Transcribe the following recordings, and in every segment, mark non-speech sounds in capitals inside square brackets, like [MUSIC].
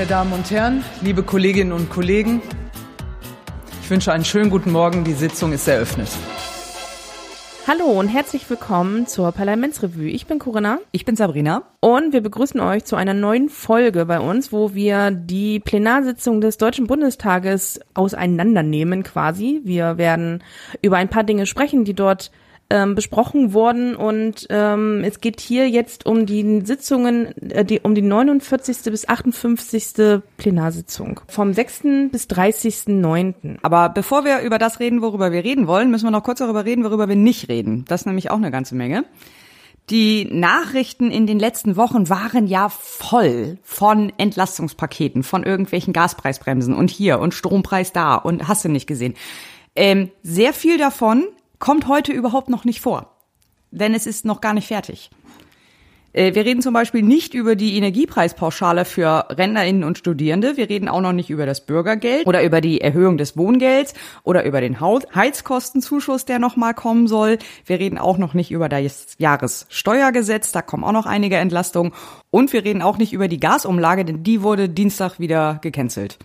meine Damen und Herren, liebe Kolleginnen und Kollegen. Ich wünsche einen schönen guten Morgen. Die Sitzung ist eröffnet. Hallo und herzlich willkommen zur Parlamentsrevue. Ich bin Corinna. Ich bin Sabrina. Und wir begrüßen euch zu einer neuen Folge bei uns, wo wir die Plenarsitzung des Deutschen Bundestages auseinandernehmen quasi. Wir werden über ein paar Dinge sprechen, die dort ähm, besprochen worden und ähm, es geht hier jetzt um die Sitzungen, äh, die, um die 49. bis 58. Plenarsitzung vom 6. bis 30.9. Aber bevor wir über das reden, worüber wir reden wollen, müssen wir noch kurz darüber reden, worüber wir nicht reden. Das ist nämlich auch eine ganze Menge. Die Nachrichten in den letzten Wochen waren ja voll von Entlastungspaketen, von irgendwelchen Gaspreisbremsen und hier und Strompreis da und hast du nicht gesehen. Ähm, sehr viel davon kommt heute überhaupt noch nicht vor, denn es ist noch gar nicht fertig. Äh, wir reden zum Beispiel nicht über die Energiepreispauschale für RentnerInnen und Studierende. Wir reden auch noch nicht über das Bürgergeld oder über die Erhöhung des Wohngelds oder über den Heizkostenzuschuss, der nochmal kommen soll. Wir reden auch noch nicht über das Jahressteuergesetz. Da kommen auch noch einige Entlastungen. Und wir reden auch nicht über die Gasumlage, denn die wurde Dienstag wieder gecancelt.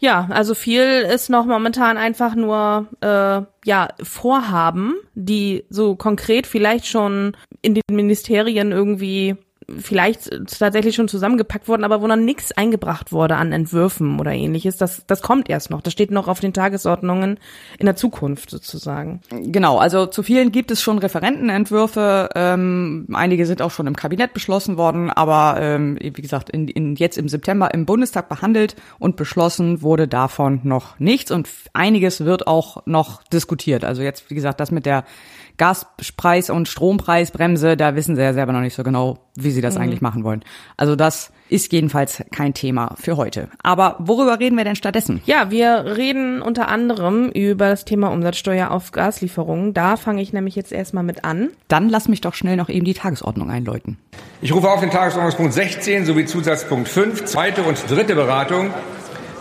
Ja, also viel ist noch momentan einfach nur äh, ja Vorhaben, die so konkret vielleicht schon in den Ministerien irgendwie vielleicht tatsächlich schon zusammengepackt worden, aber wo noch nichts eingebracht wurde an Entwürfen oder ähnliches. Das, das kommt erst noch. Das steht noch auf den Tagesordnungen in der Zukunft sozusagen. Genau, also zu vielen gibt es schon Referentenentwürfe. Ähm, einige sind auch schon im Kabinett beschlossen worden, aber ähm, wie gesagt, in, in, jetzt im September im Bundestag behandelt und beschlossen wurde davon noch nichts und einiges wird auch noch diskutiert. Also jetzt, wie gesagt, das mit der Gaspreis- und Strompreisbremse, da wissen sie ja selber noch nicht so genau, wie sie das mhm. eigentlich machen wollen. Also das ist jedenfalls kein Thema für heute. Aber worüber reden wir denn stattdessen? Ja, wir reden unter anderem über das Thema Umsatzsteuer auf Gaslieferungen. Da fange ich nämlich jetzt erstmal mit an. Dann lass mich doch schnell noch eben die Tagesordnung einläuten. Ich rufe auf den Tagesordnungspunkt 16 sowie Zusatzpunkt 5, zweite und dritte Beratung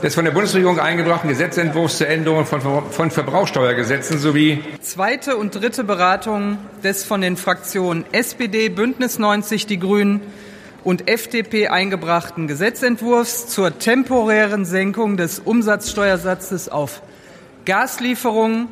des von der Bundesregierung eingebrachten Gesetzentwurfs zur Änderung von, von Verbrauchsteuergesetzen sowie zweite und dritte Beratung des von den Fraktionen SPD, Bündnis 90, die Grünen und FDP eingebrachten Gesetzentwurfs zur temporären Senkung des Umsatzsteuersatzes auf Gaslieferungen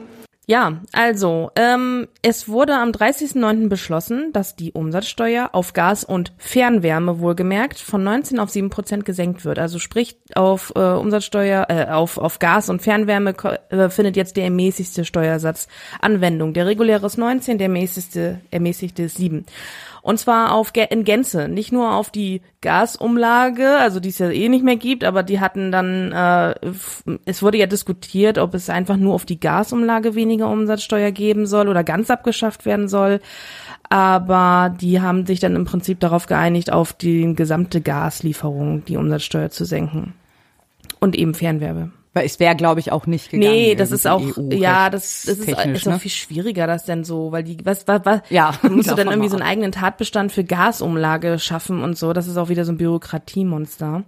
ja, also ähm, es wurde am 30.09. beschlossen, dass die Umsatzsteuer auf Gas und Fernwärme wohlgemerkt von 19 auf 7 Prozent gesenkt wird. Also sprich auf äh, Umsatzsteuer, äh, auf, auf Gas und Fernwärme äh, findet jetzt der ermäßigste Steuersatz Anwendung. Der reguläre ist 19, der ermäßigste, ermäßigte ist 7. Und zwar auf in Gänze, nicht nur auf die Gasumlage, also die es ja eh nicht mehr gibt, aber die hatten dann, äh, es wurde ja diskutiert, ob es einfach nur auf die Gasumlage weniger Umsatzsteuer geben soll oder ganz abgeschafft werden soll. Aber die haben sich dann im Prinzip darauf geeinigt, auf die gesamte Gaslieferung die Umsatzsteuer zu senken. Und eben Fernwerbe. Weil es wäre, glaube ich, auch nicht gegangen. Nee, das ist auch, ja, das, das ist, ist auch ne? viel schwieriger, das denn so, weil die, was, was, was, ja, [LAUGHS] musst du dann irgendwie so einen eigenen Tatbestand für Gasumlage schaffen und so. Das ist auch wieder so ein Bürokratiemonster.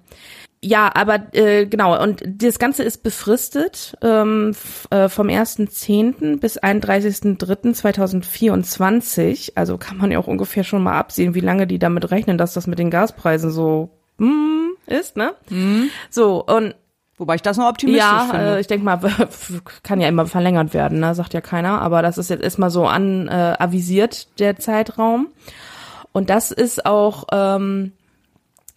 Ja, aber äh, genau, und das Ganze ist befristet ähm, äh, vom 1.10. bis 31.03.2024. Also kann man ja auch ungefähr schon mal absehen, wie lange die damit rechnen, dass das mit den Gaspreisen so mm, ist, ne? Mhm. So, und Wobei ich das noch optimistisch ja, finde. Ja, äh, ich denke mal, [LAUGHS] kann ja immer verlängert werden, ne? sagt ja keiner. Aber das ist jetzt erstmal so an äh, avisiert, der Zeitraum. Und das ist auch, ähm,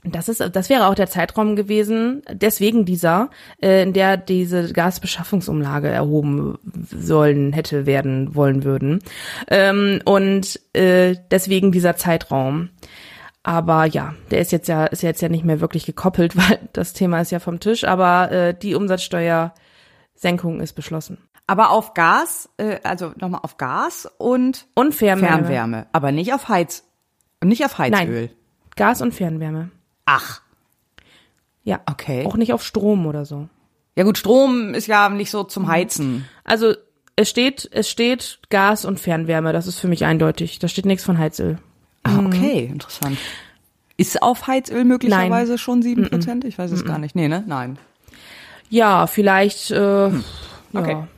das ist, das wäre auch der Zeitraum gewesen, deswegen dieser, äh, in der diese Gasbeschaffungsumlage erhoben sollen, hätte werden wollen würden. Ähm, und äh, deswegen dieser Zeitraum. Aber ja, der ist jetzt ja, ist jetzt ja nicht mehr wirklich gekoppelt, [LAUGHS] weil das Thema ist ja vom Tisch. Aber äh, die Umsatzsteuersenkung ist beschlossen. Aber auf Gas, äh, also nochmal auf Gas und, und Fernwärme. Fernwärme. Aber nicht auf Heiz, nicht auf Heizöl. Nein, Gas und Fernwärme. Ach. Ja. Okay. Auch nicht auf Strom oder so. Ja gut, Strom ist ja nicht so zum Heizen. Also es steht, es steht Gas und Fernwärme. Das ist für mich eindeutig. Da steht nichts von Heizöl. Ah, mhm. okay, interessant. Ist auf Heizöl möglicherweise Nein. schon sieben Prozent? Ich weiß es mm gar nicht. Nee, ne? Nein. Ja, vielleicht, äh, hm. okay. Ja.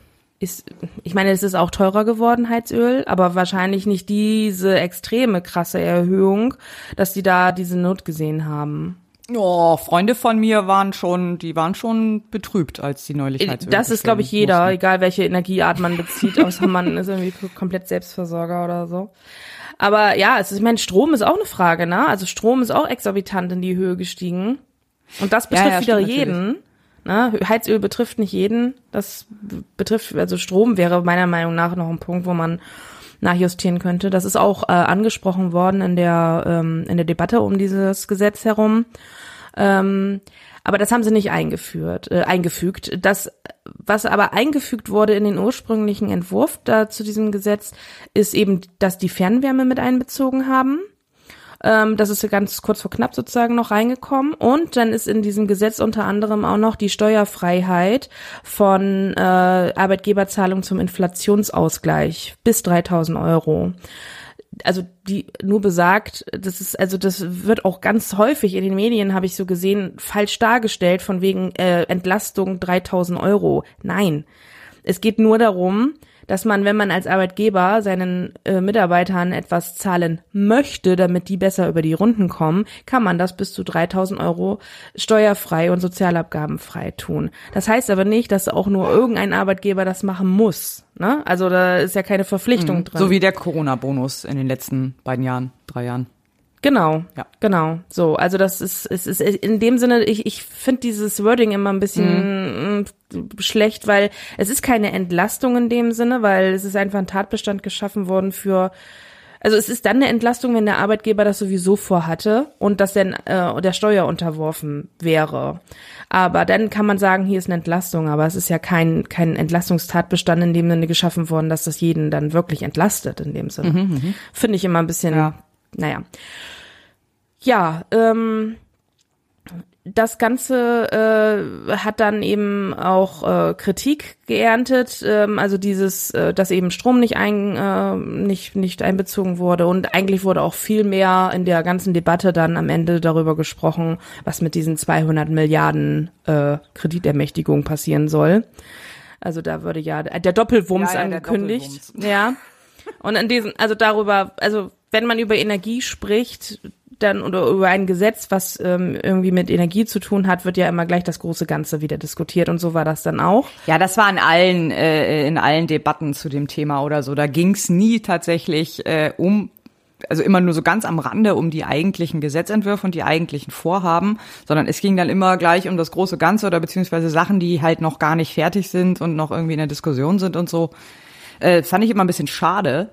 Ist, ich meine, es ist auch teurer geworden, Heizöl, aber wahrscheinlich nicht diese extreme krasse Erhöhung, dass die da diese Not gesehen haben. Oh, Freunde von mir waren schon, die waren schon betrübt, als die neulich halt Das ist, glaube ich, jeder, mussten. egal welche Energieart man bezieht, [LAUGHS] außer man ist irgendwie komplett Selbstversorger oder so. Aber ja, es ist, ich meine, Strom ist auch eine Frage, ne? Also Strom ist auch exorbitant in die Höhe gestiegen. Und das betrifft ja, ja, wieder jeden. Ne? Heizöl betrifft nicht jeden. Das betrifft, also Strom wäre meiner Meinung nach noch ein Punkt, wo man nachjustieren könnte. Das ist auch äh, angesprochen worden in der ähm, in der Debatte um dieses Gesetz herum. Ähm, aber das haben sie nicht eingeführt, äh, eingefügt. Das, was aber eingefügt wurde in den ursprünglichen Entwurf da zu diesem Gesetz, ist eben, dass die Fernwärme mit einbezogen haben. Ähm, das ist ganz kurz vor knapp sozusagen noch reingekommen. Und dann ist in diesem Gesetz unter anderem auch noch die Steuerfreiheit von äh, Arbeitgeberzahlung zum Inflationsausgleich bis 3000 Euro also die nur besagt, das ist also das wird auch ganz häufig in den Medien habe ich so gesehen falsch dargestellt von wegen äh, Entlastung 3000 Euro. Nein, es geht nur darum, dass man, wenn man als Arbeitgeber seinen äh, Mitarbeitern etwas zahlen möchte, damit die besser über die Runden kommen, kann man das bis zu 3000 Euro steuerfrei und sozialabgabenfrei tun. Das heißt aber nicht, dass auch nur irgendein Arbeitgeber das machen muss. Ne? Also da ist ja keine Verpflichtung mhm. drin. So wie der Corona-Bonus in den letzten beiden Jahren, drei Jahren. Genau, ja. genau. So, also das ist, es ist in dem Sinne, ich, ich finde dieses Wording immer ein bisschen mhm. schlecht, weil es ist keine Entlastung in dem Sinne, weil es ist einfach ein Tatbestand geschaffen worden für also es ist dann eine Entlastung, wenn der Arbeitgeber das sowieso vorhatte und das dann äh, der Steuer unterworfen wäre. Aber dann kann man sagen, hier ist eine Entlastung, aber es ist ja kein kein Entlastungstatbestand in dem Sinne geschaffen worden, dass das jeden dann wirklich entlastet in dem Sinne. Mhm, mhm. Finde ich immer ein bisschen ja naja. Ja, ähm, das Ganze äh, hat dann eben auch äh, Kritik geerntet, ähm, also dieses, äh, dass eben Strom nicht ein, äh, nicht nicht einbezogen wurde und eigentlich wurde auch viel mehr in der ganzen Debatte dann am Ende darüber gesprochen, was mit diesen 200 Milliarden äh, Kreditermächtigung passieren soll. Also da würde ja der Doppelwumms ja, ja, angekündigt, Doppelwumms. ja. Und in diesen, also darüber, also wenn man über Energie spricht, dann oder über ein Gesetz, was ähm, irgendwie mit Energie zu tun hat, wird ja immer gleich das große Ganze wieder diskutiert und so war das dann auch. Ja, das war in allen äh, in allen Debatten zu dem Thema oder so. Da ging es nie tatsächlich äh, um also immer nur so ganz am Rande um die eigentlichen Gesetzentwürfe und die eigentlichen Vorhaben, sondern es ging dann immer gleich um das große Ganze oder beziehungsweise Sachen, die halt noch gar nicht fertig sind und noch irgendwie in der Diskussion sind und so. Äh, fand ich immer ein bisschen schade,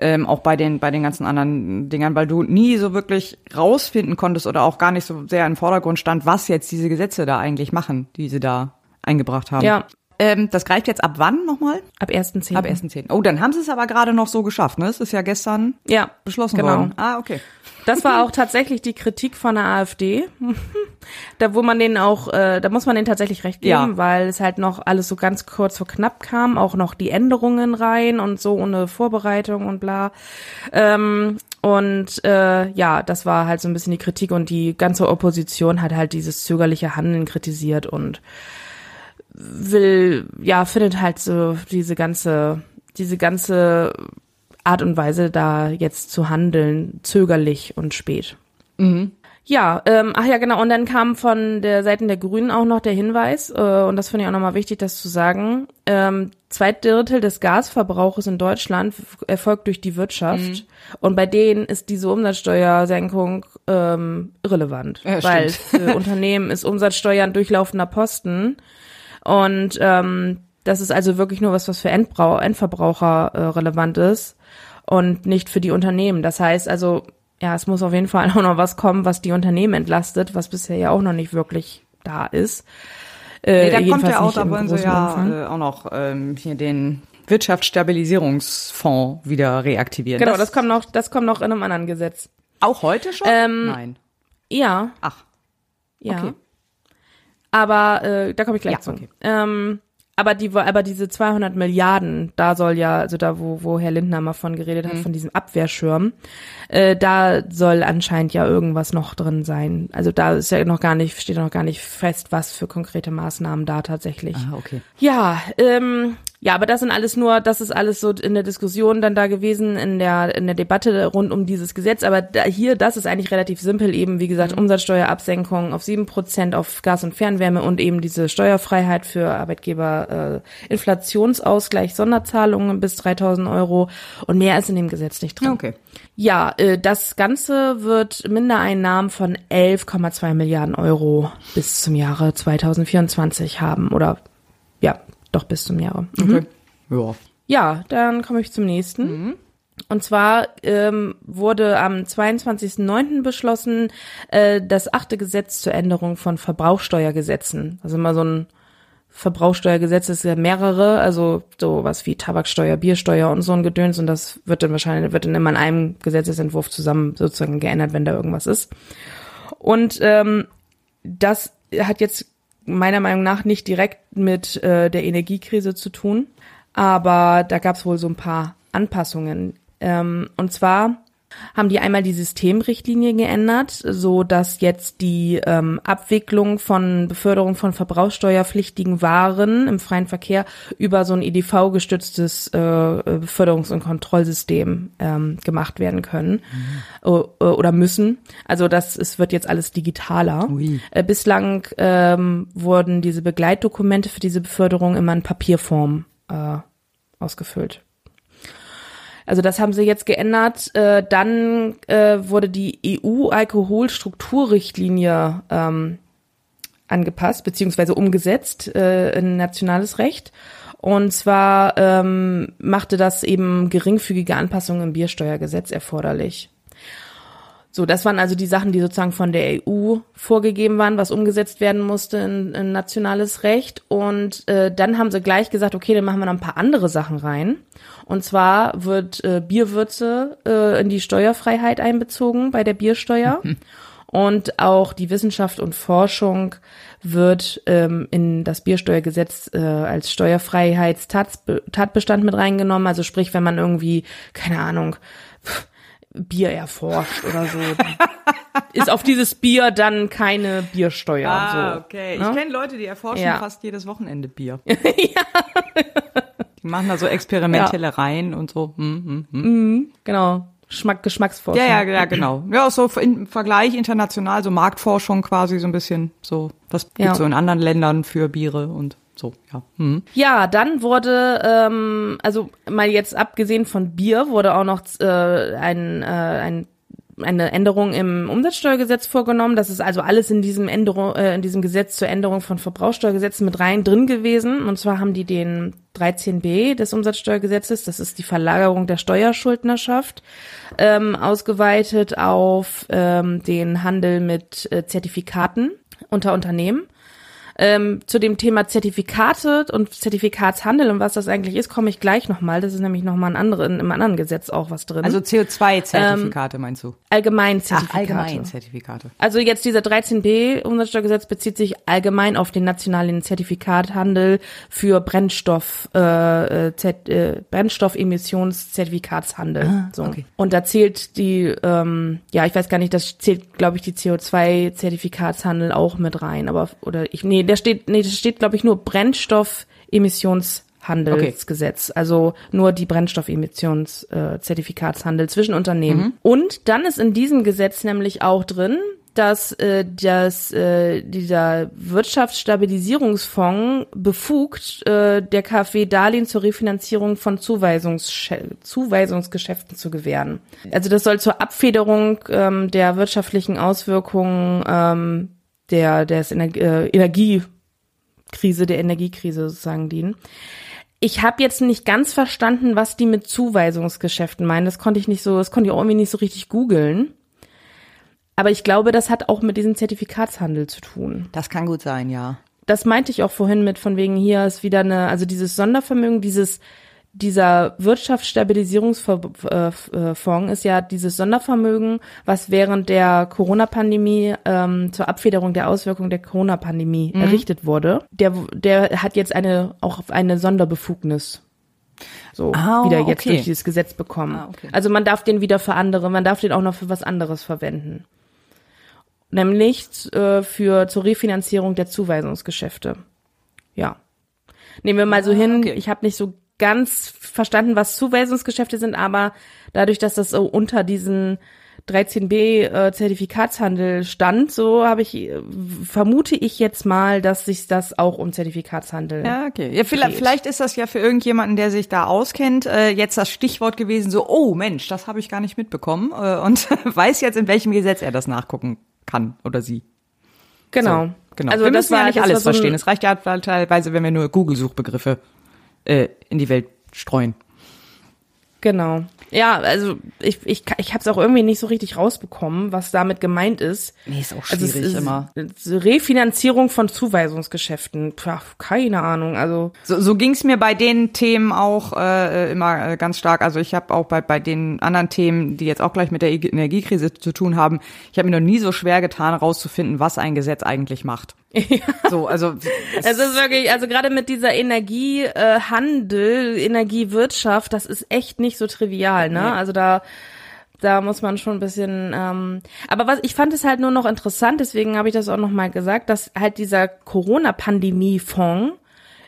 ähm, auch bei den bei den ganzen anderen Dingern, weil du nie so wirklich rausfinden konntest oder auch gar nicht so sehr im Vordergrund stand, was jetzt diese Gesetze da eigentlich machen, die sie da eingebracht haben. Ja. Ähm, das greift jetzt ab wann nochmal? Ab 1.10. Ab 1.10. Oh, dann haben sie es aber gerade noch so geschafft, ne? Es ist ja gestern ja, beschlossen genau. worden. Ah, okay. Das war auch tatsächlich die Kritik von der AfD. [LAUGHS] da wo man den auch, äh, da muss man den tatsächlich recht geben, ja. weil es halt noch alles so ganz kurz vor knapp kam, auch noch die Änderungen rein und so ohne Vorbereitung und bla. Ähm, und äh, ja, das war halt so ein bisschen die Kritik und die ganze Opposition hat halt dieses zögerliche Handeln kritisiert und will, ja, findet halt so diese ganze, diese ganze Art und Weise, da jetzt zu handeln, zögerlich und spät. Mhm. Ja, ähm, ach ja, genau. Und dann kam von der Seite der Grünen auch noch der Hinweis, äh, und das finde ich auch nochmal wichtig, das zu sagen. Ähm, zwei Drittel des Gasverbrauches in Deutschland erfolgt durch die Wirtschaft. Mhm. Und bei denen ist diese Umsatzsteuersenkung ähm, irrelevant. Ja, weil für [LAUGHS] Unternehmen ist Umsatzsteuer ein durchlaufender Posten. Und ähm, das ist also wirklich nur was, was für Endbrau Endverbraucher äh, relevant ist und nicht für die Unternehmen. Das heißt also, ja, es muss auf jeden Fall [LAUGHS] auch noch was kommen, was die Unternehmen entlastet, was bisher ja auch noch nicht wirklich da ist. Äh, nee, da kommt ja auch, da wollen sie ja äh, auch noch ähm, hier den Wirtschaftsstabilisierungsfonds wieder reaktivieren. Genau, das, das, kommt noch, das kommt noch in einem anderen Gesetz. Auch heute schon? Ähm, Nein. Ja. Ach. Ja. Okay. Aber äh, da komme ich gleich ja, zu. Okay. Ähm, aber die, aber diese 200 Milliarden, da soll ja, also da, wo, wo Herr Lindner mal von geredet hat, mhm. von diesem Abwehrschirm, äh, da soll anscheinend ja irgendwas noch drin sein. Also da ist ja noch gar nicht, steht noch gar nicht fest, was für konkrete Maßnahmen da tatsächlich. Ah, okay. Ja, ähm, Ja, aber das sind alles nur, das ist alles so in der Diskussion dann da gewesen, in der, in der Debatte rund um dieses Gesetz. Aber da, hier, das ist eigentlich relativ simpel, eben, wie gesagt, Umsatzsteuerabsenkung auf sieben Prozent auf Gas und Fernwärme und eben diese Steuerfreiheit für Arbeitgeber, äh, Inflationsausgleich, Sonderzahlungen bis 3000 Euro und mehr ist in dem Gesetz nicht drin. Okay. Ja, äh, das Ganze wird Mindereinnahmen von 11,2 Milliarden Euro bis zum Jahre 2024 haben oder doch bis zum Jahre. Okay. Ja. Ja, dann komme ich zum nächsten. Und zwar ähm, wurde am 22.09. beschlossen äh, das achte Gesetz zur Änderung von Verbrauchsteuergesetzen. Also immer so ein Verbrauchsteuergesetz ist ja mehrere, also sowas wie Tabaksteuer, Biersteuer und so ein Gedöns und das wird dann wahrscheinlich, wird dann immer in einem Gesetzesentwurf zusammen sozusagen geändert, wenn da irgendwas ist. Und ähm, das hat jetzt meiner Meinung nach nicht direkt mit äh, der Energiekrise zu tun, aber da gab es wohl so ein paar Anpassungen. Ähm, und zwar haben die einmal die Systemrichtlinie geändert, so dass jetzt die ähm, Abwicklung von Beförderung von verbrauchssteuerpflichtigen Waren im freien Verkehr über so ein EDV-gestütztes äh, Beförderungs- und Kontrollsystem ähm, gemacht werden können äh, oder müssen. Also das es wird jetzt alles digitaler. Ui. Äh, bislang ähm, wurden diese Begleitdokumente für diese Beförderung immer in Papierform äh, ausgefüllt. Also das haben sie jetzt geändert. Äh, dann äh, wurde die EU-Alkoholstrukturrichtlinie ähm, angepasst beziehungsweise umgesetzt äh, in nationales Recht. Und zwar ähm, machte das eben geringfügige Anpassungen im Biersteuergesetz erforderlich. So, das waren also die Sachen, die sozusagen von der EU vorgegeben waren, was umgesetzt werden musste in, in nationales Recht. Und äh, dann haben sie gleich gesagt, okay, dann machen wir noch ein paar andere Sachen rein. Und zwar wird äh, Bierwürze äh, in die Steuerfreiheit einbezogen bei der Biersteuer. [LAUGHS] Und auch die Wissenschaft und Forschung wird ähm, in das Biersteuergesetz äh, als Steuerfreiheitstatbestand mit reingenommen. Also sprich, wenn man irgendwie, keine Ahnung, pff, Bier erforscht oder so, ist auf dieses Bier dann keine Biersteuer. Ah, so, okay. ne? Ich kenne Leute, die erforschen Ja. fast jedes Wochenende Bier. [LAUGHS] Die machen da so Experimentellereien und so. Hm, hm, hm. Genau. Geschmack, Geschmacksforschung. Ja, ja, ja, genau. Ja, so im Vergleich international, so Marktforschung quasi so ein bisschen so. Was Ja. gibt's so in anderen Ländern für Biere und so, ja. Hm. Ja, dann wurde, ähm, also mal jetzt abgesehen von Bier, wurde auch noch äh, ein, äh, ein eine Änderung im Umsatzsteuergesetz vorgenommen. Das ist also alles in diesem Änderung, äh, in diesem Gesetz zur Änderung von Verbrauchssteuergesetzen mit rein drin gewesen. Und zwar haben die den 13b des Umsatzsteuergesetzes, das ist die Verlagerung der Steuerschuldnerschaft, ähm, ausgeweitet auf ähm, den Handel mit äh, Zertifikaten unter Unternehmen. Ähm, zu dem Thema Zertifikate und Zertifikatshandel und was das eigentlich ist, komme ich gleich nochmal. Das ist nämlich nochmal ein anderen, im anderen Gesetz auch was drin. Also CO2-Zertifikate meinst du? allgemein Zertifikate. Ach, allgemein Zertifikate. Also jetzt dieser 13b Umsatzsteuergesetz bezieht sich allgemein auf den nationalen Zertifikathandel für Brennstoff, äh, äh, Zert, äh, Brennstoffemissionszertifikatshandel. so. okay. Und da zählt die, ähm, ja, ich weiß gar nicht, das zählt, glaube ich, die CO2-Zertifikatshandel auch mit rein. Aber oder ich, nee, der steht, nee, das steht, glaube ich, nur Brennstoffemissionshandelsgesetz. Also nur die Brennstoffemissionszertifikatshandel zwischen Unternehmen. Und dann ist in diesem Gesetz nämlich auch drin, dass äh, das, äh, dieser Wirtschaftsstabilisierungsfonds befugt, äh, der KfW Darlehen zur Refinanzierung von Zuweisungs Zuweisungsgeschäften zu gewähren. Also das soll zur Abfederung ähm, der wirtschaftlichen Auswirkungen ähm, der des Ener äh, Energiekrise, der Energiekrise sozusagen dienen. Ich habe jetzt nicht ganz verstanden, was die mit Zuweisungsgeschäften meinen. Das konnte ich nicht so, das konnte ich auch irgendwie nicht so richtig googeln. Aber ich glaube, das hat auch mit diesem Zertifikatshandel zu tun. Das kann gut sein, ja. Das meinte ich auch vorhin mit von wegen hier ist wieder eine, also dieses Sondervermögen, dieses dieser Wirtschaftsstabilisierungsfonds äh, äh, ist ja dieses Sondervermögen, was während der Corona-Pandemie ähm, zur Abfederung der Auswirkungen der Corona-Pandemie errichtet wurde. Der, der hat jetzt eine auch eine Sonderbefugnis so Ah, wieder jetzt okay. durch dieses Gesetz bekommen. Ah, okay. Also man darf den wieder für andere, man darf den auch noch für was anderes verwenden. Nämlich äh, für zur Refinanzierung der Zuweisungsgeschäfte. Ja. Nehmen wir mal so hin, okay. ich habe nicht so ganz verstanden, was Zuweisungsgeschäfte sind, aber dadurch, dass das so unter diesen 13b äh, Zertifikatshandel stand, so habe ich äh, vermute ich jetzt mal, dass sich das auch um Zertifikatshandel. Ja, okay. Ja, vielleicht, geht. vielleicht ist das ja für irgendjemanden, der sich da auskennt, äh, jetzt das Stichwort gewesen, so, oh Mensch, das habe ich gar nicht mitbekommen äh, und [LAUGHS] weiß jetzt, in welchem Gesetz er das nachgucken kann oder sie. Genau. So, genau. Also wir das müssen ja nicht alles so verstehen. Es reicht ja teilweise, wenn wir nur Google-Suchbegriffe äh, in die Welt streuen. Genau. Ja, also ich, ich, ich habe es auch irgendwie nicht so richtig rausbekommen, was damit gemeint ist. Nee, ist auch Also es schwierig ist immer. Refinanzierung von Zuweisungsgeschäften. Pah, keine Ahnung. Also So, so ging's mir bei den Themen auch äh, immer äh, ganz stark. Also ich habe auch bei, bei den anderen Themen, die jetzt auch gleich mit der Energiekrise zu tun haben, ich habe mir noch nie so schwer getan, herauszufinden, was ein Gesetz eigentlich macht. So, also es ist wirklich, also gerade mit dieser Energiehandel, äh, Energiewirtschaft, das ist echt nicht so trivial, ne? Nee. Also da da muss man schon ein bisschen. Ähm, aber was ich fand es halt nur noch interessant, deswegen habe ich das auch noch mal gesagt, dass halt dieser Corona-Pandemie-Fonds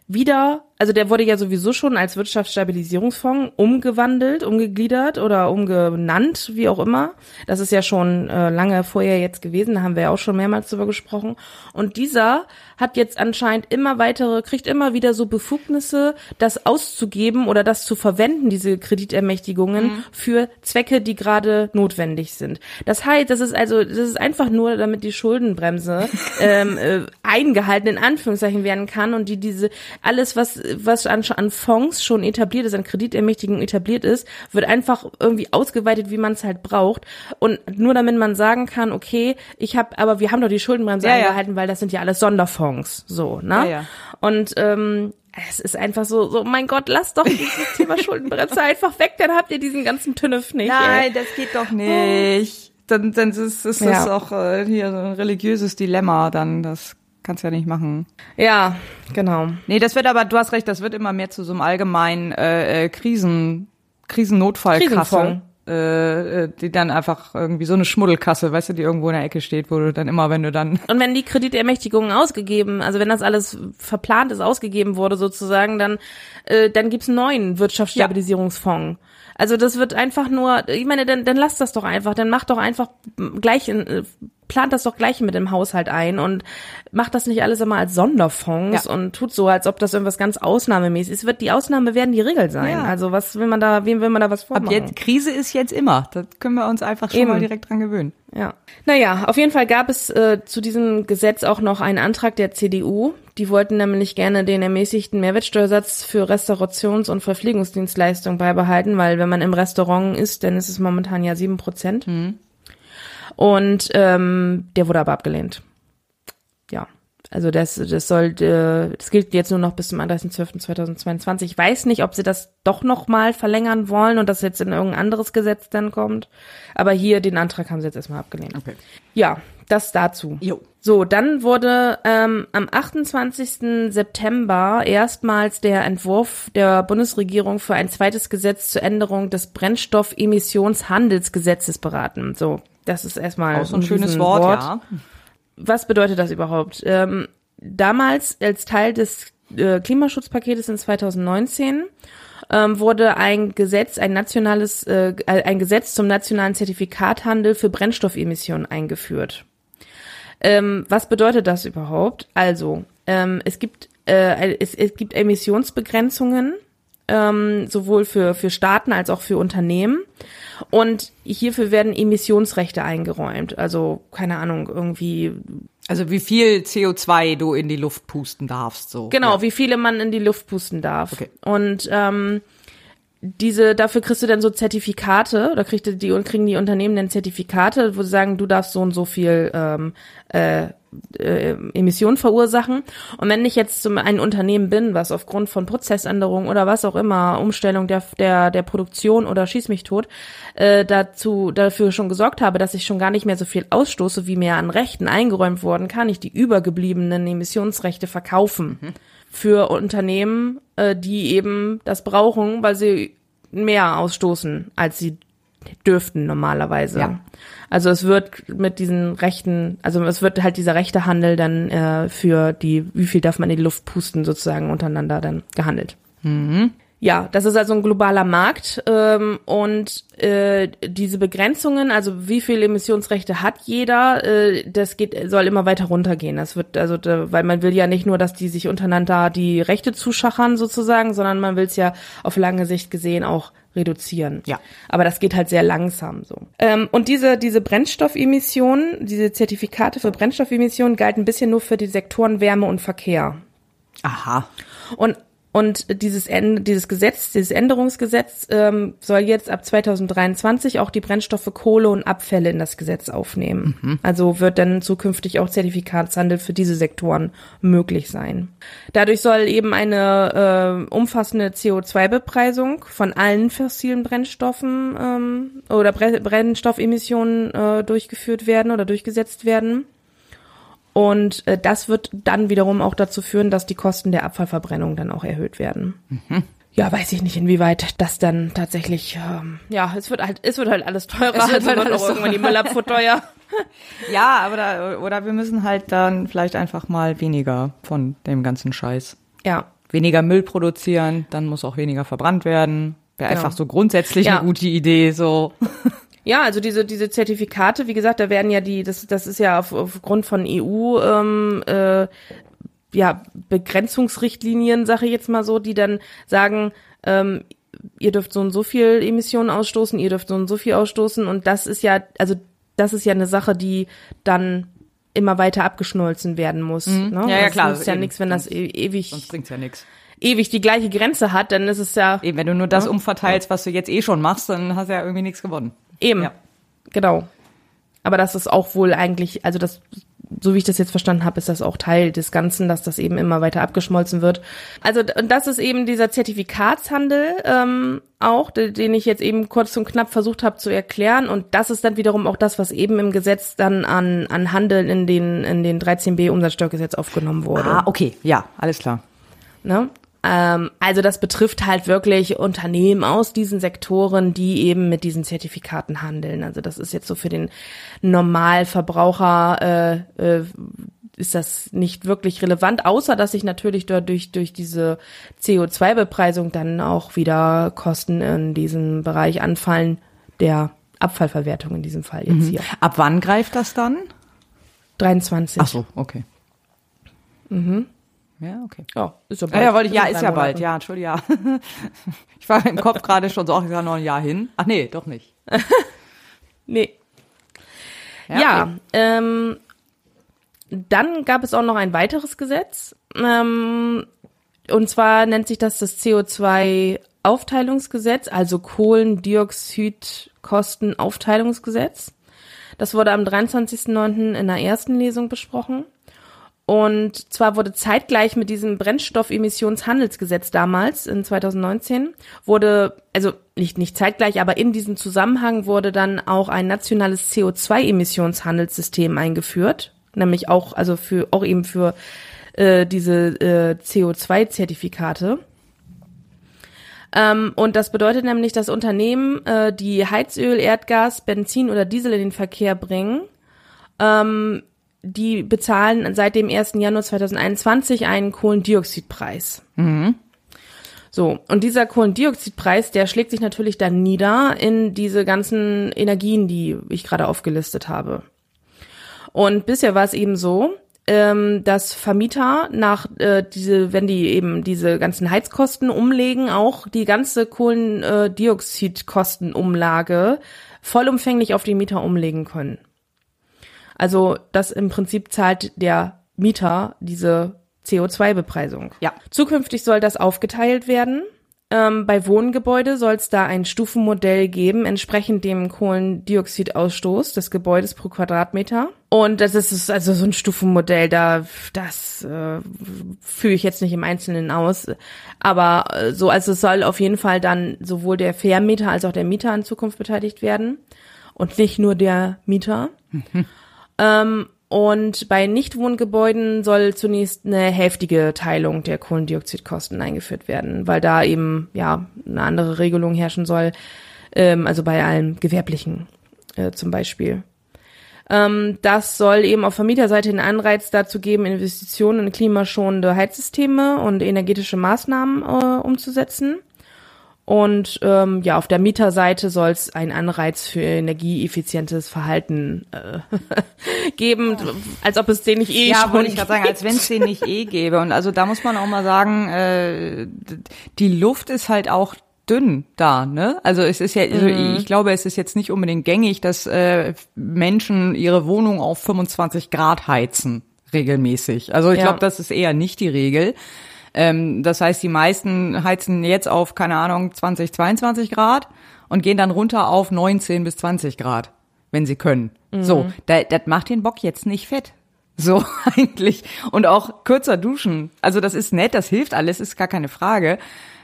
wieder, also der wurde ja sowieso schon als Wirtschaftsstabilisierungsfonds umgewandelt, umgegliedert oder umgenannt, wie auch immer. Das ist ja schon äh, lange vorher jetzt gewesen, da haben wir ja auch schon mehrmals drüber gesprochen. Und dieser hat jetzt anscheinend immer weitere, kriegt immer wieder so Befugnisse, das auszugeben oder das zu verwenden, diese Kreditermächtigungen, für Zwecke, die gerade notwendig sind. Das heißt, das ist also, das ist einfach nur, damit die Schuldenbremse [LAUGHS] ähm, äh, eingehalten in Anführungszeichen werden kann und die diese alles, was was an, an Fonds schon etabliert ist, an Kreditermächtigungen etabliert ist, wird einfach irgendwie ausgeweitet, wie man es halt braucht und nur damit man sagen kann, okay, ich habe, aber wir haben doch die Schuldenbremse Ja, ja. eingehalten, weil das sind ja alles Sonderfonds, so, ne? Ja, ja. Und ähm, es ist einfach so, so, mein Gott, lasst doch dieses [LAUGHS] Thema Schuldenbremse einfach weg, dann habt ihr diesen ganzen Tünnef nicht. ey. das geht doch nicht. Dann, dann ist, ist das Ja. auch äh, hier so ein religiöses Dilemma. Dann das kannst ja nicht machen. Ja, genau. Nee, das wird aber, du hast recht, das wird immer mehr zu so einem allgemeinen äh, äh, Krisen, Krisennotfallkasse. Äh, äh, die dann einfach irgendwie so eine Schmuddelkasse, weißt du, die irgendwo in der Ecke steht, wo du dann immer, wenn du dann Und wenn die Kreditermächtigungen ausgegeben, also wenn das alles verplant ist, ausgegeben wurde sozusagen, dann, äh, dann gibt's einen neuen Wirtschaftsstabilisierungsfonds. Also das wird einfach nur, ich meine, dann, dann lasst das doch einfach, dann macht doch einfach gleich, in, äh, plant das doch gleich mit dem Haushalt ein und macht das nicht alles immer als Sonderfonds Ja. und tut so, als ob das irgendwas ganz ausnahmemäßig ist. Wird die Ausnahme werden die Regel sein. Ja. Also was will man da, wem will man da was ab vormachen? jetzt Krise ist jetzt immer. Da können wir uns einfach schon Eben. mal direkt dran gewöhnen. Ja. Naja, auf jeden Fall gab es äh, zu diesem Gesetz auch noch einen Antrag der CDU. Die wollten nämlich gerne den ermäßigten Mehrwertsteuersatz für Restaurations- und Verpflegungsdienstleistungen beibehalten, weil wenn man im Restaurant ist, dann ist es momentan ja sieben Prozent. Und ähm, der wurde aber abgelehnt. Ja. Also das, das soll, äh, das gilt jetzt nur noch bis zum 31.12.2022. Ich weiß nicht, ob sie das doch noch mal verlängern wollen und das jetzt in irgendein anderes Gesetz dann kommt. Aber hier den Antrag haben sie jetzt erstmal abgelehnt. Okay. Ja, das dazu. Jo. So, dann wurde ähm, am 28. September erstmals der Entwurf der Bundesregierung für ein zweites Gesetz zur Änderung des Brennstoffemissionshandelsgesetzes beraten. So, das ist erstmal Auch so ein schönes Riesenwort. Wort, ja. Was bedeutet das überhaupt? Ähm, damals als Teil des äh, Klimaschutzpaketes in 2019 ähm, wurde ein Gesetz, ein nationales, äh, ein Gesetz zum nationalen Zertifikathandel für Brennstoffemissionen eingeführt. Ähm, was bedeutet das überhaupt? Also, ähm, es gibt äh, es, es gibt Emissionsbegrenzungen ähm, sowohl für für Staaten als auch für Unternehmen und hierfür werden Emissionsrechte eingeräumt. Also keine Ahnung irgendwie Also wie viel CO2 du in die Luft pusten darfst, so. Genau, Ja. wie viele man in die Luft pusten darf. Okay. Und ähm, diese, dafür kriegst du dann so Zertifikate oder kriegt die kriegen die Unternehmen dann Zertifikate, wo sie sagen, du darfst so und so viel ähm, äh, äh, Emissionen verursachen. Und wenn ich jetzt zum ein Unternehmen bin, was aufgrund von Prozessänderungen oder was auch immer, Umstellung der der der Produktion oder schieß mich tot, äh, dazu dafür schon gesorgt habe, dass ich schon gar nicht mehr so viel ausstoße, wie mir an Rechten eingeräumt worden, kann ich die übergebliebenen Emissionsrechte verkaufen für Unternehmen, äh, die eben das brauchen, weil sie mehr ausstoßen, als sie dürften normalerweise. Ja. Also es wird mit diesen Rechten, also es wird halt dieser rechte Handel dann äh, für die, wie viel darf man in die Luft pusten sozusagen untereinander dann gehandelt. Ja, das ist also ein globaler Markt ähm, und äh, diese Begrenzungen, also wie viel Emissionsrechte hat jeder, äh, das geht soll immer weiter runtergehen. Das wird also, da, weil man will ja nicht nur, dass die sich untereinander die Rechte zuschachern sozusagen, sondern man will es ja auf lange Sicht gesehen auch reduzieren. Ja. Aber das geht halt sehr langsam so. Ähm, und diese diese Brennstoffemissionen, diese Zertifikate für Brennstoffemissionen galten bisher nur für die Sektoren Wärme und Verkehr. Aha. Und und dieses, dieses Gesetz, dieses Änderungsgesetz ähm, soll jetzt ab 2023 auch die Brennstoffe Kohle und Abfälle in das Gesetz aufnehmen. Also wird dann zukünftig auch Zertifikatshandel für diese Sektoren möglich sein. Dadurch soll eben eine äh, umfassende CO2-Bepreisung von allen fossilen Brennstoffen ähm, oder Bre Brennstoffemissionen äh, durchgeführt werden oder durchgesetzt werden. Und äh, das wird dann wiederum auch dazu führen, dass die Kosten der Abfallverbrennung dann auch erhöht werden. Ja, weiß ich nicht, inwieweit das dann tatsächlich, ähm, ja, es wird halt, es wird halt alles teurer, Es wird also halt wird alles auch irgendwann die Müllabfuhr teuer. [LAUGHS] Ja, aber da, oder wir müssen halt dann vielleicht einfach mal weniger von dem ganzen Scheiß. Ja, Weniger Müll produzieren, dann muss auch weniger verbrannt werden. Wäre Genau. einfach so grundsätzlich Ja. eine gute Idee, so. [LAUGHS] Ja, also diese diese Zertifikate, wie gesagt, da werden ja die, das das ist ja auf, aufgrund von EU ähm, äh, ja Begrenzungsrichtlinien, sage ich jetzt mal so, die dann sagen, ähm, ihr dürft so und so viel Emissionen ausstoßen, ihr dürft so und so viel ausstoßen und das ist ja, also das ist ja eine Sache, die dann immer weiter abgeschnolzen werden muss. Ne? Mhm. Ja, ja, Das klar, nützt ja eben. nichts, wenn das Sonst- e ewig Sonst bringt's ja nichts. ewig die gleiche Grenze hat, dann ist es ja Eben, wenn du nur das umverteilst, was du jetzt eh schon machst, dann hast du ja irgendwie nichts gewonnen. Eben. Ja. Genau. Aber das ist auch wohl eigentlich, also das, so wie ich das jetzt verstanden habe, ist das auch Teil des Ganzen, dass das eben immer weiter abgeschmolzen wird. Also und das ist eben dieser Zertifikatshandel ähm, auch, de- den ich jetzt eben kurz und knapp versucht habe zu erklären. Und das ist dann wiederum auch das, was eben im Gesetz dann an, an Handel in den, in den 13b Umsatzsteuergesetz aufgenommen wurde. Ah, okay, ja, alles klar. Ne? Ähm, also das betrifft halt wirklich Unternehmen aus diesen Sektoren, die eben mit diesen Zertifikaten handeln. Also das ist jetzt so für den Normalverbraucher äh, äh, ist das nicht wirklich relevant, außer dass sich natürlich dadurch durch diese CO2-Bepreisung dann auch wieder Kosten in diesem Bereich anfallen, der Abfallverwertung in diesem Fall jetzt hier. Ab wann greift das dann? 23. Ach so, okay. Mhm. Ja, okay. Ja, ist ja Ja, ja, wollte ich, Ist ja, ist ja bald, ja, Entschuldigung, ja. [LAUGHS] Ich war im Kopf [LAUGHS] gerade schon so, ach, ist ja noch ein Jahr hin. Ach nee, doch nicht. [LAUGHS] Nee. Ja, Ja, okay. ähm, dann gab es auch noch ein weiteres Gesetz. Ähm, und zwar nennt sich das das CO2-Aufteilungsgesetz, also Kohlendioxidkostenaufteilungsgesetz. Das wurde am 23.09. in der ersten Lesung besprochen. Und zwar wurde zeitgleich mit diesem Brennstoffemissionshandelsgesetz damals in 2019 wurde, also nicht, nicht zeitgleich, aber in diesem Zusammenhang wurde dann auch ein nationales CO2-Emissionshandelssystem eingeführt. Nämlich auch, also für, auch eben für äh, diese äh, CO2-Zertifikate. Ähm, und das bedeutet nämlich, dass Unternehmen, äh, die Heizöl, Erdgas, Benzin oder Diesel in den Verkehr bringen, ähm, die bezahlen seit dem 1. Januar 2021 einen Kohlendioxidpreis. So, und dieser Kohlendioxidpreis, der schlägt sich natürlich dann nieder in diese ganzen Energien, die ich gerade aufgelistet habe. Und bisher war es eben so, ähm, dass Vermieter nach äh, diese, wenn die eben diese ganzen Heizkosten umlegen, auch die ganze Kohlendioxidkostenumlage vollumfänglich auf die Mieter umlegen können. Also das im Prinzip zahlt der Mieter diese CO2-Bepreisung. Ja. Zukünftig soll das aufgeteilt werden. Ähm, bei Wohngebäude soll es da ein Stufenmodell geben, entsprechend dem Kohlendioxidausstoß des Gebäudes pro Quadratmeter. Und das ist also so ein Stufenmodell, da das äh, führe ich jetzt nicht im Einzelnen aus. Aber äh, so, also es soll auf jeden Fall dann sowohl der Vermieter als auch der Mieter in Zukunft beteiligt werden. Und nicht nur der Mieter. [LAUGHS] Ähm, und bei Nichtwohngebäuden soll zunächst eine heftige Teilung der Kohlendioxidkosten eingeführt werden, weil da eben ja eine andere Regelung herrschen soll. Ähm, also bei allen gewerblichen äh, zum Beispiel. Ähm, das soll eben auf Vermieterseite den Anreiz dazu geben, Investitionen in klimaschonende Heizsysteme und energetische Maßnahmen äh, umzusetzen. Und ähm, ja, auf der Mieterseite soll es einen Anreiz für energieeffizientes Verhalten äh, [LAUGHS] geben, als ob es den nicht eh ja, schon wollte ich gerade sagen, als wenn es den nicht eh gäbe. Und also da muss man auch mal sagen, äh, die Luft ist halt auch dünn da, ne? Also es ist ja, also Mhm. ich glaube, es ist jetzt nicht unbedingt gängig, dass äh, Menschen ihre Wohnung auf 25 Grad heizen regelmäßig. Also ich Ja. glaube, das ist eher nicht die Regel. Ähm, das heißt, die meisten heizen jetzt auf, keine Ahnung, 20, 22 Grad und gehen dann runter auf 19 bis 20 Grad, wenn sie können. So, da, das macht den Bock jetzt nicht fett. So [LAUGHS] eigentlich. Und auch kürzer duschen. Also das ist nett, das hilft alles, ist gar keine Frage.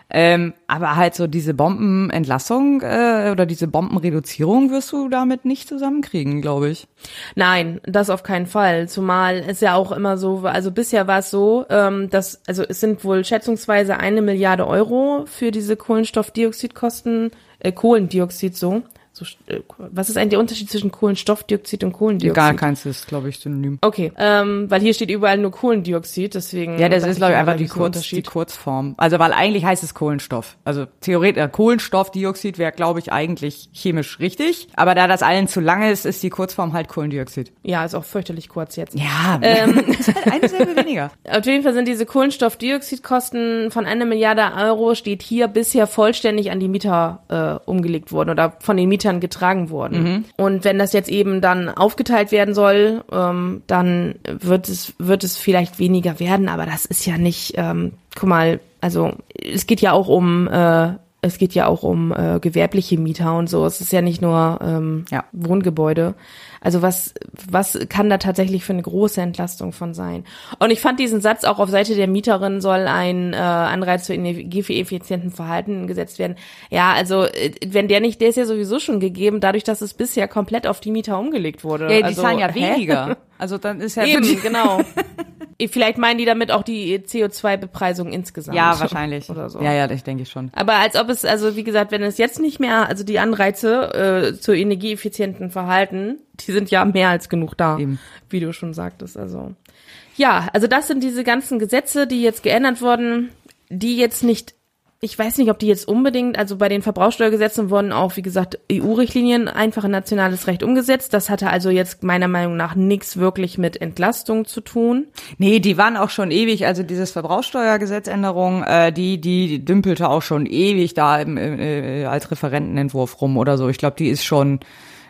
Ähm, aber halt so diese Bombenentlassung äh, oder diese Bombenreduzierung wirst du damit nicht zusammenkriegen, glaube ich. Nein, das auf keinen Fall. Zumal es ja auch immer so, also bisher war es so, ähm, dass, also es sind wohl schätzungsweise eine Milliarde Euro für diese Kohlenstoffdioxidkosten, äh, Kohlendioxid so. So äh, was ist eigentlich der Unterschied zwischen Kohlenstoffdioxid und Kohlendioxid? Gar keins ist, glaube ich, synonym. Okay, ähm, weil hier steht überall nur Kohlendioxid, deswegen. Ja, das ist, glaube ich, einfach die, Kurz, die. Kurzform. Also, weil eigentlich heißt es Kohlenstoff. Also theoretisch, äh, Kohlenstoffdioxid wäre, glaube ich, eigentlich chemisch richtig. Aber da das allen zu lange ist, ist die Kurzform halt Kohlendioxid. Ja, ist auch fürchterlich kurz jetzt. Ja, ähm, [LAUGHS] ist halt eine Silbe [LAUGHS] weniger. Auf jeden Fall sind diese Kohlenstoffdioxidkosten von einer Milliarde Euro steht hier bisher vollständig an die Mieter äh, umgelegt worden oder von den Mietern getragen worden. Und wenn das jetzt eben dann aufgeteilt werden soll, ähm, dann wird es wird es vielleicht weniger werden, aber das ist ja nicht. Ähm, guck mal, also es geht ja auch um äh, es geht ja auch um äh, gewerbliche Mieter und so. Es ist ja nicht nur ähm, Ja. Wohngebäude. Also was, was kann da tatsächlich für eine große Entlastung von sein? Und ich fand diesen Satz auch auf Seite der Mieterin soll ein äh, Anreiz für energieeffizienten Verhalten gesetzt werden. Ja, also äh, wenn der nicht, der ist ja sowieso schon gegeben, dadurch, dass es bisher komplett auf die Mieter umgelegt wurde. Ja, die also, zahlen ja hä? weniger. [LAUGHS] Also dann ist ja Eben, genau. [LAUGHS] Vielleicht meinen die damit auch die CO2-Bepreisung insgesamt. Ja, wahrscheinlich. Oder so. Ja, ja, das denke ich schon. Aber als ob es, also wie gesagt, wenn es jetzt nicht mehr, also die Anreize äh, zu energieeffizienten Verhalten, die sind ja mehr als genug da, Eben. wie du schon sagtest. Also ja, also das sind diese ganzen Gesetze, die jetzt geändert wurden, die jetzt nicht, ich weiß nicht, ob die jetzt unbedingt, also bei den Verbrauchsteuergesetzen wurden auch, wie gesagt, EU-Richtlinien einfach in nationales Recht umgesetzt. Das hatte also jetzt meiner Meinung nach nichts wirklich mit Entlastung zu tun. Nee, die waren auch schon ewig, also dieses Verbrauchsteuergesetzänderung, äh, die, die dümpelte auch schon ewig da im, äh, als Referentenentwurf rum oder so. Ich glaube, die ist schon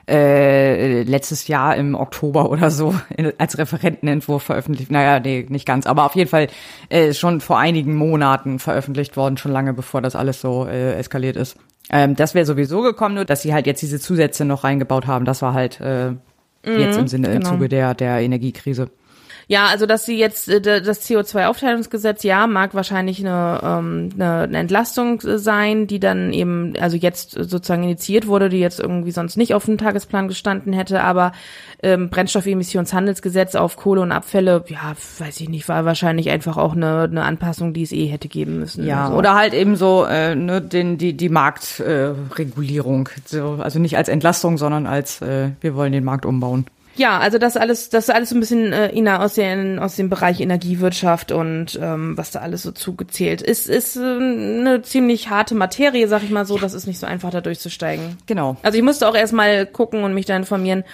äh, letztes Jahr im Oktober oder so in, als Referentenentwurf veröffentlicht. Naja, nee, nicht ganz, aber auf jeden Fall äh, schon vor einigen Monaten veröffentlicht worden, schon lange bevor das alles so äh, eskaliert ist. Ähm, das wäre sowieso gekommen, nur dass sie halt jetzt diese Zusätze noch reingebaut haben. Das war halt äh, jetzt im Sinne, im genau. Zuge der, der Energiekrise. Ja, also dass sie jetzt äh, das CO2-Aufteilungsgesetz, ja, mag wahrscheinlich eine, ähm, eine, eine Entlastung äh, sein, die dann eben, also jetzt sozusagen initiiert wurde, die jetzt irgendwie sonst nicht auf dem Tagesplan gestanden hätte, aber ähm, Brennstoffemissionshandelsgesetz auf Kohle und Abfälle, ja, weiß ich nicht, war wahrscheinlich einfach auch eine, eine Anpassung, die es eh hätte geben müssen. Ja, Also. oder halt eben so äh, ne, den, die, die Marktregulierung. Äh, so, also nicht als Entlastung, sondern als äh, wir wollen den Markt umbauen. Ja, also das alles, das ist alles so ein bisschen äh, Ina aus den aus dem Bereich Energiewirtschaft und ähm, was da alles so zugezählt ist, ist äh, eine ziemlich harte Materie, sag ich mal so. Das ist nicht so einfach da durchzusteigen. Genau. Also ich musste auch erstmal gucken und mich da informieren,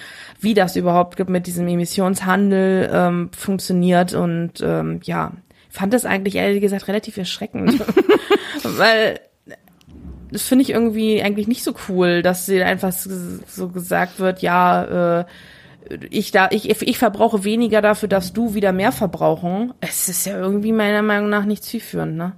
wie das überhaupt mit diesem Emissionshandel ähm, funktioniert und ähm, ja, fand das eigentlich ehrlich gesagt relativ erschreckend, [LAUGHS] weil das finde ich irgendwie eigentlich nicht so cool, dass sie einfach so gesagt wird, ja, äh, ich da, ich, ich verbrauche weniger dafür, dass du wieder mehr verbrauchen. Es ist ja irgendwie meiner Meinung nach nicht zielführend, ne?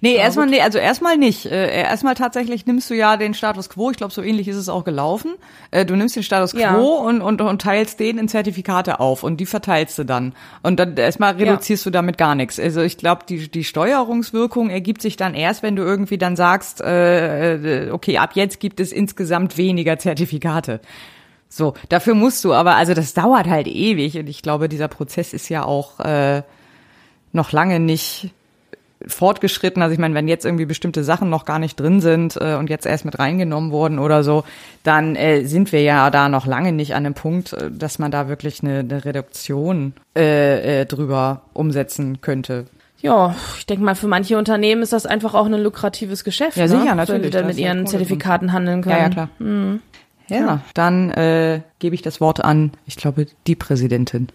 Nee, erstmal nee, also erstmal nicht. Äh, erstmal tatsächlich nimmst du ja den Status quo, ich glaube, so ähnlich ist es auch gelaufen. Äh, du nimmst den Status quo Ja. und, und, und teilst den in Zertifikate auf und die verteilst du dann. Und dann erstmal reduzierst du damit gar nichts. Also ich glaube, die, die Steuerungswirkung ergibt sich dann erst, wenn du irgendwie dann sagst, äh, äh, okay, ab jetzt gibt es insgesamt weniger Zertifikate. So, dafür musst du aber, also das dauert halt ewig und ich glaube, dieser Prozess ist ja auch äh, noch lange nicht fortgeschritten. Also ich meine, wenn jetzt irgendwie bestimmte Sachen noch gar nicht drin sind äh, und jetzt erst mit reingenommen wurden oder so, dann äh, sind wir ja da noch lange nicht an dem Punkt, äh, dass man da wirklich eine, eine Reduktion äh, äh, drüber umsetzen könnte. Ja, ich denke mal, für manche Unternehmen ist das einfach auch ein lukratives Geschäft. Ja, ne? sicher, Wenn natürlich, die dann da mit ihren Zertifikaten handeln können. Ja, ja, klar. Ja, dann äh, gebe ich das Wort an, ich glaube, die Präsidentin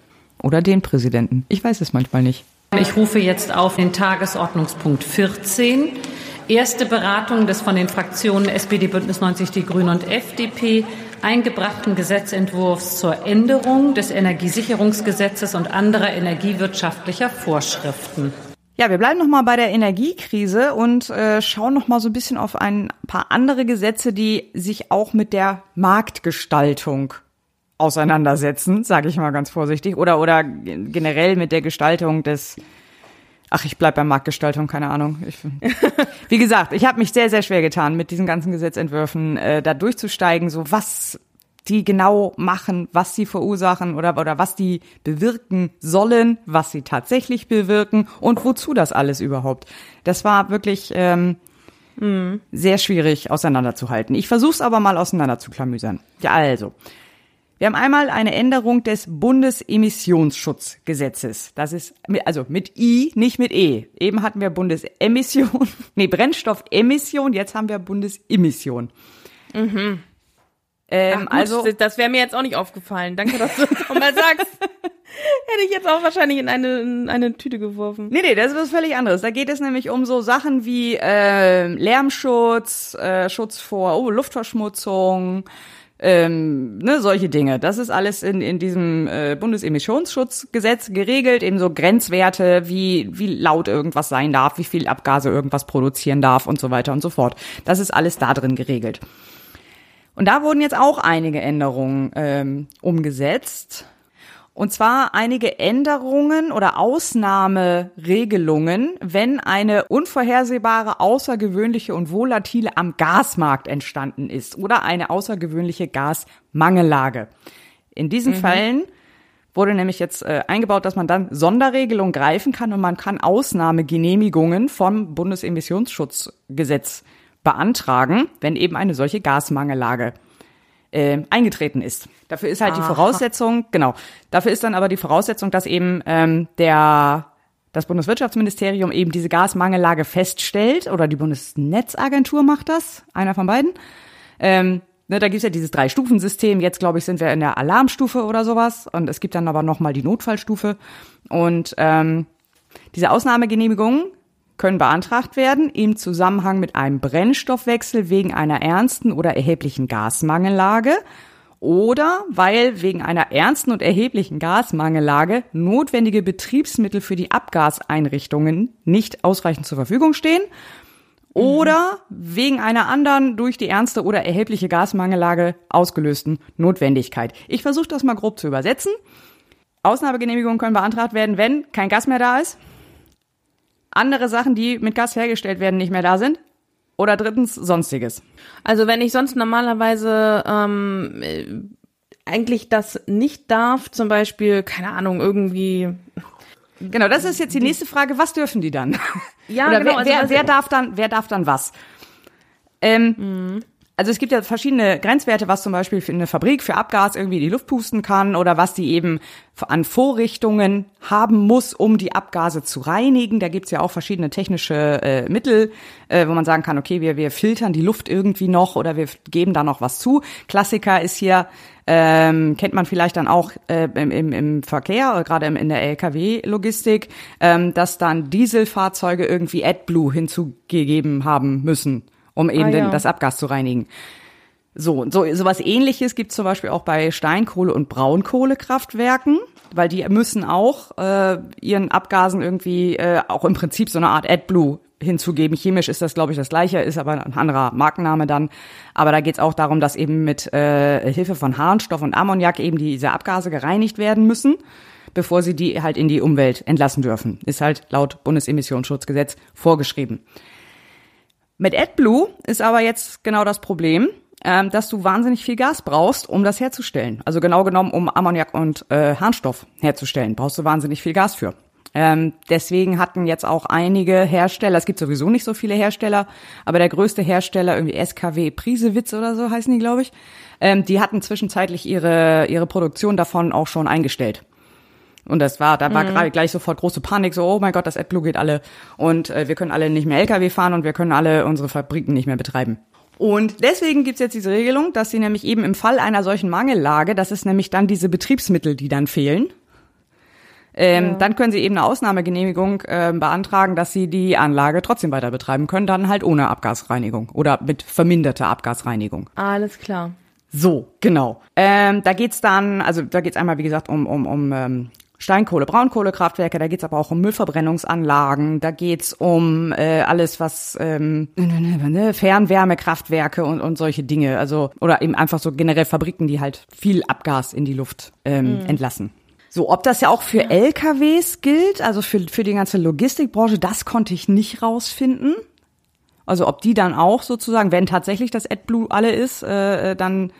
oder den Präsidenten. Ich weiß es manchmal nicht. Ich rufe jetzt auf den Tagesordnungspunkt 14. Erste Beratung des von den Fraktionen SPD, Bündnis 90, Die Grünen und FDP eingebrachten Gesetzentwurfs zur Änderung des Energiesicherungsgesetzes und anderer energiewirtschaftlicher Vorschriften. Ja, wir bleiben noch mal bei der Energiekrise und äh, schauen noch mal so ein bisschen auf ein paar andere Gesetze, die sich auch mit der Marktgestaltung auseinandersetzen, sage ich mal ganz vorsichtig, oder oder generell mit der Gestaltung des Ach, ich bleib bei Marktgestaltung, keine Ahnung. Ich, [LAUGHS] wie gesagt, ich habe mich sehr, sehr schwer getan, mit diesen ganzen Gesetzentwürfen äh, da durchzusteigen, so was die genau machen, was sie verursachen oder, oder was die bewirken sollen, was sie tatsächlich bewirken und wozu das alles überhaupt. Das war wirklich ähm, sehr schwierig auseinanderzuhalten. Ich versuche es aber mal auseinanderzuklamüsern. Ja, also. Wir haben einmal eine Änderung des Bundesemissionsschutzgesetzes. Das ist, mit- also mit I, nicht mit E. Eben hatten wir Bundesemission, [LAUGHS] nee, Brennstoffemission, jetzt haben wir Bundesemission. Ähm, Ach, also, das wäre mir jetzt auch nicht aufgefallen. Danke, dass du das nochmal sagst. [LAUGHS] Hätte ich jetzt auch wahrscheinlich in eine, in eine Tüte geworfen. Nee, nee, das ist was völlig anderes. Da geht es nämlich um so Sachen wie äh, Lärmschutz, äh, Schutz vor oh, Luftverschmutzung, ähm, ne, solche Dinge. Das ist alles in, in diesem äh, Bundesemissionsschutzgesetz geregelt, eben so Grenzwerte, wie, wie laut irgendwas sein darf, wie viel Abgase irgendwas produzieren darf und so weiter und so fort. Das ist alles da drin geregelt. Und da wurden jetzt auch einige Änderungen ähm, umgesetzt. Und zwar einige Änderungen oder Ausnahmeregelungen, wenn eine unvorhersehbare, außergewöhnliche und volatile am Gasmarkt entstanden ist oder eine außergewöhnliche Gasmangellage. In diesen Fällen wurde nämlich jetzt äh, eingebaut, dass man dann Sonderregelungen greifen kann und man kann Ausnahmegenehmigungen vom Bundesemissionsschutzgesetz beantragen, wenn eben eine solche Gasmangellage äh, eingetreten ist. Dafür ist halt die Voraussetzung, genau, dafür ist dann aber die Voraussetzung, dass eben ähm, der das Bundeswirtschaftsministerium eben diese Gasmangellage feststellt oder die Bundesnetzagentur macht das, einer von beiden. Ähm, ne, da gibt's ja dieses Drei-Stufen-System. Jetzt, glaube ich, sind wir in der Alarmstufe oder sowas. Und es gibt dann aber nochmal die Notfallstufe. Und ähm, diese Ausnahmegenehmigungen können beantragt werden im Zusammenhang mit einem Brennstoffwechsel wegen einer ernsten oder erheblichen Gasmangellage oder weil wegen einer ernsten und erheblichen Gasmangellage notwendige Betriebsmittel für die Abgaseinrichtungen nicht ausreichend zur Verfügung stehen oder wegen einer anderen durch die ernste oder erhebliche Gasmangellage ausgelösten Notwendigkeit. Ich versuche das mal grob zu übersetzen. Ausnahmegenehmigungen können beantragt werden, wenn kein Gas mehr da ist, andere Sachen, die mit Gas hergestellt werden, nicht mehr da sind oder drittens sonstiges. Also wenn ich sonst normalerweise ähm, äh, eigentlich das nicht darf, zum Beispiel, keine Ahnung, irgendwie Genau, das ist jetzt die nächste Frage. Was dürfen die dann? Ja, Oder genau, wer, also wer, wer darf dann, wer darf dann was? Ähm, Also es gibt ja verschiedene Grenzwerte, was zum Beispiel für eine Fabrik für Abgas irgendwie die Luft pusten kann oder was die eben an Vorrichtungen haben muss, um die Abgase zu reinigen. Da gibt's ja auch verschiedene technische äh, Mittel, äh, wo man sagen kann, okay, wir, wir filtern die Luft irgendwie noch oder wir geben da noch was zu. Klassiker ist hier, ähm, kennt man vielleicht dann auch äh, im, im, im Verkehr, gerade in der LKW-Logistik, ähm, dass dann Dieselfahrzeuge irgendwie AdBlue hinzugegeben haben müssen, um eben Ah, ja. das Abgas zu reinigen. So, so sowas ähnliches gibt es zum Beispiel auch bei Steinkohle- und Braunkohlekraftwerken, weil die müssen auch äh, ihren Abgasen irgendwie äh, auch im Prinzip so eine Art AdBlue hinzugeben. Chemisch ist das, glaube ich, das gleiche, ist aber ein anderer Markenname dann. Aber da geht es auch darum, dass eben mit äh, Hilfe von Harnstoff und Ammoniak eben diese Abgase gereinigt werden müssen, bevor sie die halt in die Umwelt entlassen dürfen. Ist halt laut Bundesemissionsschutzgesetz vorgeschrieben. Mit AdBlue ist aber jetzt genau das Problem, ähm, dass du wahnsinnig viel Gas brauchst, um das herzustellen. Also genau genommen, um Ammoniak und äh, Harnstoff herzustellen, brauchst du wahnsinnig viel Gas für. Ähm, deswegen hatten jetzt auch einige Hersteller, es gibt sowieso nicht so viele Hersteller, aber der größte Hersteller, irgendwie SKW Prisewitz oder so heißen die, glaube ich, ähm, die hatten zwischenzeitlich ihre, ihre Produktion davon auch schon eingestellt. Und das war, da war Mhm. gerade gleich sofort große Panik, so, oh mein Gott, das AdBlue geht alle. Und äh, wir können alle nicht mehr LKW fahren und wir können alle unsere Fabriken nicht mehr betreiben. Und deswegen gibt's jetzt diese Regelung, dass sie nämlich eben im Fall einer solchen Mangellage, das ist nämlich dann diese Betriebsmittel, die dann fehlen, ähm, dann können sie eben eine Ausnahmegenehmigung ähm, beantragen, dass sie die Anlage trotzdem weiter betreiben können, dann halt ohne Abgasreinigung oder mit verminderter Abgasreinigung. Alles klar. So, genau. Ähm, da geht's dann, also da geht's einmal, wie gesagt, um, um, um ähm, Steinkohle, Braunkohlekraftwerke, da geht's aber auch um Müllverbrennungsanlagen, da geht's um äh, alles, was ähm, ne, Fernwärmekraftwerke und, und solche Dinge. Also, oder eben einfach so generell Fabriken, die halt viel Abgas in die Luft ähm, entlassen. So, ob das ja auch für LKWs gilt, also für, für die ganze Logistikbranche, das konnte ich nicht rausfinden. Also ob die dann auch sozusagen, wenn tatsächlich das AdBlue alle ist, äh, äh, dann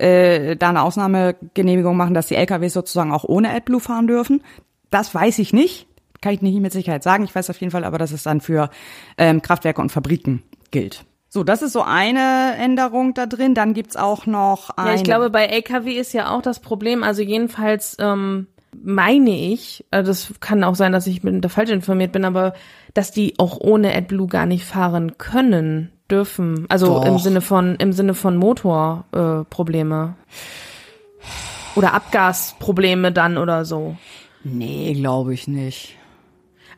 äh, da eine Ausnahmegenehmigung machen, dass die LKWs sozusagen auch ohne AdBlue fahren dürfen. Das weiß ich nicht. Kann ich nicht mit Sicherheit sagen. Ich weiß auf jeden Fall aber, dass es dann für ähm, Kraftwerke und Fabriken gilt. So, das ist so eine Änderung da drin. Dann gibt's auch noch eine. Ja, ich glaube, bei LKW ist ja auch das Problem, also jedenfalls ähm, meine ich, äh, das kann auch sein, dass ich mit, da falsch informiert bin, aber dass die auch ohne AdBlue gar nicht fahren können, dürfen. Also Doch. im Sinne von im Sinne von Motorprobleme. Äh, oder Abgasprobleme dann oder so. Nee, glaube ich nicht.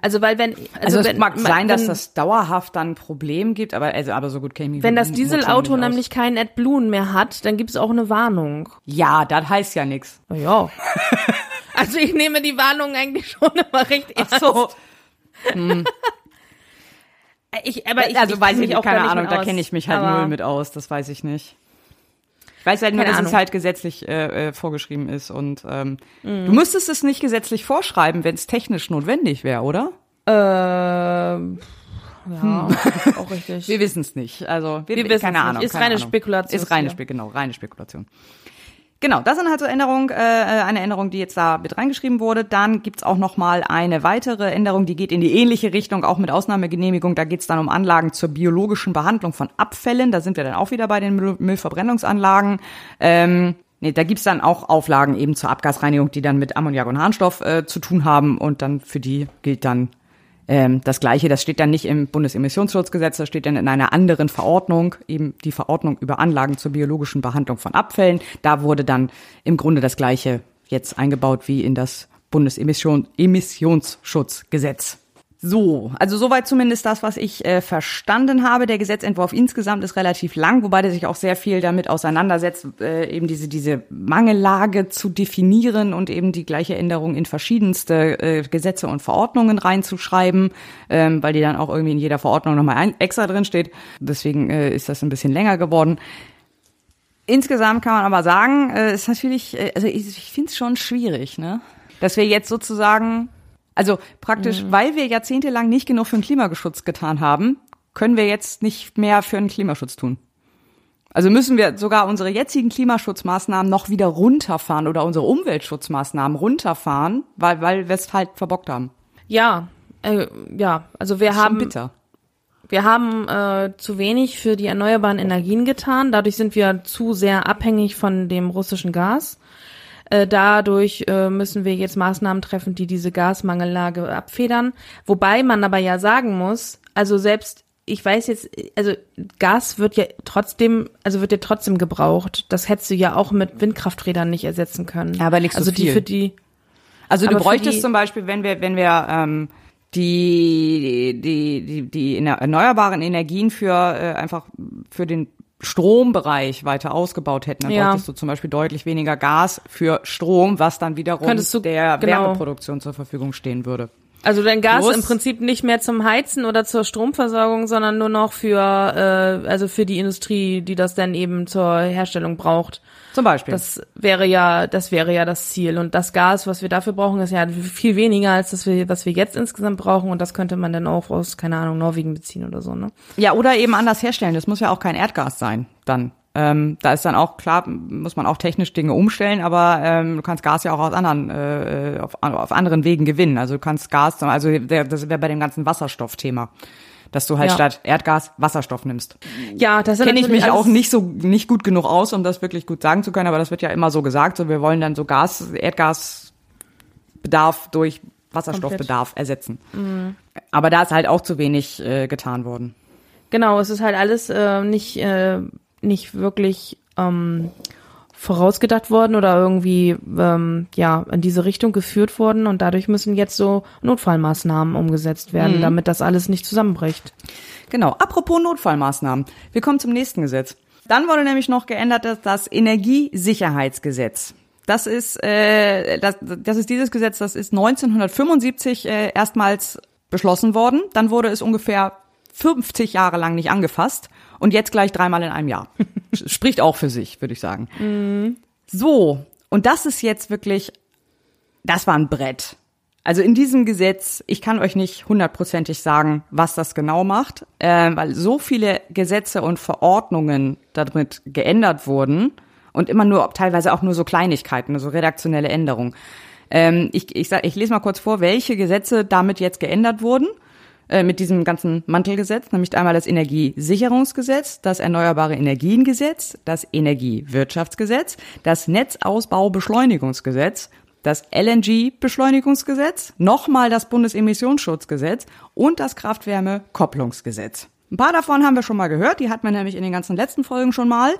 Also weil wenn Also, es wenn, mag wenn, sein, dass das dauerhaft dann ein Problem gibt, aber also aber so gut käme ich wenn das Dieselauto nämlich keinen AdBlue mehr hat, dann gibt es auch eine Warnung. Ja, das heißt ja nichts. Na Ja. [LAUGHS] also ich nehme die Warnung eigentlich schon immer recht ernst. so. Ich, aber ich, also ich weiß ich nicht, auch keine Ahnung, da kenne ich mich halt null mit aus, das weiß ich nicht. Ich weiß halt nur, dass es Ahnung. halt gesetzlich äh, äh, vorgeschrieben ist und ähm, Mhm. du müsstest es nicht gesetzlich vorschreiben, wenn es technisch notwendig wäre, oder? Ähm, ja, [LAUGHS] auch richtig. Wir wissen es nicht. Also wir, Wir wissen's keine. Ahnung. Ist keine reine Ahnung. Spekulation Ist reine genau, reine Spekulation. Genau, das sind halt so Änderungen, äh, eine Änderung, die jetzt da mit reingeschrieben wurde. Dann gibt's auch noch mal eine weitere Änderung, die geht in die ähnliche Richtung, auch mit Ausnahmegenehmigung. Da geht's dann um Anlagen zur biologischen Behandlung von Abfällen. Da sind wir dann auch wieder bei den Müll Müllverbrennungsanlagen. Ähm, nee, da gibt's dann auch Auflagen eben zur Abgasreinigung, die dann mit Ammoniak und Harnstoff äh, zu tun haben. Und dann für die gilt dann das Gleiche, das steht dann nicht im Bundesemissionsschutzgesetz, das steht dann in einer anderen Verordnung, eben die Verordnung über Anlagen zur biologischen Behandlung von Abfällen. Da wurde dann im Grunde das Gleiche jetzt eingebaut wie in das Bundesemissionsschutzgesetz. So, also soweit zumindest das, was ich äh, verstanden habe. Der Gesetzentwurf insgesamt ist relativ lang, wobei der sich auch sehr viel damit auseinandersetzt, äh, eben diese diese Mangellage zu definieren und eben die gleiche Änderung in verschiedenste äh, Gesetze und Verordnungen reinzuschreiben, ähm, weil die dann auch irgendwie in jeder Verordnung nochmal ein, extra drin steht. Deswegen äh, ist das ein bisschen länger geworden. Insgesamt kann man aber sagen, äh, ist natürlich, äh, also ich, ich finde es schon schwierig, ne? Dass wir jetzt sozusagen, also praktisch, weil wir jahrzehntelang nicht genug für den Klimaschutz getan haben, können wir jetzt nicht mehr für den Klimaschutz tun. Also müssen wir sogar unsere jetzigen Klimaschutzmaßnahmen noch wieder runterfahren oder unsere Umweltschutzmaßnahmen runterfahren, weil, weil wir es halt verbockt haben. Ja, äh, ja, also wir haben bitter. wir haben äh, zu wenig für die erneuerbaren Energien getan. Dadurch sind wir zu sehr abhängig von dem russischen Gas. Äh, dadurch äh, müssen wir jetzt Maßnahmen treffen, die diese Gasmangellage abfedern. Wobei man aber ja sagen muss, also selbst ich weiß jetzt, also Gas wird ja trotzdem, also wird ja trotzdem gebraucht. Das hättest du ja auch mit Windkrafträdern nicht ersetzen können. Ja, aber nicht so also die viel. für die Also du bräuchtest die- zum Beispiel, wenn wir, wenn wir ähm, die, die, die, die erneuerbaren Energien für äh, einfach für den Strombereich weiter ausgebaut hätten, dann Ja. bräuchtest du zum Beispiel deutlich weniger Gas für Strom, was dann wiederum du- der genau. Wärmeproduktion zur Verfügung stehen würde. Also dein Gas Plus- im Prinzip nicht mehr zum Heizen oder zur Stromversorgung, sondern nur noch für äh, also für die Industrie, die das dann eben zur Herstellung braucht. Zum Beispiel. Das wäre ja das wäre ja das Ziel und das Gas, was wir dafür brauchen, ist ja viel weniger als das wir was wir jetzt insgesamt brauchen und das könnte man dann auch aus keine Ahnung Norwegen beziehen oder so, ne? ja, oder eben anders herstellen. Das muss ja auch kein Erdgas sein, dann. Ähm, da ist dann auch klar, muss man auch technisch Dinge umstellen, aber ähm, du kannst Gas ja auch aus anderen, äh, auf, auf anderen Wegen gewinnen. Also du kannst Gas, also der, das wäre bei dem ganzen Wasserstoffthema, dass du halt Ja. statt Erdgas Wasserstoff nimmst. Ja, das Kenne ich mich auch nicht so nicht gut genug aus, um das wirklich gut sagen zu können, aber das wird ja immer so gesagt. So, wir wollen dann so Gas, Erdgasbedarf durch Wasserstoffbedarf ersetzen. Mhm. Aber da ist halt auch zu wenig äh, getan worden. Genau, es ist halt alles äh, nicht, äh, nicht wirklich ähm, vorausgedacht worden oder irgendwie ähm, ja in diese Richtung geführt worden und dadurch müssen jetzt so Notfallmaßnahmen umgesetzt werden, damit das alles nicht zusammenbricht. Genau. Apropos Notfallmaßnahmen. Wir kommen zum nächsten Gesetz. Dann wurde nämlich noch geändert das, das Energiesicherheitsgesetz. Das ist, äh, das, das ist dieses Gesetz, das ist 1975 äh, erstmals beschlossen worden. Dann wurde es ungefähr 50 Jahre lang nicht angefasst und jetzt gleich dreimal in einem Jahr. [LAUGHS] Spricht auch für sich, würde ich sagen. So, und das ist jetzt wirklich, das war ein Brett. Also in diesem Gesetz, ich kann euch nicht hundertprozentig sagen, was das genau macht, äh, weil so viele Gesetze und Verordnungen damit geändert wurden und immer nur, teilweise auch nur so Kleinigkeiten, so redaktionelle Änderungen. Ähm, ich, ich, sag, ich lese mal kurz vor, welche Gesetze damit jetzt geändert wurden äh, mit diesem ganzen Mantelgesetz, nämlich einmal das Energiesicherungsgesetz, das Erneuerbare Energiengesetz, das Energiewirtschaftsgesetz, das Netzausbaubeschleunigungsgesetz, das LNG-Beschleunigungsgesetz, nochmal das Bundesemissionsschutzgesetz und das Kraftwärme-Kopplungsgesetz. Ein paar davon haben wir schon mal gehört, die hatten wir nämlich in den ganzen letzten Folgen schon mal.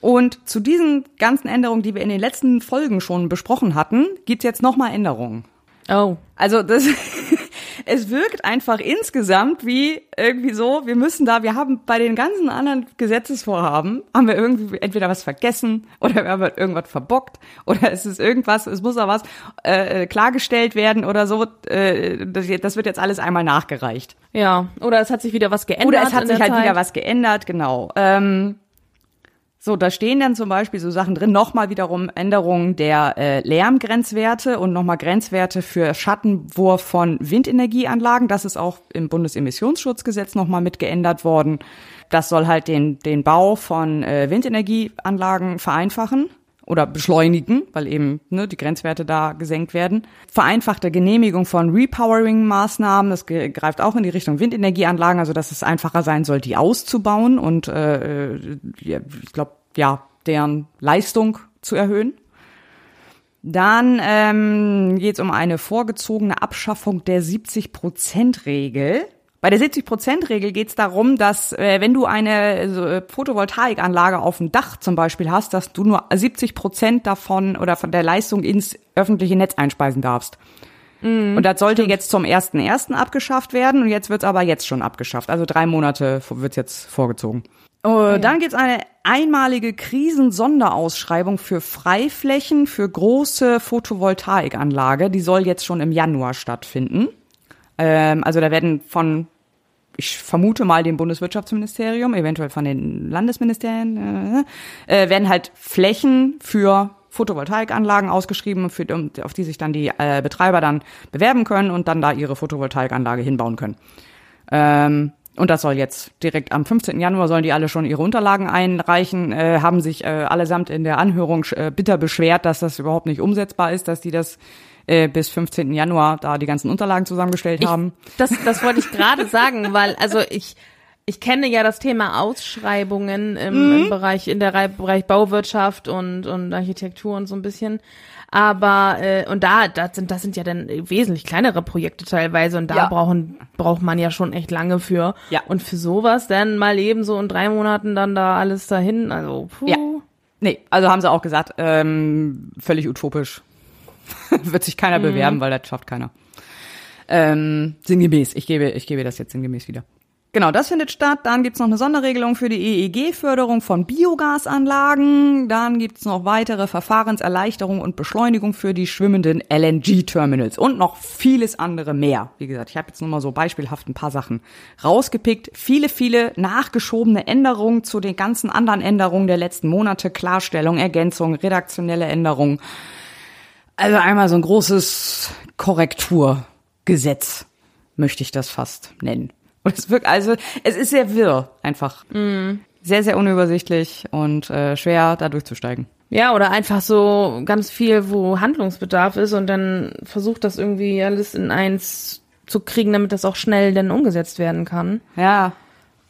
Und zu diesen ganzen Änderungen, die wir in den letzten Folgen schon besprochen hatten, gibt's jetzt nochmal Änderungen. Oh. Also das, [LAUGHS] es wirkt einfach insgesamt wie irgendwie so, wir müssen da, wir haben bei den ganzen anderen Gesetzesvorhaben, haben wir irgendwie entweder was vergessen oder wir haben halt irgendwas verbockt oder es ist irgendwas, es muss da was äh, klargestellt werden oder so. Äh, das, wird jetzt alles einmal nachgereicht. Ja, oder es hat sich wieder was geändert. Oder es hat sich halt Zeit. wieder was geändert, genau. Ähm, so, da stehen dann zum Beispiel so Sachen drin, nochmal wiederum Änderungen der äh, Lärmgrenzwerte und nochmal Grenzwerte für Schattenwurf von Windenergieanlagen. Das ist auch im Bundesemissionsschutzgesetz nochmal mit geändert worden. Das soll halt den, den Bau von äh, Windenergieanlagen vereinfachen oder beschleunigen, weil eben ne, die Grenzwerte da gesenkt werden. Vereinfachte Genehmigung von Repowering-Maßnahmen, das greift auch in die Richtung Windenergieanlagen, also dass es einfacher sein soll, die auszubauen und äh, äh, ja, ich glaube, ja, deren Leistung zu erhöhen. Dann ähm, geht es um eine vorgezogene Abschaffung der 70-Prozent-Regel. Bei der 70-Prozent-Regel geht es darum, dass äh, wenn du eine äh, Photovoltaikanlage auf dem Dach zum Beispiel hast, dass du nur 70 Prozent davon oder von der Leistung ins öffentliche Netz einspeisen darfst. und das sollte jetzt zum 1.1. abgeschafft werden und jetzt wird's aber jetzt schon abgeschafft. Also drei Monate wird's jetzt vorgezogen. Oh, Dann gibt's eine einmalige Krisensonderausschreibung für Freiflächen für große Photovoltaikanlage. Die soll jetzt schon im Januar stattfinden. Ähm, also da werden von, ich vermute mal dem Bundeswirtschaftsministerium, eventuell von den Landesministerien, äh, äh, werden halt Flächen für Photovoltaikanlagen ausgeschrieben, für, auf die sich dann die äh, Betreiber dann bewerben können und dann da ihre Photovoltaikanlage hinbauen können. Ähm, und das soll jetzt direkt am 15. Januar sollen die alle schon ihre Unterlagen einreichen, äh, haben sich äh, allesamt in der Anhörung äh, bitter beschwert, dass das überhaupt nicht umsetzbar ist, dass die das äh, bis 15. Januar da die ganzen Unterlagen zusammengestellt Ich, haben. das, das wollte ich gerade sagen, weil also ich ich kenne ja das Thema Ausschreibungen im, Mhm. im Bereich in der Rei- Bereich Bauwirtschaft und und Architektur und so ein bisschen. Aber äh, und da das sind das sind ja dann wesentlich kleinere Projekte teilweise und da Ja. brauchen braucht man ja schon echt lange für. Ja. Und für sowas dann mal eben so in drei Monaten dann da alles dahin. Also puh. Ja. Nee, also haben sie auch gesagt, ähm, völlig utopisch. [LAUGHS] Wird sich keiner bewerben, weil das schafft keiner. Ähm, sinngemäß, ich gebe, ich gebe das jetzt sinngemäß wieder. Genau, das findet statt. Dann gibt's noch eine Sonderregelung für die EEG-Förderung von Biogasanlagen. Dann gibt's noch weitere Verfahrenserleichterung und Beschleunigung für die schwimmenden LNG-Terminals und noch vieles andere mehr. Wie gesagt, ich habe jetzt nur mal so beispielhaft ein paar Sachen rausgepickt. Viele, viele nachgeschobene Änderungen zu den ganzen anderen Änderungen der letzten Monate. Klarstellung, Ergänzung, redaktionelle Änderungen. Also einmal so ein großes Korrekturgesetz, möchte ich das fast nennen. Und es wirkt, also, es ist sehr wirr, einfach. sehr, sehr unübersichtlich und äh, schwer, da durchzusteigen. Ja, oder einfach so ganz viel, wo Handlungsbedarf ist und dann versucht das irgendwie alles in eins zu kriegen, damit das auch schnell dann umgesetzt werden kann. Ja.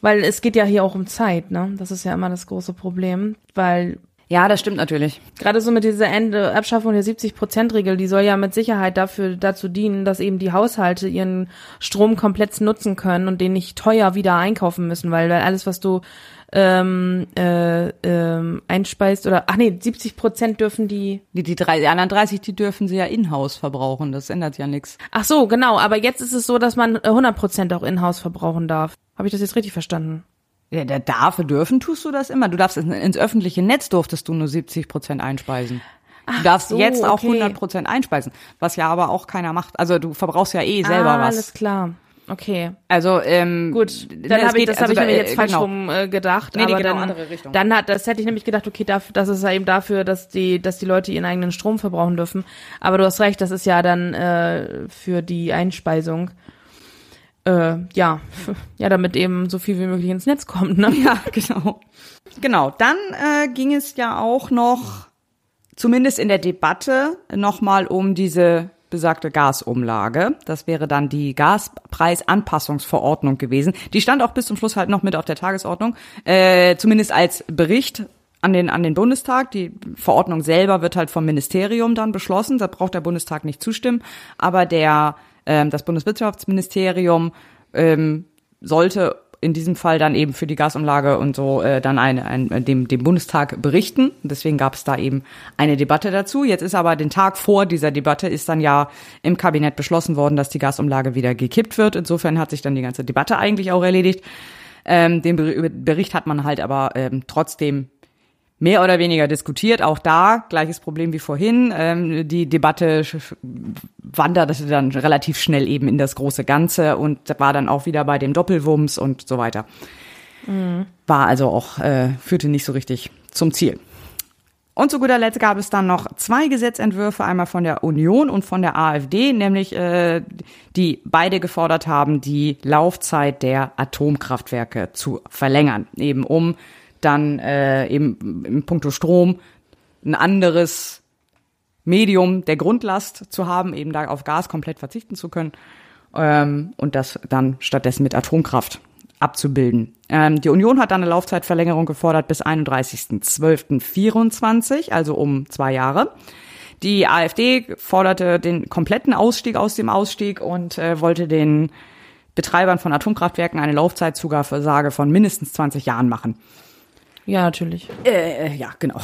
Weil es geht ja hier auch um Zeit, ne? Das ist ja immer das große Problem, weil Ja, das stimmt natürlich. gerade so mit dieser Ende Abschaffung der 70-Prozent-Regel, die soll ja mit Sicherheit dafür dazu dienen, dass eben die Haushalte ihren Strom komplett nutzen können und den nicht teuer wieder einkaufen müssen, weil, weil alles, was du ähm, äh, ähm, einspeist oder ach nee, 70 Prozent dürfen die. Die, die, drei, die anderen 30, die dürfen sie ja in-house verbrauchen. Das ändert ja nichts. Ach so, genau. Aber jetzt ist es so, dass man äh, 100 Prozent auch in-house verbrauchen darf. Habe ich das jetzt richtig verstanden? Ja, der darf, dürfen tust du das immer. Du darfst in- ins öffentliche Netz durftest du nur 70 Prozent einspeisen. Du darfst so, jetzt auch okay. 100 Prozent einspeisen, was ja aber auch keiner macht. Also du verbrauchst ja eh selber ah, was. Alles klar. Okay. Also ähm, Gut, dann habe ich das habe ich also, mir äh, jetzt falsch genau. rum äh, gedacht, Nee, nee, aber genau, dann, andere Richtung. dann hat das hätte ich nämlich gedacht, okay, dafür, das ist ja eben dafür, dass die dass die Leute ihren eigenen Strom verbrauchen dürfen, aber du hast recht, das ist ja dann äh, für die Einspeisung äh, ja, [LAUGHS] ja, damit eben so viel wie möglich ins Netz kommt, ne? Ja, genau. Genau, dann äh, ging es ja auch noch, zumindest in der Debatte, nochmal um diese besagte Gasumlage. Das wäre dann die Gaspreisanpassungsverordnung gewesen. Die stand auch bis zum Schluss halt noch mit auf der Tagesordnung, äh, zumindest als Bericht an den, an den Bundestag. Die Verordnung selber wird halt vom Ministerium dann beschlossen. Da braucht der Bundestag nicht zustimmen. Aber der, ähm, das Bundeswirtschaftsministerium ähm, sollte in diesem Fall dann eben für die Gasumlage und so äh, dann ein, ein, dem, dem Bundestag berichten. Deswegen gab es da eben eine Debatte dazu. Jetzt ist aber den Tag vor dieser Debatte ist dann ja im Kabinett beschlossen worden, dass die Gasumlage wieder gekippt wird. Insofern hat sich dann die ganze Debatte eigentlich auch erledigt. Ähm, den Ber- Bericht hat man halt aber ähm, trotzdem mehr oder weniger diskutiert. Auch da gleiches Problem wie vorhin. Ähm, die Debatte wanderte dann relativ schnell eben in das große Ganze und war dann auch wieder bei dem Doppelwumms und so weiter. War also auch, äh, führte nicht so richtig zum Ziel. Und zu guter Letzt gab es dann noch zwei Gesetzentwürfe, einmal von der Union und von der AfD, nämlich äh, die beide gefordert haben, die Laufzeit der Atomkraftwerke zu verlängern, eben um dann äh, eben im Punkto Strom ein anderes Medium der Grundlast zu haben, eben da auf Gas komplett verzichten zu können ähm, und das dann stattdessen mit Atomkraft abzubilden. Ähm, die Union hat dann eine Laufzeitverlängerung gefordert bis 31.12.24, also um zwei Jahre. Die AfD forderte den kompletten Ausstieg aus dem Ausstieg und äh, wollte den Betreibern von Atomkraftwerken eine Laufzeitzusage von mindestens 20 Jahren machen. Ja, natürlich. Äh, ja, genau.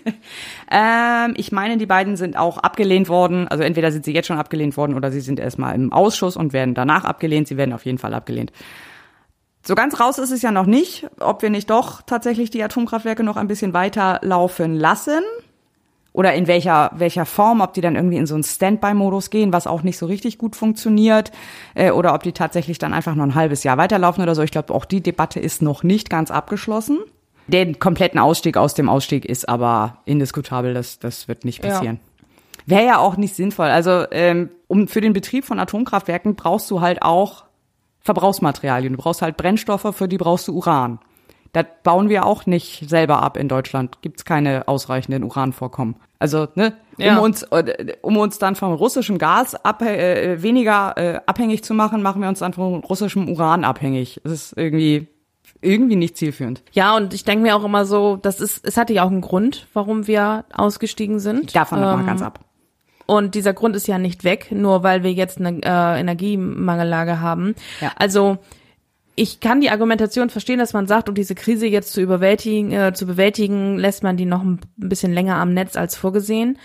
[LAUGHS] ähm, ich meine, die beiden sind auch abgelehnt worden. Also entweder sind sie jetzt schon abgelehnt worden oder sie sind erstmal im Ausschuss und werden danach abgelehnt. Sie werden auf jeden Fall abgelehnt. So ganz raus ist es ja noch nicht, ob wir nicht doch tatsächlich die Atomkraftwerke noch ein bisschen weiter laufen lassen. Oder in welcher, welcher Form, ob die dann irgendwie in so einen Standby-Modus gehen, was auch nicht so richtig gut funktioniert, äh, oder ob die tatsächlich dann einfach noch ein halbes Jahr weiterlaufen oder so. Ich glaube, auch die Debatte ist noch nicht ganz abgeschlossen. Den kompletten Ausstieg aus dem Ausstieg ist aber indiskutabel, das, das wird nicht Ja. passieren. Wäre ja auch nicht sinnvoll. Also ähm, um für den Betrieb von Atomkraftwerken brauchst du halt auch Verbrauchsmaterialien. Du brauchst halt Brennstoffe, für die brauchst du Uran. Das bauen wir auch nicht selber ab in Deutschland. Gibt's keine ausreichenden Uranvorkommen. Also, ne, um Ja. uns, äh, um uns dann vom russischen Gas ab, äh, weniger äh, abhängig zu machen, machen wir uns dann vom russischen Uran abhängig. Das ist irgendwie, irgendwie nicht zielführend. Ja, und ich denke mir auch immer so, das ist, es hatte ja auch einen Grund, warum wir ausgestiegen sind. Davon ähm, mal ganz ab. Und dieser Grund ist ja nicht weg, nur weil wir jetzt eine äh, Energiemangellage haben. Ja. Also ich kann die Argumentation verstehen, dass man sagt, um diese Krise jetzt zu überwältigen, äh, zu bewältigen, lässt man die noch ein bisschen länger am Netz als vorgesehen.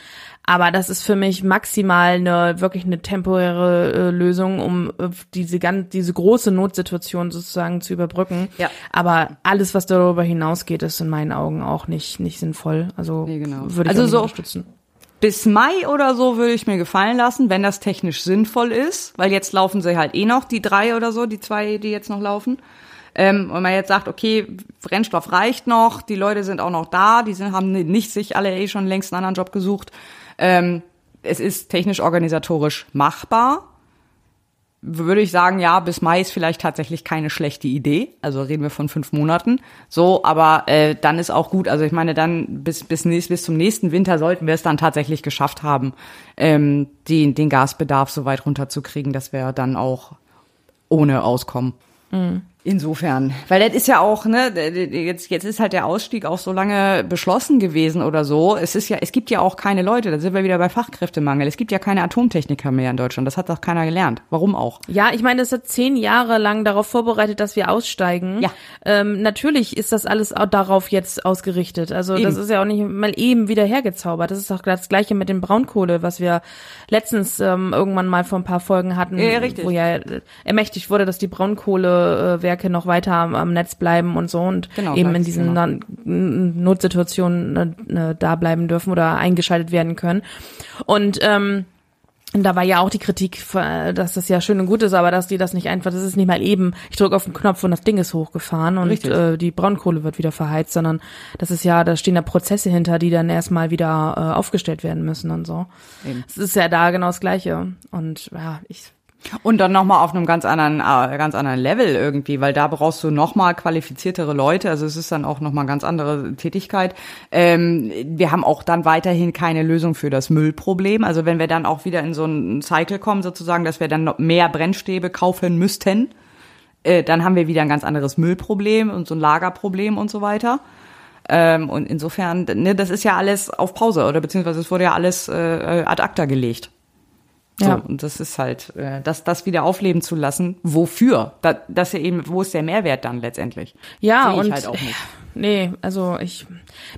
Aber das ist für mich maximal eine wirklich eine temporäre äh, Lösung, um äh, diese ganz diese große Notsituation sozusagen zu überbrücken. Ja. Aber alles, was darüber hinausgeht, ist in meinen Augen auch nicht nicht sinnvoll. Also Nee, genau. würde ich Also so- unterstützen. Bis Mai oder so würde ich mir gefallen lassen, wenn das technisch sinnvoll ist, weil jetzt laufen sie halt eh noch, die drei oder so, die zwei, die jetzt noch laufen. Ähm, und man jetzt sagt, okay, Brennstoff reicht noch, die Leute sind auch noch da, die sind, haben nicht sich alle eh schon längst einen anderen Job gesucht. Ähm, es ist technisch organisatorisch machbar. Würde ich sagen, ja, bis Mai ist vielleicht tatsächlich keine schlechte Idee. Also reden wir von fünf Monaten. So, aber äh, dann ist auch gut. Also ich meine, dann bis bis nächst, bis zum nächsten Winter sollten wir es dann tatsächlich geschafft haben, ähm, die, den Gasbedarf so weit runterzukriegen, dass wir dann auch ohne auskommen. Mhm. Insofern, weil das ist ja auch, ne, jetzt, jetzt ist halt der Ausstieg auch so lange beschlossen gewesen oder so. Es ist ja, es gibt ja auch keine Leute, da sind wir wieder bei Fachkräftemangel. Es gibt ja keine Atomtechniker mehr in Deutschland. Das hat doch keiner gelernt. Warum auch? Ja, ich meine, es hat zehn Jahre lang darauf vorbereitet, dass wir aussteigen. Ja. Ähm, natürlich ist das alles auch darauf jetzt ausgerichtet. Also eben. das ist ja auch nicht mal eben wieder hergezaubert. Das ist auch das Gleiche mit dem Braunkohle, was wir letztens ähm, irgendwann mal vor ein paar Folgen hatten, ja, richtig. wo ja ermächtigt wurde, dass die Braunkohle äh, Kraftwerke noch weiter am, am Netz bleiben und so und genau, eben in diesen genau. Notsituationen äh, da bleiben dürfen oder eingeschaltet werden können. Und ähm, und da war ja auch die Kritik, äh, dass das ja schön und gut ist, aber dass die das nicht einfach, das ist nicht mal eben, ich drücke auf den Knopf und das Ding ist hochgefahren und äh, die Braunkohle wird wieder verheizt, sondern das ist ja, da stehen da Prozesse hinter, die dann erstmal wieder äh, aufgestellt werden müssen und so. Es ist ja da genau das Gleiche. Und ja, ich und dann nochmal auf einem ganz anderen, äh, ganz anderen Level irgendwie, weil da brauchst du nochmal qualifiziertere Leute. Also es ist dann auch nochmal ganz andere Tätigkeit. Ähm, wir haben auch dann weiterhin keine Lösung für das Müllproblem. Also wenn wir dann auch wieder in so einen Cycle kommen sozusagen, dass wir dann noch mehr Brennstäbe kaufen müssten, äh, dann haben wir wieder ein ganz anderes Müllproblem und so ein Lagerproblem und so weiter. Ähm, und insofern, ne, das ist ja alles auf Pause oder beziehungsweise es wurde ja alles äh, ad acta gelegt. So, ja. Und das ist halt, äh, das, das wieder aufleben zu lassen. Wofür? Da, das ja eben, wo ist der Mehrwert dann letztendlich? Ja, und halt auch nicht. nee, also ich,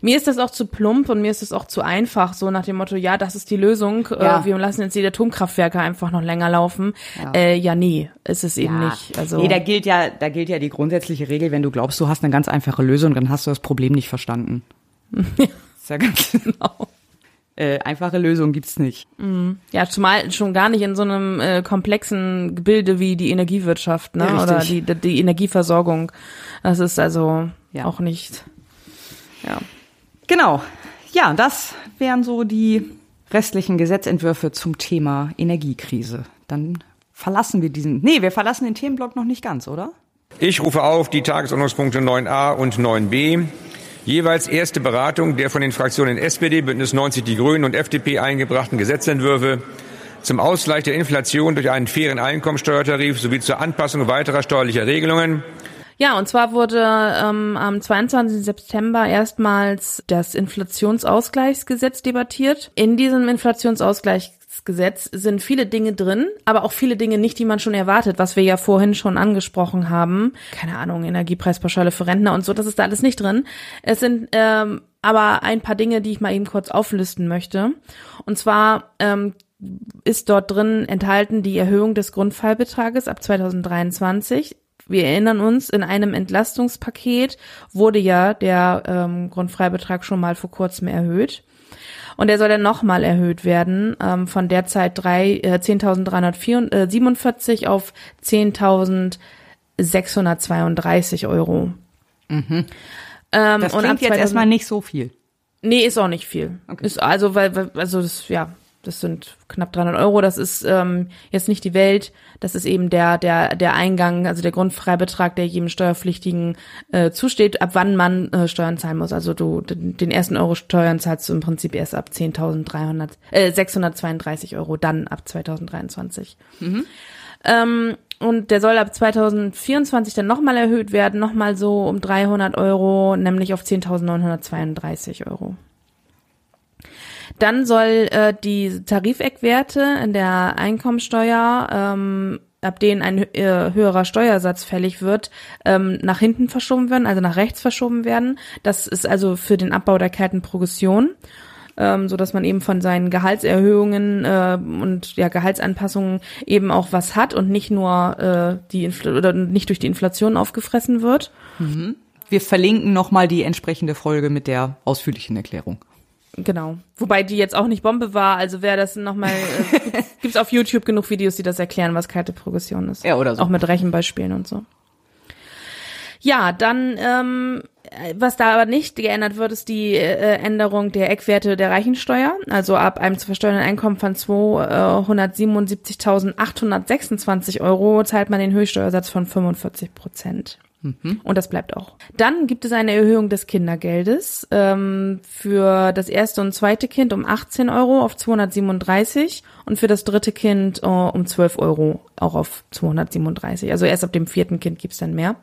mir ist das auch zu plump und mir ist das auch zu einfach, so nach dem Motto, ja, das ist die Lösung, äh, ja. äh, wir lassen jetzt die Atomkraftwerke einfach noch länger laufen. Ja, äh, ja nee, ist es eben ja. nicht. Also nee, da gilt ja, da gilt ja die grundsätzliche Regel, wenn du glaubst, du hast eine ganz einfache Lösung, dann hast du das Problem nicht verstanden. ja. [LAUGHS] Ist ja ganz genau äh, einfache Lösung gibt's nicht. Mhm. Ja, zumal schon gar nicht in so einem äh, komplexen Gebilde wie die Energiewirtschaft, ne? Ja, Oder die, die Energieversorgung. Das ist also ja. auch nicht. Ja. Genau. Ja, das wären so die restlichen Gesetzentwürfe zum Thema Energiekrise. Dann verlassen wir diesen. Nee, wir verlassen den Themenblock noch nicht ganz, oder? Ich rufe auf die Tagesordnungspunkte 9a und 9b jeweils erste Beratung der von den Fraktionen SPD, Bündnis 90 Die Grünen und FDP eingebrachten Gesetzentwürfe zum Ausgleich der Inflation durch einen fairen Einkommensteuertarif sowie zur Anpassung weiterer steuerlicher Regelungen. Ja, und zwar wurde ähm, am 22. September erstmals das Inflationsausgleichsgesetz debattiert. In diesem Inflationsausgleich Gesetz sind viele Dinge drin, aber auch viele Dinge nicht, die man schon erwartet, was wir ja vorhin schon angesprochen haben. Keine Ahnung, Energiepreispauschale für Rentner und so, das ist da alles nicht drin. Es sind ähm, aber ein paar Dinge, die ich mal eben kurz auflisten möchte. Und zwar ähm, ist dort drin enthalten die Erhöhung des Grundfallbetrages ab 2023. Wir erinnern uns, in einem Entlastungspaket wurde ja der ähm, Grundfreibetrag schon mal vor kurzem erhöht. Und er soll dann nochmal erhöht werden ähm, von derzeit drei, äh, 10.347 äh, auf 10.632 Euro. Mhm. Ähm, das klingt jetzt erstmal nicht so viel. Nee, ist auch nicht viel. Okay. Ist also, weil, also das, ja, das sind knapp 300 Euro, das ist ähm, jetzt nicht die Welt, das ist eben der, der, der Eingang, also der Grundfreibetrag, der jedem Steuerpflichtigen äh, zusteht, ab wann man äh, Steuern zahlen muss. Also du, den ersten Euro Steuern zahlst du im Prinzip erst ab 10.300, äh, 632 Euro, dann ab 2023. Mhm. Ähm, und der soll ab 2024 dann nochmal erhöht werden, nochmal so um 300 Euro, nämlich auf 10.932 Euro. Dann soll äh, die Tarifeckwerte in der Einkommensteuer, ähm, ab denen ein äh, höherer Steuersatz fällig wird, ähm, nach hinten verschoben werden, also nach rechts verschoben werden. Das ist also für den Abbau der kalten Progression ähm, so dass man eben von seinen Gehaltserhöhungen äh, und ja Gehaltsanpassungen eben auch was hat und nicht nur äh, die Infl oder nicht durch die Inflation aufgefressen wird. Mhm. Wir verlinken nochmal die entsprechende Folge mit der ausführlichen Erklärung. Genau. Wobei die jetzt auch nicht Bombe war. Also wer das nochmal, äh, [LAUGHS] gibt's auf YouTube genug Videos, die das erklären, was kalte Progression ist. Ja, oder so. Auch mit Rechenbeispielen und so. Ja, dann ähm, was da aber nicht geändert wird, ist die äh, Änderung der Eckwerte der Reichensteuer. Also ab einem zu versteuernden Einkommen von 277.826 Euro zahlt man den Höchststeuersatz von 45 Prozent. Und das bleibt auch. Dann gibt es eine Erhöhung des Kindergeldes ähm, für das erste und zweite Kind um 18 Euro auf 237 und für das dritte Kind äh, um 12 Euro auch auf 237. Also erst ab dem vierten Kind gibt's dann mehr.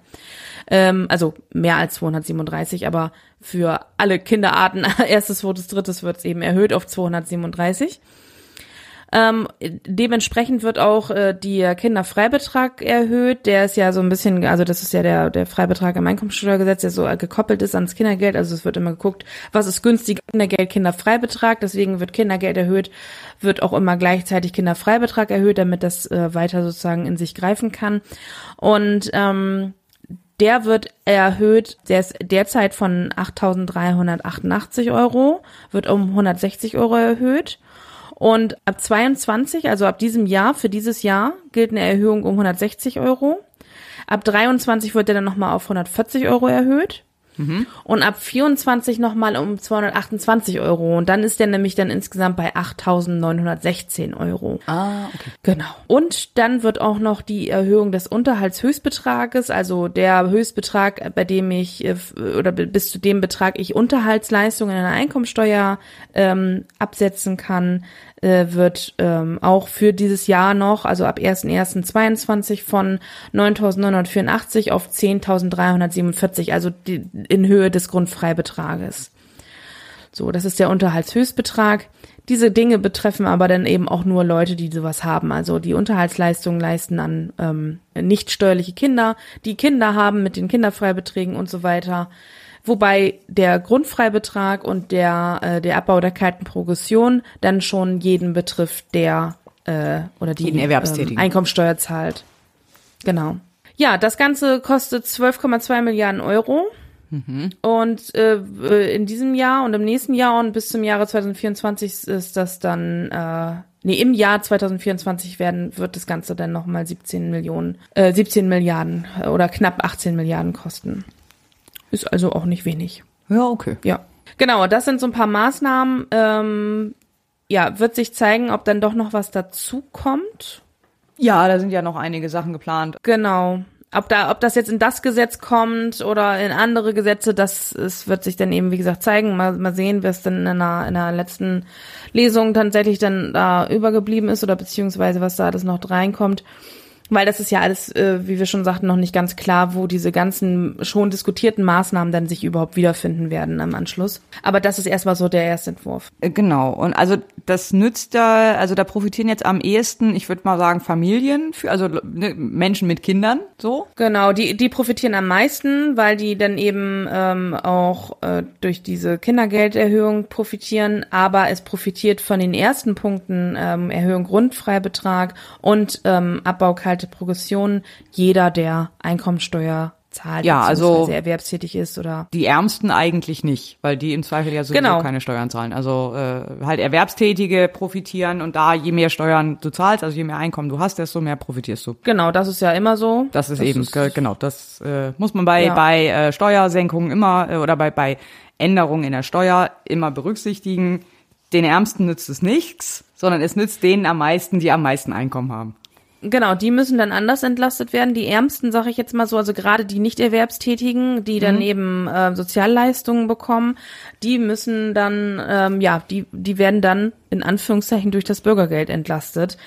Ähm, also mehr als 237, aber für alle Kinderarten, [LAUGHS] erstes, zweites, drittes wird es eben erhöht auf 237. Ähm, dementsprechend wird auch äh, der Kinderfreibetrag erhöht. Der ist ja so ein bisschen, also das ist ja der, der Freibetrag im Einkommensteuergesetz, der so gekoppelt ist ans Kindergeld. Also es wird immer geguckt, was ist günstig, Kindergeld, Kinderfreibetrag. Deswegen wird Kindergeld erhöht, wird auch immer gleichzeitig Kinderfreibetrag erhöht, damit das äh, weiter sozusagen in sich greifen kann. Und ähm, der wird erhöht, der ist derzeit von 8.388 Euro, wird um 160 Euro erhöht. Und ab 22, also ab diesem Jahr, für dieses Jahr, gilt eine Erhöhung um 160 Euro. Ab 23 wird der dann nochmal auf 140 Euro erhöht. Und ab 24 nochmal um 228 Euro. Und dann ist der nämlich dann insgesamt bei 8.916 Euro. Ah, okay. Genau. Und dann wird auch noch die Erhöhung des Unterhaltshöchstbetrages, also der Höchstbetrag, bei dem ich äh, oder bis zu dem Betrag ich Unterhaltsleistungen in der Einkommensteuer ähm, absetzen kann, äh, wird ähm, auch für dieses Jahr noch, also ab 1.1.22 von 9.984 auf 10.347, also die, in Höhe des Grundfreibetrages. So, das ist der Unterhaltshöchstbetrag. Diese Dinge betreffen aber dann eben auch nur Leute, die sowas haben. Also die Unterhaltsleistungen leisten an ähm, nicht steuerliche Kinder, die Kinder haben mit den Kinderfreibeträgen und so weiter. Wobei der Grundfreibetrag und der, äh, der Abbau der kalten Progression dann schon jeden betrifft, der äh, oder die. Ähm, Einkommensteuer zahlt. Genau. Ja, das Ganze kostet 12,2 Milliarden Euro. Und äh, in diesem Jahr und im nächsten Jahr und bis zum Jahre 2024 ist das dann, äh, nee, im Jahr 2024 werden, wird das Ganze dann nochmal 17 Millionen, äh, 17 Milliarden oder knapp 18 Milliarden kosten. Ist also auch nicht wenig. Ja, okay. Ja. Genau, das sind so ein paar Maßnahmen. Ähm, ja, wird sich zeigen, ob dann doch noch was dazu kommt. Ja, da sind ja noch einige Sachen geplant. Genau. Ob da, ob das jetzt in das Gesetz kommt oder in andere Gesetze, das, es wird sich dann eben, wie gesagt, zeigen. Mal, mal sehen, wer es dann in einer, in einer letzten Lesung tatsächlich dann da übergeblieben ist oder beziehungsweise was da alles noch reinkommt. Weil das ist ja alles, äh, wie wir schon sagten, noch nicht ganz klar, wo diese ganzen schon diskutierten Maßnahmen dann sich überhaupt wiederfinden werden am Anschluss. Aber das ist erstmal so der Erstentwurf. Äh, Genau. Und also das nützt da, also da profitieren jetzt am ehesten, ich würde mal sagen, Familien, für, also ne, Menschen mit Kindern, so. Genau, die, die profitieren am meisten, weil die dann eben ähm, auch äh, durch diese Kindergelderhöhung profitieren, aber es profitiert von den ersten Punkten ähm, Erhöhung Grundfreibetrag und ähm, Abbau kalte Progression jeder, der Einkommensteuer zahlt, Ja, also- erwerbstätig ist oder Die Ärmsten eigentlich nicht, weil die im Zweifel ja sowieso Genau. keine Steuern zahlen. Also äh, halt Erwerbstätige profitieren und da je mehr Steuern du zahlst, also je mehr Einkommen du hast, desto mehr profitierst du. genau, das ist ja immer so. Das ist eben, ge- genau, das äh, muss man bei, Ja. bei äh, Steuersenkungen immer äh, oder bei, bei Änderungen in der Steuer immer berücksichtigen. Den Ärmsten nützt es nichts, sondern es nützt denen am meisten, die am meisten Einkommen haben. Genau, die müssen dann anders entlastet werden. Die Ärmsten, sage ich jetzt mal so, also gerade die Nicht-Erwerbstätigen, die dann eben äh, Sozialleistungen bekommen, die müssen dann, ähm, ja, die, die werden dann in Anführungszeichen durch das Bürgergeld entlastet,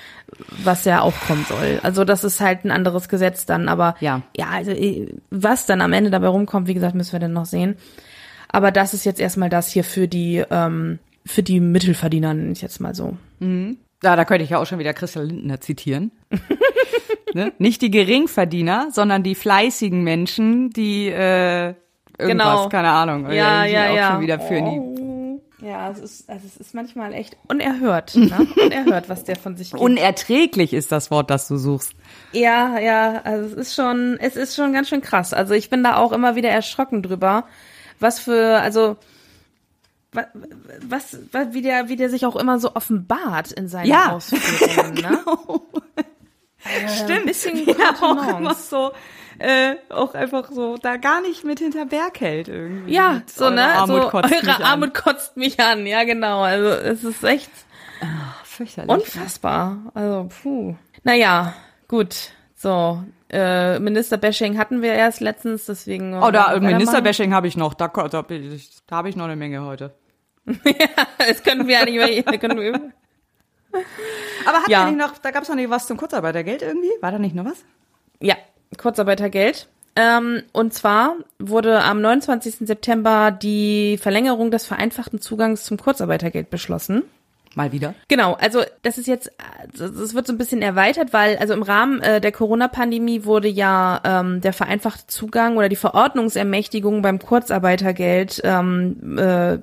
was ja auch kommen soll. Also das ist halt ein anderes Gesetz dann, aber Ja. ja, also äh, was dann am Ende dabei rumkommt, wie gesagt, müssen wir dann noch sehen. Aber das ist jetzt erstmal das hier für die, ähm, für die Mittelverdiener, nenne ich jetzt mal so. Ja, da könnte ich ja auch schon wieder Christa Lindner zitieren. [LAUGHS] ne? Nicht die Geringverdiener, sondern die fleißigen Menschen, die äh, irgendwas, Genau. keine Ahnung, Ja, die ja, auch ja. schon wieder für die Oh. Ja, es ist, also es ist manchmal echt unerhört, [LAUGHS] ne? unerhört, was der von sich gibt. unerträglich ist das Wort, das du suchst. ja, ja, also es ist schon, es ist schon ganz schön krass. Also ich bin da auch immer wieder erschrocken drüber, was für, also was, was wie der, wie der sich auch immer so offenbart in seinen Ja. [LAUGHS] Ausführungen, ne? Stimmt. Ein bisschen ja, auch immer so, äh, auch einfach so, da gar nicht mit hinter Berg hält irgendwie. Ja, so, eurer ne? Armut so, kotzt mich eure an. Armut kotzt mich an. Ja, genau. Also, es ist echt Fürchterlich. unfassbar. Also, puh. Naja, gut. So, äh, Ministerbashing hatten wir erst letztens, deswegen. Oh, da. Ministerbashing habe ich noch. Da, da, da habe ich noch eine Menge heute. [LAUGHS] Das können wir ja nicht mehr. können wir, Aber hat Ja. ja. nicht noch, da gab es noch nicht was zum Kurzarbeitergeld irgendwie? War da nicht noch was? Ja, Kurzarbeitergeld. Ähm, und zwar wurde am 29. September die Verlängerung des vereinfachten Zugangs zum Kurzarbeitergeld beschlossen. Mal wieder. Genau, also das ist jetzt, das wird so ein bisschen erweitert, weil also im Rahmen äh, der Corona-Pandemie wurde ja ähm, der vereinfachte Zugang oder die Verordnungsermächtigung beim Kurzarbeitergeld ähm, äh,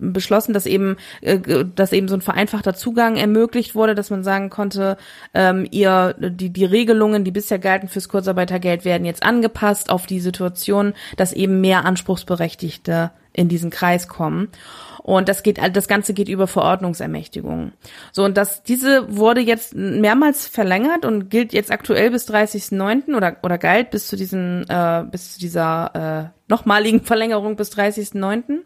beschlossen, dass eben, äh, dass eben so ein vereinfachter Zugang ermöglicht wurde, dass man sagen konnte, ähm, ihr die die Regelungen, die bisher galten fürs Kurzarbeitergeld, werden jetzt angepasst auf die Situation, dass eben mehr Anspruchsberechtigte in diesen Kreis kommen. Und das geht, das Ganze geht über Verordnungsermächtigungen. So, und das, diese wurde jetzt mehrmals verlängert und gilt jetzt aktuell bis 30.09. oder, oder galt bis zu diesen, äh, bis zu dieser, äh, nochmaligen [LAUGHS] Verlängerung bis 30.09.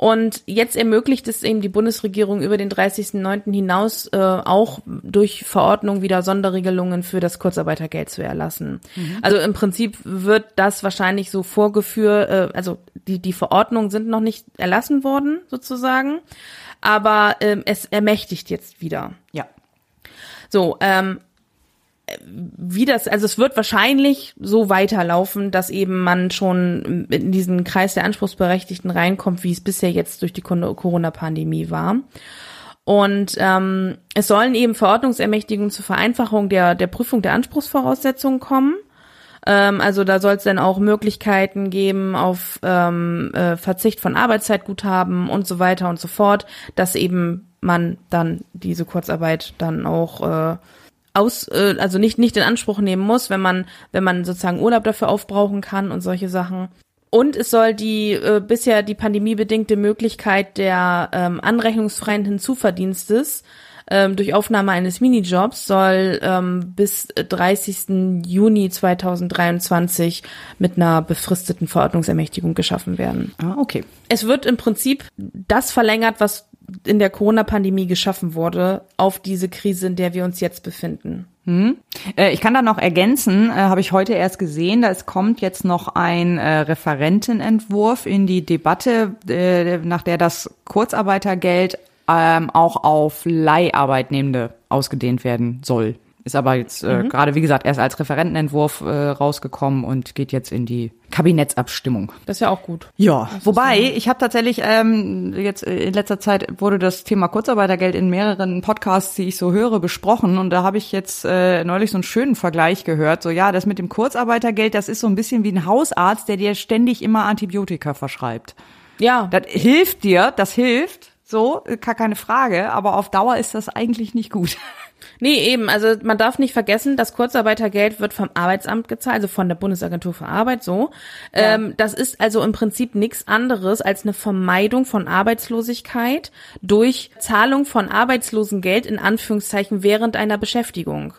Und jetzt ermöglicht es eben die Bundesregierung über den 30.09. hinaus äh, auch durch Verordnung wieder Sonderregelungen für das Kurzarbeitergeld zu erlassen. Also im Prinzip wird das wahrscheinlich so vorgeführt, äh, also die, die Verordnungen sind noch nicht erlassen worden sozusagen, aber ähm, es ermächtigt jetzt wieder. Ja. So, ähm, wie das, also es wird wahrscheinlich so weiterlaufen, dass eben man schon in diesen Kreis der Anspruchsberechtigten reinkommt, wie es bisher jetzt durch die Corona-Pandemie war. Und ähm, es sollen eben Verordnungsermächtigungen zur Vereinfachung der, der Prüfung der Anspruchsvoraussetzungen kommen. Ähm, also da soll es dann auch Möglichkeiten geben auf ähm, äh, Verzicht von Arbeitszeitguthaben und so weiter und so fort, dass eben man dann diese Kurzarbeit dann auch äh, aus, äh, also nicht nicht in Anspruch nehmen muss, wenn man wenn man sozusagen Urlaub dafür aufbrauchen kann und solche Sachen. Und es soll die äh, bisher die pandemiebedingte Möglichkeit der ähm, anrechnungsfreien Hinzuverdienstes ähm, durch Aufnahme eines Minijobs soll ähm, bis 30. Juni 2023 mit einer befristeten Verordnungsermächtigung geschaffen werden. Ah, okay. Es wird im Prinzip das verlängert, was in der Corona-Pandemie geschaffen wurde, auf diese Krise, in der wir uns jetzt befinden. Äh, ich kann da noch ergänzen, äh, habe ich heute erst gesehen, da es kommt jetzt noch ein äh, Referentenentwurf in die Debatte, nach der das Kurzarbeitergeld ähm, auch auf Leiharbeitnehmende ausgedehnt werden soll. Ist aber jetzt äh, gerade, wie gesagt, erst als Referentenentwurf äh, rausgekommen und geht jetzt in die Kabinettsabstimmung. Das ist ja auch gut. Ja, wobei ich habe tatsächlich ähm, jetzt äh, in letzter Zeit wurde das Thema Kurzarbeitergeld in mehreren Podcasts, die ich so höre, besprochen und da habe ich jetzt äh, neulich so einen schönen Vergleich gehört. So ja, das mit dem Kurzarbeitergeld, das ist so ein bisschen wie ein Hausarzt, der dir ständig immer Antibiotika verschreibt. Ja, Das hilft dir, das hilft, so gar keine Frage, aber auf Dauer ist das eigentlich nicht gut. [LAUGHS] Nee, eben. Also man darf nicht vergessen, das Kurzarbeitergeld wird vom Arbeitsamt gezahlt, also von der Bundesagentur für Arbeit so. Ähm, das ist also im Prinzip nichts anderes als eine Vermeidung von Arbeitslosigkeit durch Zahlung von Arbeitslosengeld in Anführungszeichen während einer Beschäftigung.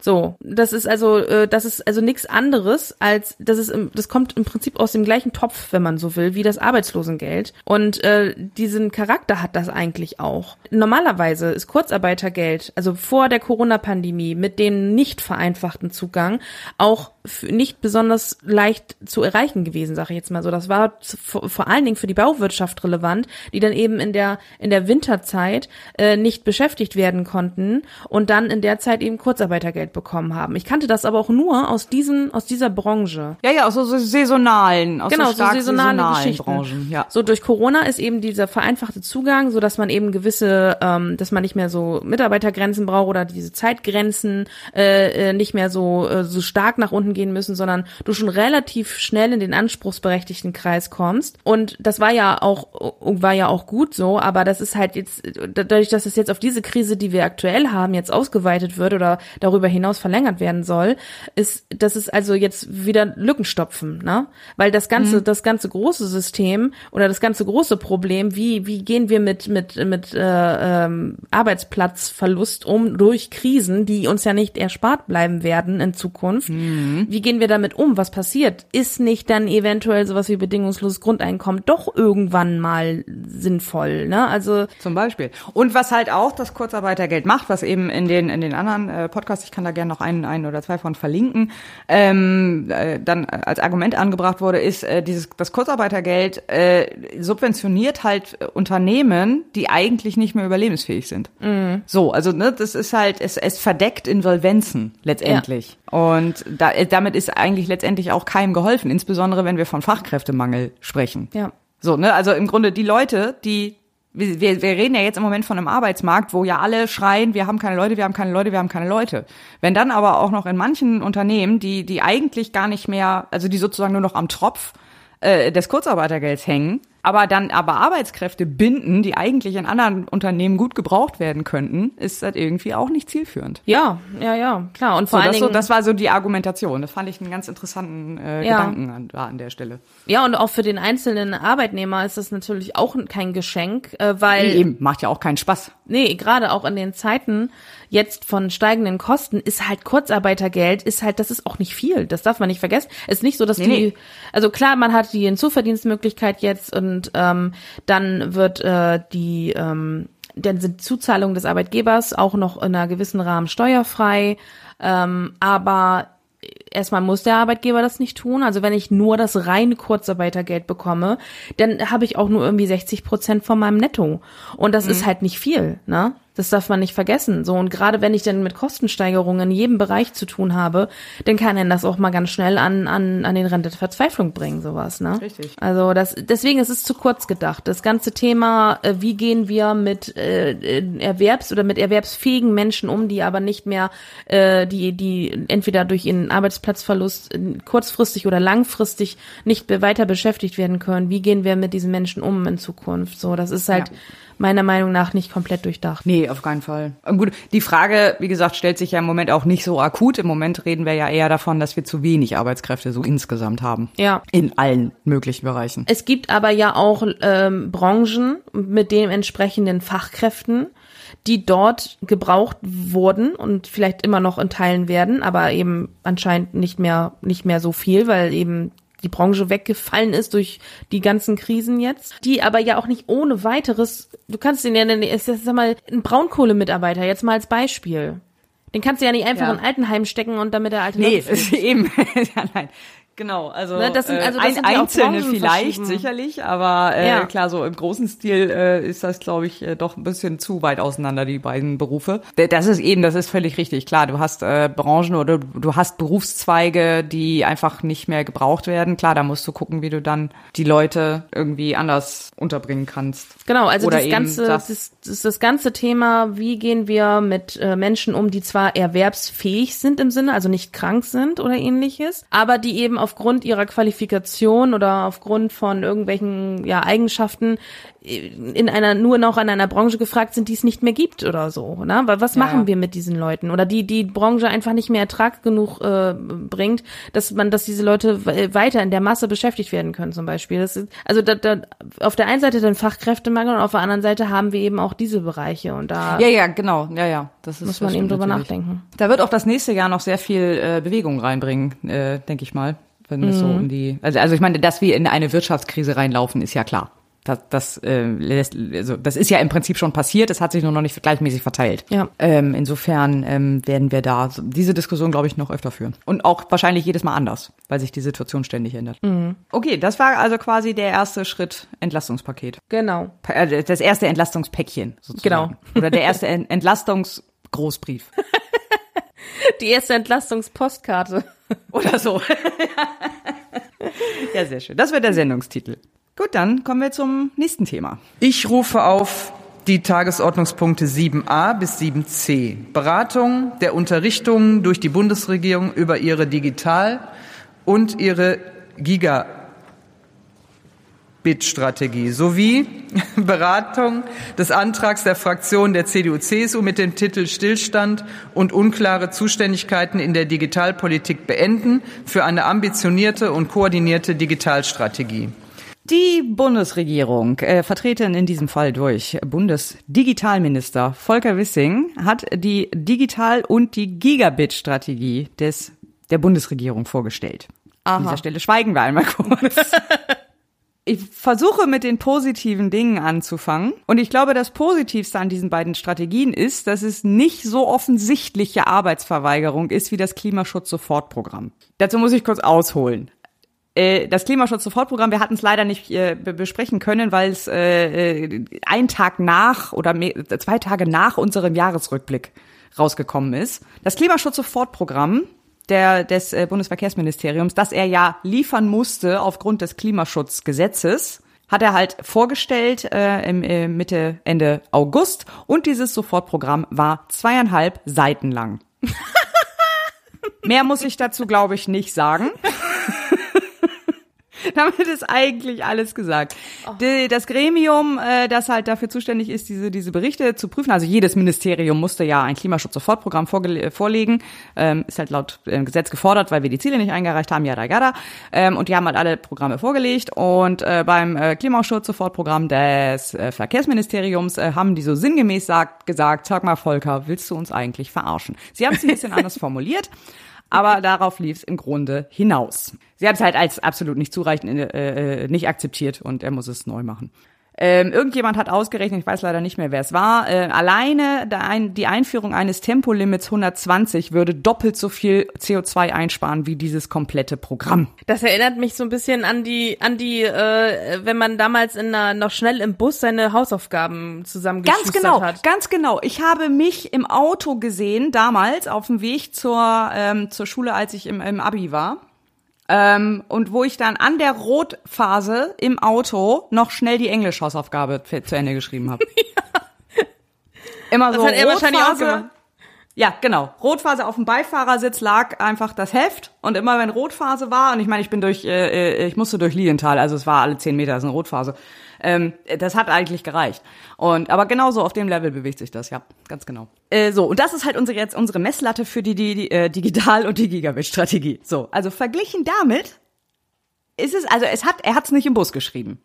So, das ist also äh, das ist also nichts anderes als das ist im, das kommt im Prinzip aus dem gleichen Topf, wenn man so will, wie das Arbeitslosengeld. Und äh, diesen Charakter hat das eigentlich auch. Normalerweise ist Kurzarbeitergeld, also vor der Corona-Pandemie mit dem nicht vereinfachten Zugang auch nicht besonders leicht zu erreichen gewesen, sage ich jetzt mal so. Das war vor, allen Dingen für die Bauwirtschaft relevant, die dann eben in der in der Winterzeit äh, nicht beschäftigt werden konnten und dann in der Zeit eben Kurzarbeitergeld bekommen haben. Ich kannte das aber auch nur aus diesen aus dieser Branche. Ja, ja, aus so, so saisonalen, aus Genau, so so stark saisonale saisonalen Geschichten. Branchen. Ja. So durch Corona ist eben dieser vereinfachte Zugang, so dass man eben gewisse, ähm, dass man nicht mehr so Mitarbeitergrenzen braucht oder diese Zeitgrenzen äh, äh, nicht mehr so äh, so stark nach unten gehen müssen, sondern du schon relativ schnell in den anspruchsberechtigten Kreis kommst. Und das war ja auch, war ja auch gut so, aber das ist halt jetzt, dadurch, dass es jetzt auf diese Krise, die wir aktuell haben, jetzt ausgeweitet wird oder darüber hinaus verlängert werden soll, ist, das ist also jetzt wieder Lücken stopfen, ne? Weil das ganze, mhm. das ganze große System oder das ganze große Problem, wie, wie gehen wir mit, mit, mit äh, ähm, Arbeitsplatzverlust um durch Krisen, die uns ja nicht erspart bleiben werden in Zukunft. Mhm. Wie gehen wir damit um? Was passiert? Ist nicht dann eventuell sowas wie bedingungsloses Grundeinkommen doch irgendwann mal sinnvoll? Ne? Also zum Beispiel. Und was halt auch das Kurzarbeitergeld macht, was eben in den in den anderen äh, Podcasts, ich kann da gerne noch einen, einen oder zwei von verlinken, ähm, äh, dann als Argument angebracht wurde, ist äh, dieses das Kurzarbeitergeld äh, subventioniert halt Unternehmen, die eigentlich nicht mehr überlebensfähig sind. Mhm. So, also ne, das ist halt es, es verdeckt Insolvenzen letztendlich. Ja. Und da, äh, damit ist eigentlich letztendlich auch keinem geholfen, insbesondere wenn wir von Fachkräftemangel sprechen. Ja. So, ne, also im Grunde die Leute, die wir, wir, wir reden ja jetzt im Moment von einem Arbeitsmarkt, wo ja alle schreien, wir haben keine Leute, wir haben keine Leute, wir haben keine Leute. Wenn dann aber auch noch in manchen Unternehmen, die, die eigentlich gar nicht mehr, also die sozusagen nur noch am Tropf äh, des Kurzarbeitergelds hängen, aber dann aber Arbeitskräfte binden, die eigentlich in anderen Unternehmen gut gebraucht werden könnten, ist das irgendwie auch nicht zielführend. Ja, ja, ja, klar. Und vor so, allen Dingen, so, das war so die Argumentation. Das fand ich einen ganz interessanten äh, ja. Gedanken an, an der Stelle. Ja, und auch für den einzelnen Arbeitnehmer ist das natürlich auch kein Geschenk, äh, weil nee, eben macht ja auch keinen Spaß. Nee, gerade auch in den Zeiten jetzt von steigenden Kosten ist halt Kurzarbeitergeld, ist halt, das ist auch nicht viel. Das darf man nicht vergessen. Es ist nicht so, dass nee, die, nee. also klar, man hat die Hinzuverdienstmöglichkeit jetzt und ähm, dann wird äh, die, ähm, dann sind Zuzahlungen des Arbeitgebers auch noch in einer gewissen Rahmen steuerfrei. Ähm, aber erstmal muss der Arbeitgeber das nicht tun. Also wenn ich nur das reine Kurzarbeitergeld bekomme, dann habe ich auch nur irgendwie 60 Prozent von meinem Netto. Und das mhm. ist halt nicht viel, ne? Das darf man nicht vergessen. So und gerade wenn ich dann mit Kostensteigerungen in jedem Bereich zu tun habe, dann kann einen das auch mal ganz schnell an an an den Rand der Verzweiflung bringen, sowas, ne? Richtig. Also das deswegen ist es zu kurz gedacht. Das ganze Thema, äh, wie gehen wir mit äh, Erwerbs oder mit erwerbsfähigen Menschen um, die aber nicht mehr äh, die die entweder durch ihren Arbeitsplatzverlust äh, kurzfristig oder langfristig nicht weiter beschäftigt werden können. Wie gehen wir mit diesen Menschen um in Zukunft? So, das ist halt ja meiner Meinung nach nicht komplett durchdacht. Nee, auf keinen Fall. Und gut, die Frage, wie gesagt, stellt sich ja im Moment auch nicht so akut. Im Moment reden wir ja eher davon, dass wir zu wenig Arbeitskräfte so insgesamt haben. Ja. In allen möglichen Bereichen. Es gibt aber ja auch ähm, Branchen mit den entsprechenden Fachkräften, die dort gebraucht wurden und vielleicht immer noch in Teilen werden, aber eben anscheinend nicht mehr nicht mehr so viel, weil eben die Branche weggefallen ist durch die ganzen Krisen jetzt, die aber ja auch nicht ohne weiteres, du kannst den ja, sag mal, ein Braunkohlemitarbeiter jetzt mal als Beispiel. Den kannst du ja nicht einfach ja. in Altenheim stecken und damit der alte Nee, [LAUGHS] eben. ja, nein. Genau, also, ne, das sind, also das ein, einzelne vielleicht sicherlich, aber äh, ja. klar, so im großen Stil äh, ist das, glaube ich, äh, doch ein bisschen zu weit auseinander, die beiden Berufe. Das ist eben, das ist völlig richtig. Klar, du hast äh, Branchen oder du hast Berufszweige, die einfach nicht mehr gebraucht werden. Klar, da musst du gucken, wie du dann die Leute irgendwie anders unterbringen kannst. Genau, also oder das ganze, das, das, das, das ganze Thema, wie gehen wir mit äh, Menschen um, die zwar erwerbsfähig sind im Sinne, also nicht krank sind oder ähnliches, aber die eben aufgrund ihrer Qualifikation oder aufgrund von irgendwelchen ja, Eigenschaften in einer nur noch an einer Branche gefragt sind, die es nicht mehr gibt oder so. Ne? Weil was ja. machen wir mit diesen Leuten? Oder die die Branche einfach nicht mehr Ertrag genug äh, bringt, dass man, dass diese Leute weiter in der Masse beschäftigt werden können zum Beispiel. Das ist, also da, da, auf der einen Seite den Fachkräftemangel und auf der anderen Seite haben wir eben auch diese Bereiche und da ja ja genau ja ja das ist muss man eben drüber natürlich. nachdenken. Da wird auch das nächste Jahr noch sehr viel äh, Bewegung reinbringen, äh, denke ich mal wenn es so mhm. um die, also, also ich meine, dass wir in eine Wirtschaftskrise reinlaufen, ist ja klar. Das, das, äh, lässt, also das ist ja im Prinzip schon passiert, es hat sich nur noch nicht gleichmäßig verteilt. Ja. Ähm, insofern ähm, werden wir da diese Diskussion, glaube ich, noch öfter führen. Und auch wahrscheinlich jedes Mal anders, weil sich die Situation ständig ändert. Mhm. Okay, das war also quasi der erste Schritt Entlastungspaket. Genau. Äh, das erste Entlastungspäckchen sozusagen. Genau. Oder der erste [LAUGHS] Entlastungsgroßbrief. [LAUGHS] Die erste Entlastungspostkarte. Oder so. [LAUGHS] ja, sehr schön. Das wird der Sendungstitel. Gut, dann kommen wir zum nächsten Thema. Ich rufe auf die Tagesordnungspunkte 7a bis 7c. Beratung der Unterrichtungen durch die Bundesregierung über ihre Digital- und ihre Giga Bit-Strategie sowie [LAUGHS] Beratung des Antrags der Fraktion der CDU-CSU mit dem Titel Stillstand und unklare Zuständigkeiten in der Digitalpolitik beenden für eine ambitionierte und koordinierte Digitalstrategie. Die Bundesregierung, äh, vertreten in diesem Fall durch Bundesdigitalminister Volker Wissing, hat die Digital- und die Gigabit-Strategie des der Bundesregierung vorgestellt. Aha. An dieser Stelle schweigen wir einmal kurz. [LAUGHS] ich versuche mit den positiven Dingen anzufangen. Und ich glaube, das Positivste an diesen beiden Strategien ist, dass es nicht so offensichtliche Arbeitsverweigerung ist wie das Klimaschutz-Sofortprogramm. Dazu muss ich kurz ausholen. Äh, das Klimaschutz-Sofortprogramm, wir hatten es leider nicht äh, besprechen können, weil es äh, ein Tag nach oder zwei Tage nach unserem Jahresrückblick rausgekommen ist. Das Klimaschutz-Sofortprogramm der, des äh, Bundesverkehrsministeriums, dass er ja liefern musste aufgrund des Klimaschutzgesetzes, hat er halt vorgestellt äh, im, äh, Mitte, Ende August und dieses Sofortprogramm war zweieinhalb Seiten lang. [LAUGHS] Mehr muss ich dazu, glaube ich, nicht sagen. [LAUGHS] Damit ist eigentlich alles gesagt. Oh. Das Gremium, äh, das halt dafür zuständig ist, diese, diese Berichte zu prüfen, also jedes Ministerium musste ja ein Klimaschutz-Sofortprogramm vorlegen, ähm, ist halt laut äh, Gesetz gefordert, weil wir die Ziele nicht eingereicht haben, yada yada. Ähm, und die haben halt alle Programme vorgelegt und äh, beim äh, Klimaschutz-Sofortprogramm des äh, Verkehrsministeriums äh, haben die so sinngemäß sagt, gesagt, sag mal Volker, willst du uns eigentlich verarschen? Sie haben es ein bisschen [LAUGHS] anders formuliert. Aber darauf lief es im Grunde hinaus. Sie haben es halt als absolut nicht zureichend äh, äh, nicht akzeptiert und er muss es neu machen. Ähm, irgendjemand hat ausgerechnet, ich weiß leider nicht mehr, wer es war, äh, alleine ein, die Einführung eines Tempolimits 120 würde doppelt so viel CO2 einsparen wie dieses komplette Programm. Das erinnert mich so ein bisschen an die, an die, äh, wenn man damals in einer, noch schnell im Bus seine Hausaufgaben zusammengeschustert ganz genau, hat. Ganz genau. Ich habe mich im Auto gesehen, damals auf dem Weg zur, ähm, zur Schule, als ich im, im Abi war. Ähm, und wo ich dann an der Rotphase im Auto noch schnell die Englisch-Hausaufgabe zu Ende geschrieben habe. [LAUGHS] ja. Immer so. Das hat er wahrscheinlich auch gemacht. Ja, genau. Rotphase auf dem Beifahrersitz lag einfach das Heft und immer wenn Rotphase war und ich meine, ich bin durch, äh, äh ich musste durch Lilienthal, also es war alle zehn Meter, das ist eine Rotphase. Ähm, das hat eigentlich gereicht. Und aber genauso auf dem Level bewegt sich das, ja, ganz genau. Äh, so und das ist halt unsere jetzt unsere Messlatte für die, die, die äh, Digital- und die Gigabit-Strategie. So, also verglichen damit ist es, also es hat, er hat es nicht im Bus geschrieben.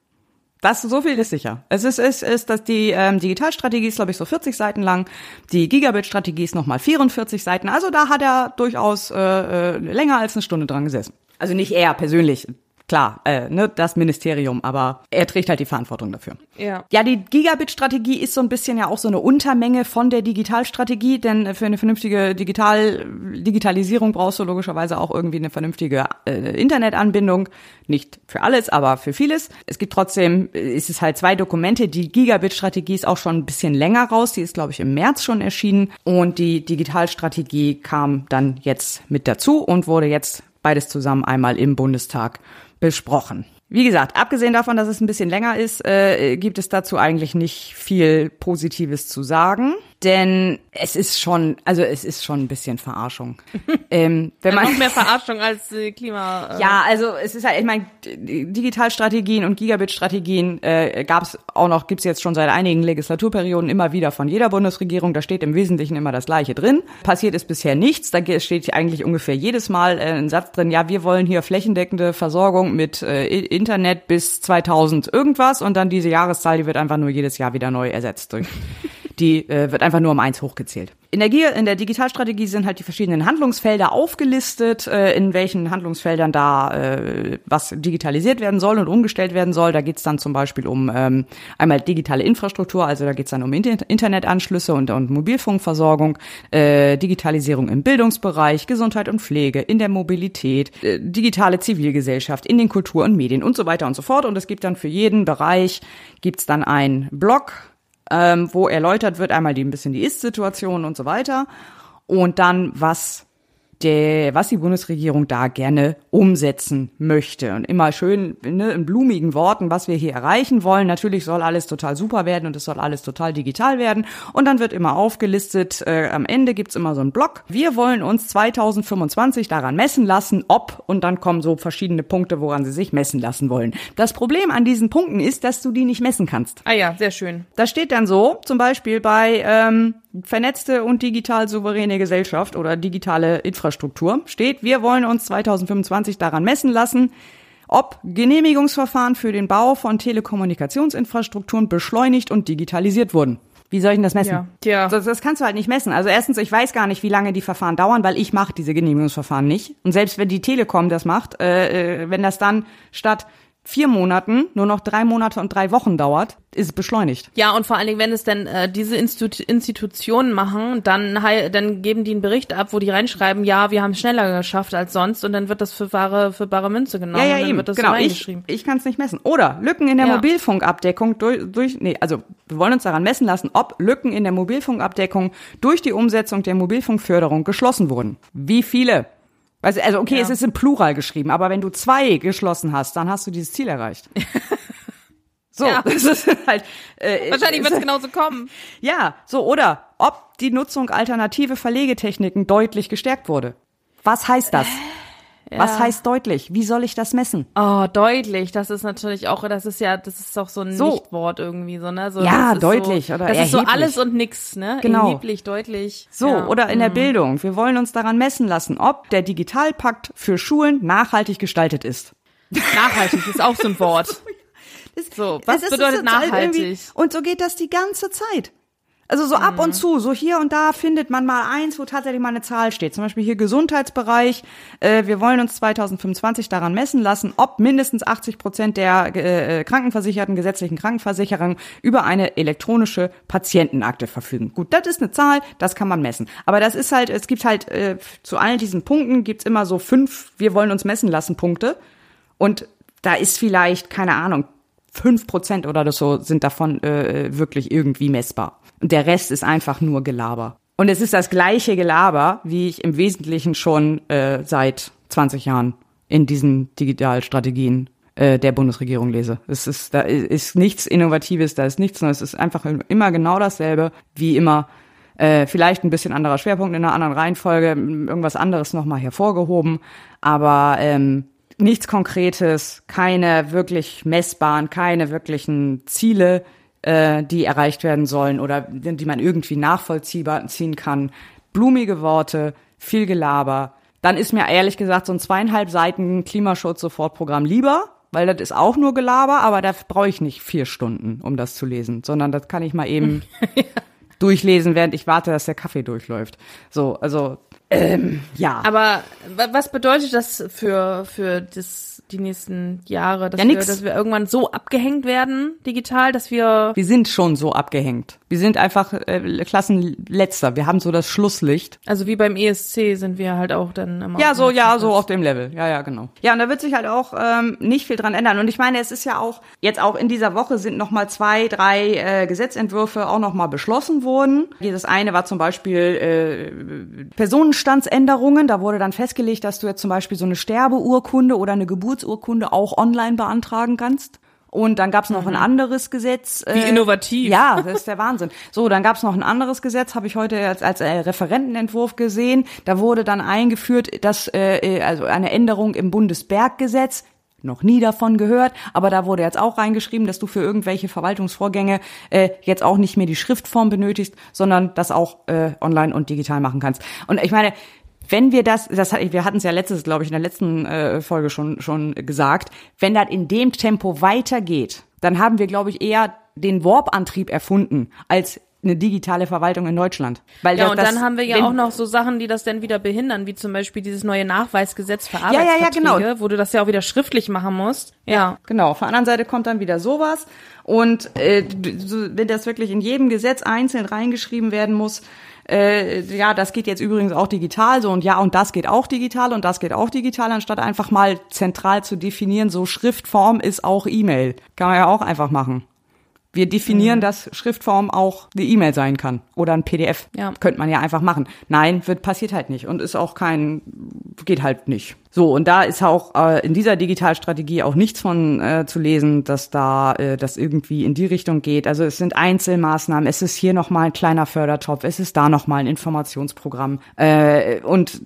Das so viel ist sicher. Es ist, ist, ist dass die ähm, Digitalstrategie ist, glaube ich, so 40 Seiten lang. Die Gigabit-Strategie ist nochmal 44 Seiten. Also da hat er durchaus äh, äh, länger als eine Stunde dran gesessen. Also nicht er persönlich, klar, äh, ne, das Ministerium, aber er trägt halt die Verantwortung dafür. Ja. Ja, die Gigabit-Strategie ist so ein bisschen ja auch so eine Untermenge von der Digitalstrategie, denn für eine vernünftige Digital Digitalisierung brauchst du logischerweise auch irgendwie eine vernünftige äh, Internetanbindung. Nicht für alles, aber für vieles. Es gibt trotzdem, ist es halt zwei Dokumente. Die Gigabit-Strategie ist auch schon ein bisschen länger raus. Die ist, glaube ich, im März schon erschienen. Und die Digitalstrategie kam dann jetzt mit dazu und wurde jetzt beides zusammen einmal im Bundestag besprochen. Wie gesagt, abgesehen davon, dass es ein bisschen länger ist, äh, gibt es dazu eigentlich nicht viel Positives zu sagen denn es ist schon, also es ist schon ein bisschen Verarschung. [LAUGHS] ähm, wenn man noch mehr Verarschung als äh, Klima. Äh ja, also es ist halt, ich meine, Digitalstrategien und Gigabit-Strategien äh, gab es auch noch, gibt's jetzt schon seit einigen Legislaturperioden immer wieder von jeder Bundesregierung. Da steht im Wesentlichen immer das Gleiche drin. Passiert ist bisher nichts. Da steht eigentlich ungefähr jedes Mal äh, ein Satz drin: Ja, wir wollen hier flächendeckende Versorgung mit äh, Internet bis 2000 irgendwas und dann diese Jahreszahl, die wird einfach nur jedes Jahr wieder neu ersetzt durch die äh, wird einfach nur um eins hochgezählt. In der, in der Digitalstrategie sind halt die verschiedenen Handlungsfelder aufgelistet, äh, in welchen Handlungsfeldern da äh, was digitalisiert werden soll und umgestellt werden soll. Da geht's dann zum Beispiel um ähm, einmal digitale Infrastruktur, also da geht's dann um Inter Internetanschlüsse und, und Mobilfunkversorgung, äh, Digitalisierung im Bildungsbereich, Gesundheit und Pflege, in der Mobilität, äh, digitale Zivilgesellschaft, in den Kultur- und Medien und so weiter und so fort. Und es gibt dann für jeden Bereich gibt's dann einen Blog, ähm, wo erläutert wird einmal die, ein bisschen die Ist-Situation und so weiter. Und dann, was der, was die Bundesregierung da gerne umsetzen möchte. Und immer schön ne, in blumigen Worten, was wir hier erreichen wollen. Natürlich soll alles total super werden und es soll alles total digital werden. Und dann wird immer aufgelistet, äh, am Ende gibt's immer so einen Block. Wir wollen uns 2025 daran messen lassen, ob, und dann kommen so verschiedene Punkte, woran sie sich messen lassen wollen. Das Problem an diesen Punkten ist, dass du die nicht messen kannst. Ah ja, sehr schön. Da steht dann so, zum Beispiel bei ähm, vernetzte und digital souveräne Gesellschaft oder digitale Infrastruktur, steht, wir wollen uns 2025 daran messen lassen, ob Genehmigungsverfahren für den Bau von Telekommunikationsinfrastrukturen beschleunigt und digitalisiert wurden. Wie soll ich denn das messen? Ja. Tja. Das, das kannst du halt nicht messen. Also erstens, ich weiß gar nicht, wie lange die Verfahren dauern, weil ich mache diese Genehmigungsverfahren nicht. Und selbst wenn die Telekom das macht, äh, äh, wenn das dann statt vier Monaten nur noch drei Monate und drei Wochen dauert, ist es beschleunigt. Ja, und vor allen Dingen, wenn es denn äh, diese Institu Institutionen machen, dann, dann geben die einen Bericht ab, wo die reinschreiben, ja, wir haben es schneller geschafft als sonst und dann wird das für bare, für bare Münze genommen Ja, ja, eben. wird das so Genau, ich, ich kann es nicht messen. Oder Lücken in der Ja. Mobilfunkabdeckung durch, durch, nee, also wir wollen uns daran messen lassen, ob Lücken in der Mobilfunkabdeckung durch die Umsetzung der Mobilfunkförderung geschlossen wurden. Wie viele? Also, also okay, Ja. es ist im Plural geschrieben, aber wenn du zwei geschlossen hast, dann hast du dieses Ziel erreicht. [LAUGHS] So, Ja. das ist halt. Äh, Wahrscheinlich wird es [LAUGHS] genauso kommen. Ja, so, oder ob die Nutzung alternative Verlegetechniken deutlich gestärkt wurde. Was heißt das? Was heißt deutlich? Wie soll ich das messen? Oh, deutlich. Das ist natürlich auch, das ist ja, das ist doch so ein So. Nichtwort irgendwie so, ne? So, Ja, deutlich so, oder Das ist so erheblich. alles und nix, ne? Genau. Erheblich, deutlich. So, ja. oder in der Bildung. Wir wollen uns daran messen lassen, ob der Digitalpakt für Schulen nachhaltig gestaltet ist. Nachhaltig ist auch so ein Wort. [LAUGHS] So, was bedeutet halt nachhaltig? Und so geht das die ganze Zeit. Also so ab und zu, so hier und da findet man mal eins, wo tatsächlich mal eine Zahl steht. Zum Beispiel hier Gesundheitsbereich. Äh, wir wollen uns 2025 daran messen lassen, ob mindestens 80 Prozent der äh, krankenversicherten gesetzlichen Krankenversicherungen über eine elektronische Patientenakte verfügen. Gut, das ist eine Zahl, das kann man messen. Aber das ist halt, es gibt halt äh, zu allen diesen Punkten gibt's immer so fünf, wir wollen uns messen lassen Punkte. Und da ist vielleicht, keine Ahnung, fünf Prozent oder so sind davon äh, wirklich irgendwie messbar. Und der Rest ist einfach nur Gelaber. Und es ist das gleiche Gelaber, wie ich im Wesentlichen schon äh, seit 20 Jahren in diesen Digitalstrategien äh, der Bundesregierung lese. Es ist, da ist nichts Innovatives, da ist nichts Neues. Es ist einfach immer genau dasselbe, wie immer. Äh, vielleicht ein bisschen anderer Schwerpunkt in einer anderen Reihenfolge, irgendwas anderes nochmal hervorgehoben, aber ähm, nichts Konkretes, keine wirklich messbaren, keine wirklichen Ziele, äh, die erreicht werden sollen oder die man irgendwie nachvollziehbar ziehen kann. Blumige Worte, viel Gelaber. Dann ist mir ehrlich gesagt so ein zweieinhalb Seiten Klimaschutz-Sofortprogramm lieber, weil das ist auch nur Gelaber, aber da brauche ich nicht vier Stunden, um das zu lesen, sondern das kann ich mal eben [LAUGHS] durchlesen, während ich warte, dass der Kaffee durchläuft. So, also ähm, ja. Aber wa- was bedeutet das für, für das, die nächsten Jahre, dass, Ja, wir, nix. dass wir irgendwann so abgehängt werden, digital, dass wir, wir sind schon so abgehängt. Wir sind einfach äh, Klassenletzter. Wir haben so das Schlusslicht. also wie beim ESC sind wir halt auch dann immer. Ja, so, ja, so auf dem Level. Ja, ja, genau. Ja, und da wird sich halt auch ähm, nicht viel dran ändern. Und ich meine, es ist ja auch, jetzt auch in dieser Woche sind noch mal zwei, drei äh, Gesetzentwürfe auch noch mal beschlossen worden. Das eine war zum Beispiel äh, Personenstandsänderungen. Da wurde dann festgelegt, dass du jetzt zum Beispiel so eine Sterbeurkunde oder eine Geburtsurkunde auch online beantragen kannst. Und dann gab's noch ein anderes Gesetz. Wie innovativ. Ja, das ist der Wahnsinn. [LAUGHS] So, dann gab's noch ein anderes Gesetz, habe ich heute als, als äh, Referentenentwurf gesehen. Da wurde dann eingeführt, dass äh, äh, also eine Änderung im Bundesberggesetz. Noch nie davon gehört, aber da wurde jetzt auch reingeschrieben, dass du für irgendwelche Verwaltungsvorgänge äh, jetzt auch nicht mehr die Schriftform benötigst, sondern das auch äh, online und digital machen kannst. Und ich meine, wenn wir das, das wir hatten es ja letztes, glaube ich, in der letzten äh, Folge schon schon gesagt, wenn das in dem Tempo weitergeht, dann haben wir, glaube ich, eher den Warp-Antrieb erfunden als eine digitale Verwaltung in Deutschland. Weil Ja, das, und dann haben wir ja auch noch so Sachen, die das dann wieder behindern, wie zum Beispiel dieses neue Nachweisgesetz für ja, ja, Arbeitsverträge, genau. wo du das ja auch wieder schriftlich machen musst. Ja. Genau, auf der anderen Seite kommt dann wieder sowas. Und äh, wenn das wirklich in jedem Gesetz einzeln reingeschrieben werden muss, äh, ja, das geht jetzt übrigens auch digital so und ja, und das geht auch digital und das geht auch digital, anstatt einfach mal zentral zu definieren, so Schriftform ist auch E-Mail. Kann man ja auch einfach machen. Wir definieren, dass Schriftform auch eine E-Mail sein kann oder ein PDF. Ja. Könnte man ja einfach machen. Nein, wird passiert halt nicht und ist auch kein, geht halt nicht. So, und da ist auch äh, in dieser Digitalstrategie auch nichts von äh, zu lesen, dass da äh, das irgendwie in die Richtung geht. Also es sind Einzelmaßnahmen, es ist hier nochmal ein kleiner Fördertopf, es ist da nochmal ein Informationsprogramm äh, und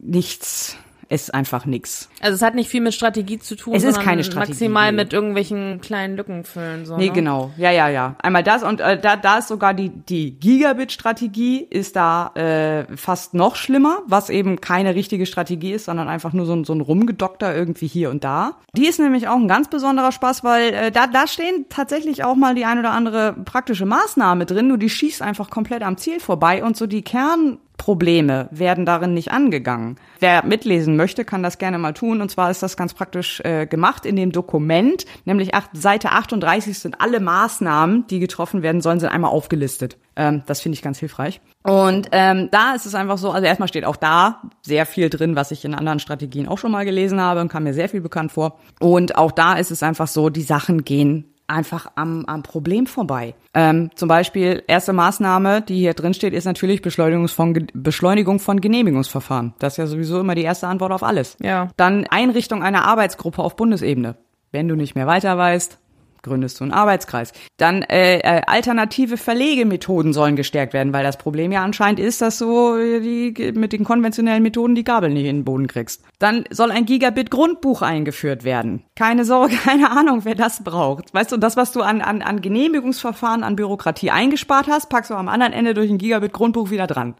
nichts ist einfach nix. Also es hat nicht viel mit Strategie zu tun, Es ist keine Strategie, maximal nee. mit irgendwelchen kleinen Lücken füllen. So, Nee, ne? genau. Ja, ja, ja. Einmal das und äh, da, da ist sogar die, die Gigabit-Strategie ist da äh, fast noch schlimmer, was eben keine richtige Strategie ist, sondern einfach nur so, ein so ein Rumgedokter irgendwie hier und da. Die ist nämlich auch ein ganz besonderer Spaß, weil äh, da, da stehen tatsächlich auch mal die ein oder andere praktische Maßnahme drin, nur die schießt einfach komplett am Ziel vorbei und so die Kern Probleme werden darin nicht angegangen. Wer mitlesen möchte, kann das gerne mal tun. Und zwar ist das ganz praktisch äh, gemacht in dem Dokument, nämlich acht, Seite 38 sind alle Maßnahmen, die getroffen werden sollen, sind einmal aufgelistet. Ähm, das finde ich ganz hilfreich. Und ähm, da ist es einfach so, also erstmal steht auch da sehr viel drin, was ich in anderen Strategien auch schon mal gelesen habe und kam mir sehr viel bekannt vor. Und auch da ist es einfach so, die Sachen gehen einfach am, am Problem vorbei. Ähm, zum Beispiel, erste Maßnahme, die hier drin steht, ist natürlich Beschleunigung von, Beschleunigung von Genehmigungsverfahren. Das ist ja sowieso immer die erste Antwort auf alles. Ja. Dann Einrichtung einer Arbeitsgruppe auf Bundesebene. Wenn du nicht mehr weiter weißt, gründest du einen Arbeitskreis. Dann äh, äh, alternative Verlegemethoden sollen gestärkt werden, weil das Problem ja anscheinend ist, dass du äh, die, mit den konventionellen Methoden die Gabel nicht in den Boden kriegst. Dann soll ein Gigabit-Grundbuch eingeführt werden. Keine Sorge, [LAUGHS] keine Ahnung, wer das braucht. Weißt du, das, was du an, an, an Genehmigungsverfahren, an Bürokratie eingespart hast, packst du am anderen Ende durch ein Gigabit-Grundbuch wieder dran.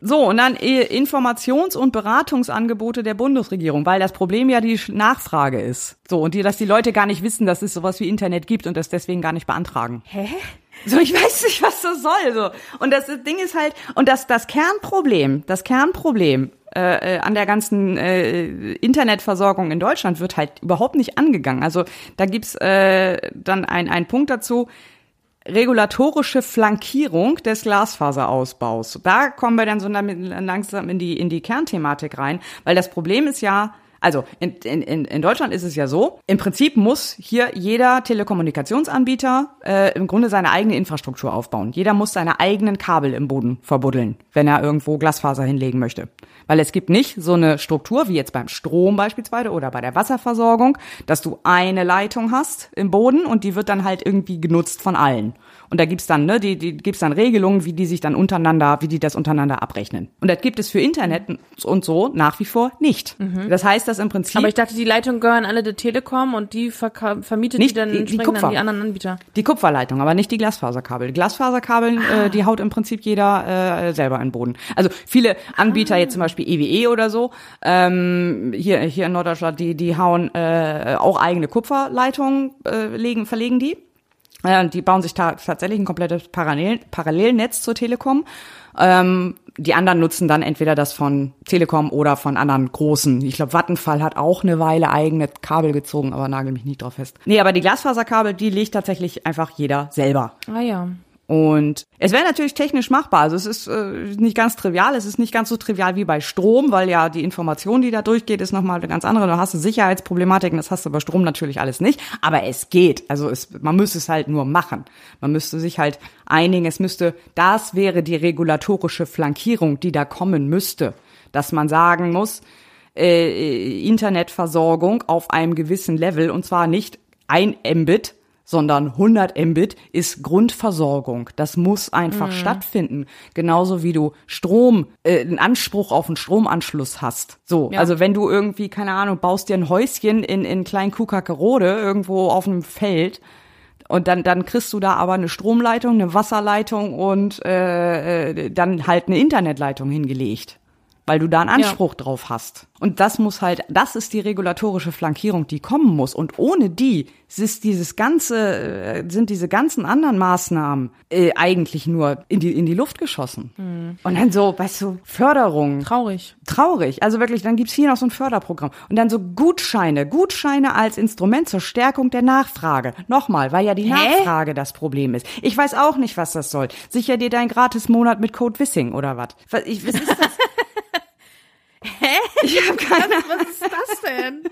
So, und dann äh, Informations- und Beratungsangebote der Bundesregierung, weil das Problem ja die Nachfrage ist. So, und die, dass die Leute gar nicht wissen, dass es sowas wie Internet gibt und das deswegen gar nicht beantragen. Hä? So, ich weiß nicht, was das soll. So. Und das Ding ist halt, und das, das Kernproblem, das Kernproblem äh, äh, an der ganzen äh, Internetversorgung in Deutschland wird halt überhaupt nicht angegangen. Also da gibt's äh, dann ein ein Punkt dazu, regulatorische Flankierung des Glasfaserausbaus. Da kommen wir dann so langsam in die, in die Kernthematik rein, weil das Problem ist ja, also in, in, in Deutschland ist es ja so, im Prinzip muss hier jeder Telekommunikationsanbieter äh, im Grunde seine eigene Infrastruktur aufbauen. Jeder muss seine eigenen Kabel im Boden verbuddeln, wenn er irgendwo Glasfaser hinlegen möchte. Weil es gibt nicht so eine Struktur wie jetzt beim Strom beispielsweise oder bei der Wasserversorgung, dass du eine Leitung hast im Boden und die wird dann halt irgendwie genutzt von allen. Und da gibt's dann, ne, die, die gibt's dann Regelungen, wie die sich dann untereinander, wie die das untereinander abrechnen. Und das gibt es für Internet und so nach wie vor nicht. Das heißt, dass im Prinzip Aber ich dachte, die Leitungen gehören alle der Telekom und die vermietet Nicht die dann die- die entsprechend Kupfer. an die anderen Anbieter. die Kupferleitung, aber nicht die Glasfaserkabel. Die Glasfaserkabel, äh, die haut im Prinzip jeder äh, selber in den Boden. Also viele Anbieter, jetzt zum Beispiel EWE oder so, ähm, hier hier in Norddeutschland, die die hauen äh, auch eigene Kupferleitungen, äh, legen, verlegen die. Die bauen sich ta tatsächlich ein komplettes Parallel Parallelnetz zur Telekom. Ähm, die anderen nutzen dann entweder das von Telekom oder von anderen großen. Ich glaube, Vattenfall hat auch eine Weile eigene Kabel gezogen, aber nagel mich nicht drauf fest. Nee, aber die Glasfaserkabel, die legt tatsächlich einfach jeder selber. Ah ja. Und es wäre natürlich technisch machbar. Also es ist äh, nicht ganz trivial. Es ist nicht ganz so trivial wie bei Strom, weil ja die Information, die da durchgeht, ist nochmal eine ganz andere. Da hast du Sicherheitsproblematiken, das hast du bei Strom natürlich alles nicht. Aber es geht. Also es, man müsste es halt nur machen. Man müsste sich halt einigen. Es müsste, das wäre die regulatorische Flankierung, die da kommen müsste. Dass man sagen muss, äh, Internetversorgung auf einem gewissen Level und zwar nicht ein Mbit, sondern 100 Mbit ist Grundversorgung. Das muss einfach stattfinden. Genauso wie du Strom, äh, einen Anspruch auf einen Stromanschluss hast. So, Ja. also wenn du irgendwie, keine Ahnung, baust dir ein Häuschen in, in klein Kuhkackerode irgendwo auf einem Feld, und dann, dann kriegst du da aber eine Stromleitung, eine Wasserleitung und äh, äh, dann halt eine Internetleitung hingelegt, weil du da einen Anspruch drauf hast. Und das muss halt, das ist die regulatorische Flankierung, die kommen muss. Und ohne die ist dieses ganze, äh, sind diese ganzen anderen Maßnahmen äh, eigentlich nur in die in die Luft geschossen. Und dann so, weißt du, Förderung, Traurig. traurig. Also wirklich, dann gibt's hier noch so ein Förderprogramm. Und dann so Gutscheine. Gutscheine als Instrument zur Stärkung der Nachfrage. Nochmal, weil ja die Nachfrage das Problem ist. Ich weiß auch nicht, was das soll. Sicher dir dein Gratis-Monat mit Code Wissing oder was? Was ist das? [LAUGHS] Hä? Ich habe keine Was ist das denn?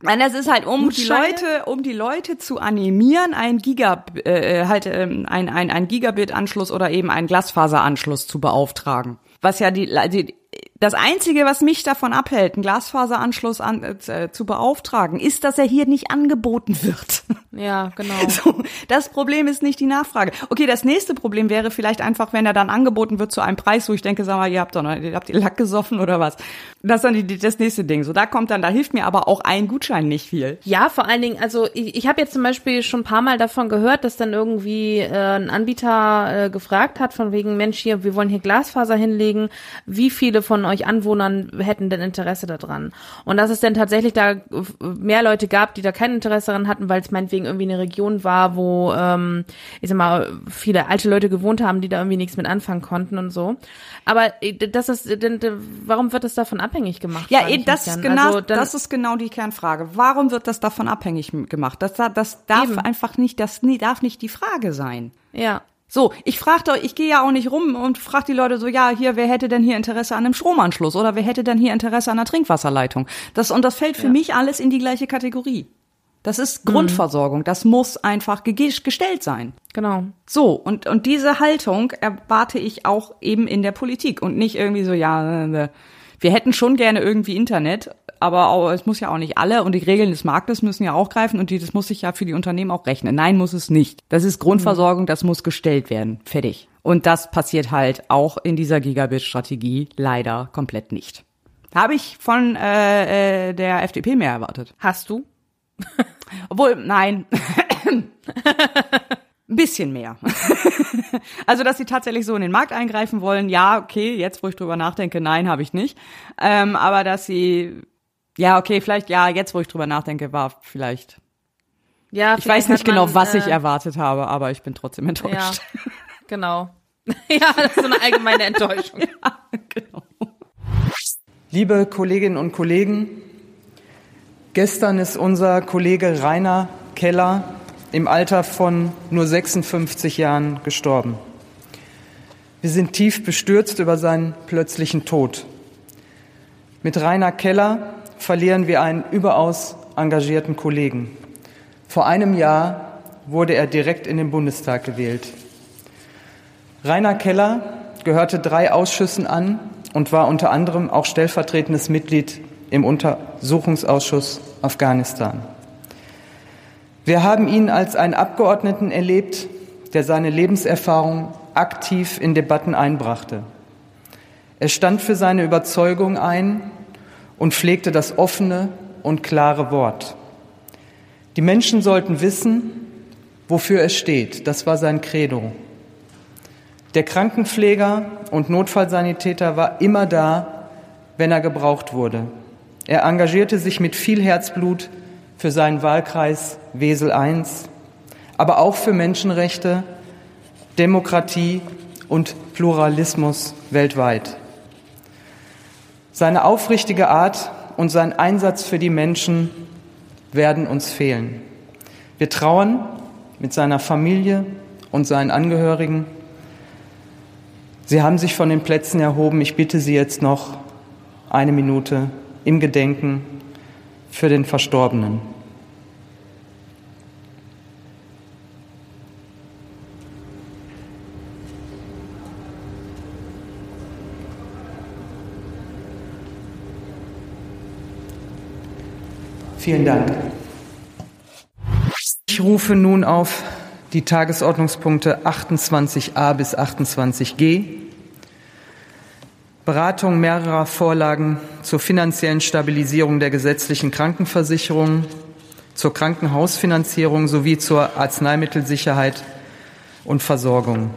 Nein, das ist halt um die? Leute, um die Leute zu animieren, ein Giga, äh, halt ähm, ein, ein, ein Gigabit-Anschluss oder eben einen Glasfaseranschluss zu beauftragen. Was ja die, die das einzige, was mich davon abhält, einen Glasfaseranschluss an, äh, zu beauftragen, ist, dass er hier nicht angeboten [LAUGHS] wird. Ja, genau. [LAUGHS] So, das Problem ist nicht die Nachfrage. Okay, das nächste Problem wäre vielleicht einfach, wenn er dann angeboten wird zu einem Preis, wo ich denke, sag mal, ihr habt doch noch, ihr habt ihr Lack gesoffen oder was. Das ist dann die, die, das nächste Ding. So, da kommt dann, da hilft mir aber auch ein Gutschein nicht viel. Ja, vor allen Dingen, also ich, ich habe jetzt zum Beispiel schon ein paar Mal davon gehört, dass dann irgendwie äh, ein Anbieter äh, gefragt hat, von wegen, Mensch, hier, wir wollen hier Glasfaser hinlegen, wie viele von euch Anwohnern hätten denn Interesse daran? Und dass es denn tatsächlich da äh, mehr Leute gab, die da kein Interesse daran hatten, weil es meinetwegen irgendwie eine Region war, wo, ähm, ich sag mal, viele alte Leute gewohnt haben, die da irgendwie nichts mit anfangen konnten und so. Aber äh, das ist, denn, warum wird das davon abhängig gemacht? Ja, eh, das ist genau, Also das ist genau die Kernfrage. Warum wird das davon abhängig gemacht? Das, das darf Eben. einfach nicht, das darf nicht die Frage sein. Ja. So, ich frage ich gehe ja auch nicht rum und frage die Leute so, ja, hier, wer hätte denn hier Interesse an einem Stromanschluss oder wer hätte denn hier Interesse an einer Trinkwasserleitung? Das und das fällt für mich alles in die gleiche Kategorie. Das ist Grundversorgung, das muss einfach gestellt sein. Genau. So, und, und diese Haltung erwarte ich auch eben in der Politik und nicht irgendwie so, ja, äh, wir hätten schon gerne irgendwie Internet, aber auch, es muss ja auch nicht alle und die Regeln des Marktes müssen ja auch greifen und die, das muss sich ja für die Unternehmen auch rechnen. Nein, muss es nicht. Das ist Grundversorgung, das muss gestellt werden. Fertig. Und das passiert halt auch in dieser Gigabit-Strategie leider komplett nicht. Habe ich von äh, äh, der FDP mehr erwartet. Hast du? Obwohl, nein. [LAUGHS] Ein bisschen mehr. [LAUGHS] also, dass sie tatsächlich so in den Markt eingreifen wollen, ja, okay, jetzt wo ich drüber nachdenke, nein, habe ich nicht. Ähm, aber dass sie, ja, okay, vielleicht, ja, jetzt wo ich drüber nachdenke, war vielleicht. Ja, Ich weiß nicht genau, man, was ich äh, erwartet habe, aber ich bin trotzdem Ja, enttäuscht. [LAUGHS] genau. [LAUGHS] ja, das ist so eine allgemeine Enttäuschung. genau. Liebe Kolleginnen und Kollegen, gestern ist unser Kollege Rainer Keller im Alter von nur 56 Jahren gestorben. Wir sind tief bestürzt über seinen plötzlichen Tod. Mit Rainer Keller verlieren wir einen überaus engagierten Kollegen. Vor einem Jahr wurde er direkt in den Bundestag gewählt. Rainer Keller gehörte drei Ausschüssen an und war unter anderem auch stellvertretendes Mitglied im Untersuchungsausschuss Afghanistan. Wir haben ihn als einen Abgeordneten erlebt, der seine Lebenserfahrung aktiv in Debatten einbrachte. Er stand für seine Überzeugung ein und pflegte das offene und klare Wort. Die Menschen sollten wissen, wofür er steht. Das war sein Credo. Der Krankenpfleger und Notfallsanitäter war immer da, wenn er gebraucht wurde. Er engagierte sich mit viel Herzblut für seinen Wahlkreis Wesel I, aber auch für Menschenrechte, Demokratie und Pluralismus weltweit. Seine aufrichtige Art und sein Einsatz für die Menschen werden uns fehlen. Wir trauern mit seiner Familie und seinen Angehörigen. Sie haben sich von den Plätzen erhoben. Ich bitte Sie jetzt noch eine Minute im Gedenken für den Verstorbenen. Vielen Dank. Ich rufe nun auf die Tagesordnungspunkte 28a bis 28g. Beratung mehrerer Vorlagen zur finanziellen Stabilisierung der gesetzlichen Krankenversicherung, zur Krankenhausfinanzierung sowie zur Arzneimittelsicherheit und Versorgung.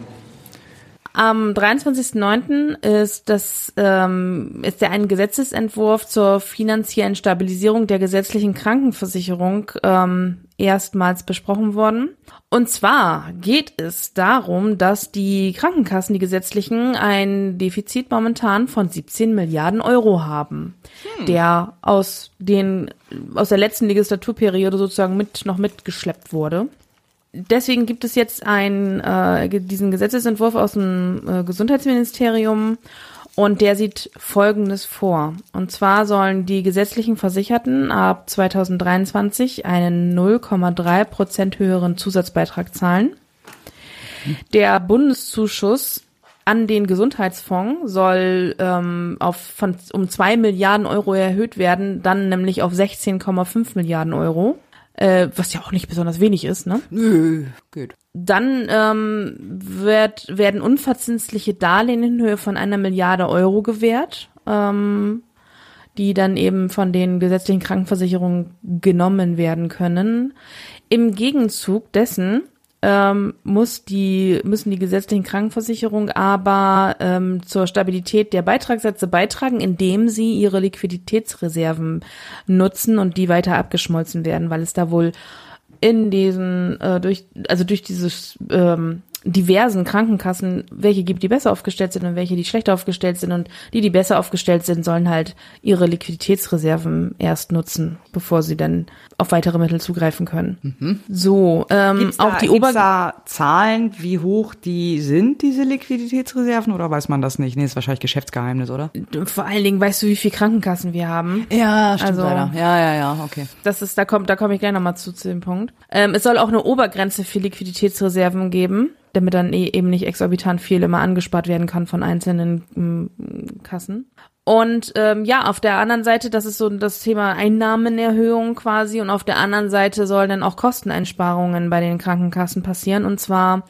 Am 23.09. ist das ähm, ist der ein Gesetzesentwurf zur finanziellen Stabilisierung der gesetzlichen Krankenversicherung ähm, erstmals besprochen worden. Und zwar geht es darum, dass die Krankenkassen, die gesetzlichen, ein Defizit momentan von 17 Milliarden Euro haben, der aus den aus der letzten Legislaturperiode sozusagen mit noch mitgeschleppt wurde. Deswegen gibt es jetzt einen, äh, diesen Gesetzesentwurf aus dem äh, Gesundheitsministerium Und der sieht Folgendes vor. Und zwar sollen die gesetzlichen Versicherten ab 2023 einen 0,3 Prozent höheren Zusatzbeitrag zahlen. Der Bundeszuschuss an den Gesundheitsfonds soll ähm, auf von, um zwei Milliarden Euro erhöht werden, dann nämlich auf 16,5 Milliarden Euro, äh, was ja auch nicht besonders wenig ist, ne? Nö, geht. Dann ähm, wird, werden unverzinsliche Darlehen in Höhe von einer Milliarde Euro gewährt, ähm, die dann eben von den gesetzlichen Krankenversicherungen genommen werden können. Im Gegenzug dessen ähm, muss die, müssen die gesetzlichen Krankenversicherungen aber ähm, zur Stabilität der Beitragssätze beitragen, indem sie ihre Liquiditätsreserven nutzen und die weiter abgeschmolzen werden, weil es da wohl in diesen, äh, durch, also durch dieses ähm, diversen Krankenkassen, welche gibt, die besser aufgestellt sind und welche, die schlechter aufgestellt sind. Und die, die besser aufgestellt sind, sollen halt ihre Liquiditätsreserven erst nutzen, bevor sie dann auf weitere Mittel zugreifen können. Mhm. So, ähm, Gibt's auch da, die Ober da Zahlen, wie hoch die sind, diese Liquiditätsreserven, oder weiß man das nicht? Nee, ist wahrscheinlich Geschäftsgeheimnis, oder? vor allen Dingen weißt du, wie viel Krankenkassen wir haben. Ja, stimmt Also- leider. Ja, ja, ja, okay. Das ist, da kommt, da komme ich gleich nochmal zu, zu dem Punkt. Ähm, es soll auch eine Obergrenze für Liquiditätsreserven geben, damit dann eh- eben nicht exorbitant viel immer angespart werden kann von einzelnen mm, Kassen. Und ähm, ja, auf der anderen Seite, das ist so das Thema Einnahmenerhöhung quasi, und auf der anderen Seite sollen dann auch Kosteneinsparungen bei den Krankenkassen passieren. Und zwar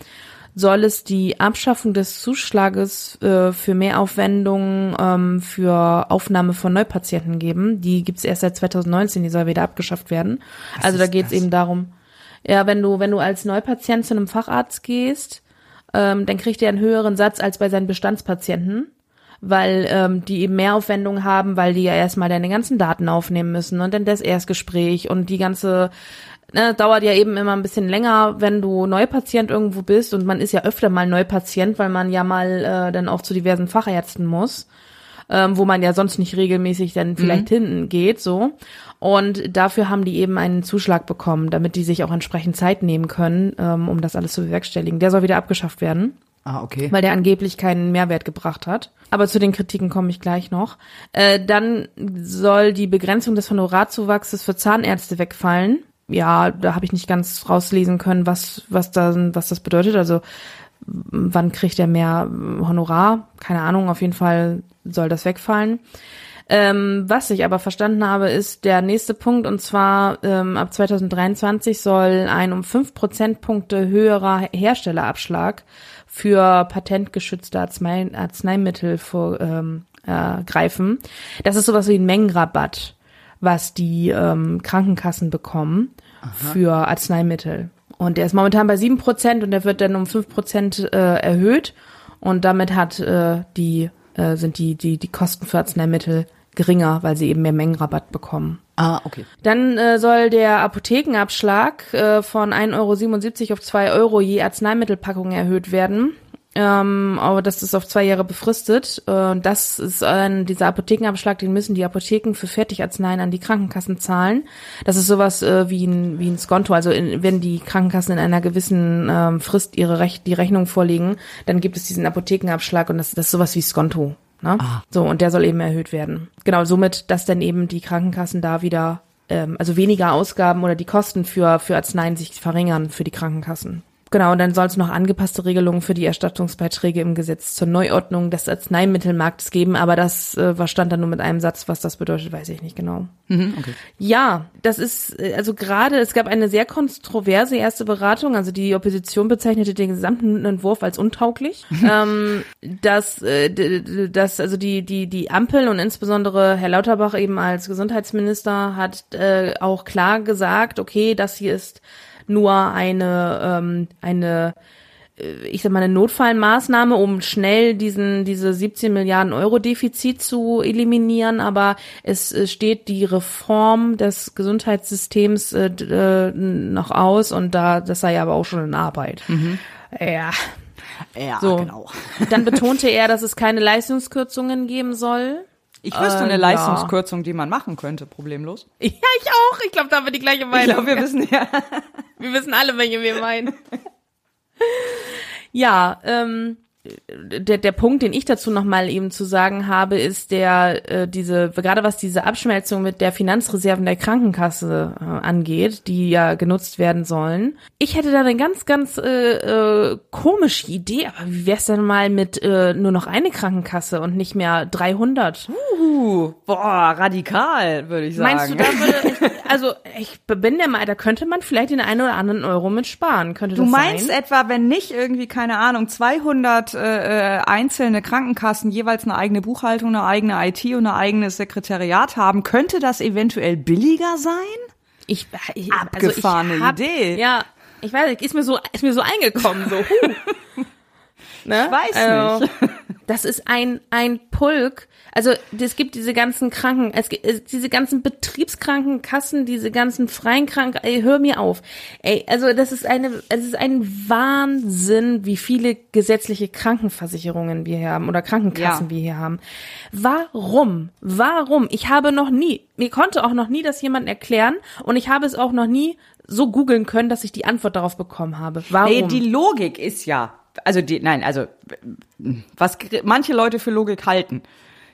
soll es die Abschaffung des Zuschlages äh, für Mehraufwendungen ähm, für Aufnahme von Neupatienten geben. Die gibt's erst seit 2019, die soll wieder abgeschafft werden. also da geht's das? eben darum, ja, wenn du, wenn du als Neupatient zu einem Facharzt gehst, ähm, dann kriegt er einen höheren Satz als bei seinen Bestandspatienten, weil ähm, die eben mehr Aufwendungen haben, weil die ja erstmal deine ganzen Daten aufnehmen müssen und dann das Erstgespräch und die ganze ne, dauert ja eben immer ein bisschen länger, wenn du Neupatient irgendwo bist und man ist ja öfter mal Neupatient, weil man ja mal äh, dann auch zu diversen Fachärzten muss ähm, wo man ja sonst nicht regelmäßig dann vielleicht hinten geht, so. Und dafür haben die eben einen Zuschlag bekommen, damit die sich auch entsprechend Zeit nehmen können, ähm, um das alles zu bewerkstelligen. Der soll wieder abgeschafft werden, Ah, okay. weil der angeblich keinen Mehrwert gebracht hat. Aber zu den Kritiken komme ich gleich noch. Äh, dann soll die Begrenzung des Honorarzuwachses für Zahnärzte wegfallen. Ja, da habe ich nicht ganz rauslesen können, was, was, da, was das bedeutet. Also wann kriegt er mehr Honorar? Keine Ahnung, auf jeden Fall soll das wegfallen. Ähm, was ich aber verstanden habe, ist der nächste Punkt und zwar ähm, ab 2023 soll ein um fünf Prozentpunkte höherer Herstellerabschlag für patentgeschützte Arznei Arzneimittel vor, ähm, äh, greifen. Das ist sowas wie ein Mengenrabatt, was die ähm, Krankenkassen bekommen für Arzneimittel. Und der ist momentan bei sieben Prozent und der wird dann um fünf Prozent äh, erhöht. Und damit hat äh, die äh, sind die die die Kosten für Arzneimittel geringer, weil sie eben mehr Mengenrabatt bekommen. Ah, okay. Dann äh, soll der Apothekenabschlag äh, von 1,77 Euro auf 2 Euro je Arzneimittelpackung erhöht werden. Ähm, aber das ist auf zwei Jahre befristet. Äh, das ist ein, dieser Apothekenabschlag, den müssen die Apotheken für Fertigarzneien an die Krankenkassen zahlen. Das ist sowas äh, wie ein wie ein Skonto. Also in, wenn die Krankenkassen in einer gewissen ähm, Frist ihre Rech die Rechnung vorlegen, dann gibt es diesen Apothekenabschlag und das, das ist sowas wie Skonto. Ne? So und der soll eben erhöht werden. Genau, somit, dass dann eben die Krankenkassen da wieder ähm, also weniger Ausgaben oder die Kosten für für Arzneien sich verringern für die Krankenkassen. Genau, und dann soll es noch angepasste Regelungen für die Erstattungsbeiträge im Gesetz zur Neuordnung des Arzneimittelmarktes geben, aber das äh, stand da nur mit einem Satz, was das bedeutet, weiß ich nicht genau. Mhm, okay. Ja, das ist, äh, also gerade, es gab eine sehr kontroverse erste Beratung, also die Opposition bezeichnete den gesamten Entwurf als untauglich. [LAUGHS] ähm, dass, äh, dass, also die, die, die Ampel und insbesondere Herr Lauterbach eben als Gesundheitsminister hat äh, auch klar gesagt, okay, das hier ist nur eine, ähm, eine äh, ich sag mal, eine Notfallmaßnahme, um schnell diesen, diese 17 Milliarden Euro Defizit zu eliminieren, aber es äh, steht die Reform des Gesundheitssystems äh, äh, noch aus und da, das sei aber auch schon in Arbeit. Ja. Ja, So. genau. Dann betonte [LAUGHS] er, dass es keine Leistungskürzungen geben soll. Ich wüsste Äh, eine. Leistungskürzung, die man machen könnte, problemlos. [LAUGHS] Ja, ich auch. Ich glaube, da haben wir die gleiche Meinung. Ich glaube, wir wissen ja. [LAUGHS] Wir wissen alle, welche wir meinen. [LAUGHS] ja, ähm, der, der Punkt, den ich dazu nochmal eben zu sagen habe, ist der, äh, diese, gerade was diese Abschmelzung mit der Finanzreserven der Krankenkasse äh, angeht, die ja genutzt werden sollen. Ich hätte da eine ganz, ganz äh, äh, komische Idee, aber wie wär's denn mal mit äh, nur noch eine Krankenkasse und nicht mehr 300? Uh, boah, radikal, würde ich sagen. Meinst du, da würde, ich, [LAUGHS] also ich bin der Meinung, da könnte man vielleicht den einen oder anderen Euro mit sparen, könnte Du meinst sein? etwa, wenn nicht irgendwie, keine Ahnung, 200 äh, äh, einzelne Krankenkassen jeweils eine eigene Buchhaltung, eine eigene IT und ein eigenes Sekretariat haben, könnte das eventuell billiger sein? Ich, ich Abgefahrene also ich hab, Idee. Ja, ich weiß, ist mir so, ist mir so eingekommen, so. Huh. [LAUGHS] ne? Ich weiß nicht. Das ist ein ein Pulk. Also es gibt diese ganzen Kranken, es gibt äh, diese ganzen Betriebskrankenkassen, diese ganzen freien Kranken. Ey, hör mir auf. Ey, also das ist eine, es ist ein Wahnsinn, wie viele gesetzliche Krankenversicherungen wir hier haben oder Krankenkassen Ja. wir hier haben. Warum? Warum? Ich habe noch nie, mir konnte auch noch nie das jemand erklären und ich habe es auch noch nie so googeln können, dass ich die Antwort darauf bekommen habe. Warum? Nee, die Logik ist ja, also die, nein, also was manche Leute für Logik halten,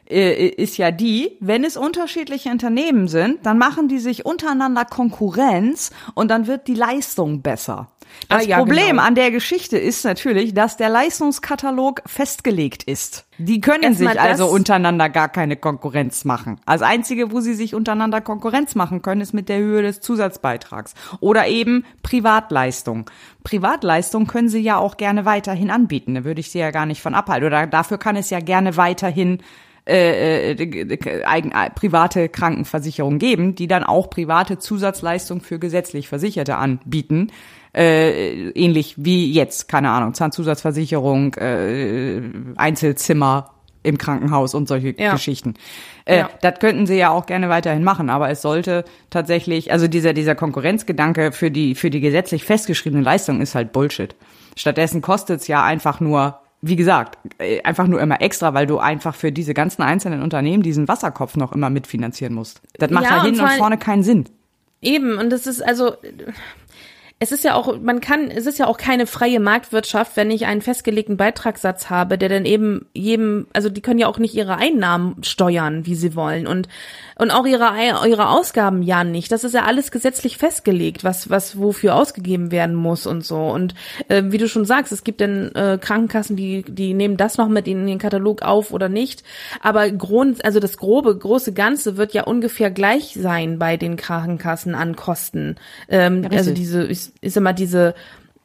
äh, ist ja die, wenn es unterschiedliche Unternehmen sind, dann machen die sich untereinander Konkurrenz und dann wird die Leistung besser. Das Ah, ja, Problem genau. an der Geschichte ist natürlich, dass der Leistungskatalog festgelegt ist. Die können Erstmal sich also untereinander gar keine Konkurrenz machen. Das Einzige, wo sie sich untereinander Konkurrenz machen können, ist mit der Höhe des Zusatzbeitrags. Oder eben Privatleistung. Privatleistung können sie ja auch gerne weiterhin anbieten. Da würde ich sie ja gar nicht von abhalten. Oder dafür kann es ja gerne weiterhin äh, äh, eigen, äh, private Krankenversicherungen geben, die dann auch private Zusatzleistungen für gesetzlich Versicherte anbieten. Äh, ähnlich wie jetzt, keine Ahnung, Zahnzusatzversicherung, äh, Einzelzimmer im Krankenhaus und solche Ja. Geschichten. Äh, Ja. Das könnten sie ja auch gerne weiterhin machen, aber es sollte tatsächlich, also dieser, dieser Konkurrenzgedanke für die, für die gesetzlich festgeschriebene Leistung ist halt Bullshit. Stattdessen kostet es ja einfach nur, wie gesagt, äh, einfach nur immer extra, weil du einfach für diese ganzen einzelnen Unternehmen diesen Wasserkopf noch immer mitfinanzieren musst. Das macht Ja, ja, und hin vor und vorne keinen Sinn. Eben, und das ist also, es ist ja auch, man kann, es ist ja auch keine freie Marktwirtschaft, wenn ich einen festgelegten Beitragssatz habe, der dann eben jedem, also die können ja auch nicht ihre Einnahmen steuern, wie sie wollen. Und und auch ihre ihre Ausgaben ja nicht. Das ist ja alles gesetzlich festgelegt, was was wofür ausgegeben werden muss und so. Und äh, wie du schon sagst, es gibt dann äh, Krankenkassen, die die nehmen das noch mit in den Katalog auf oder nicht. Aber Grund, also das grobe große Ganze wird ja ungefähr gleich sein bei den Krankenkassen an Kosten. Ähm, Ja, also diese ist, ist immer diese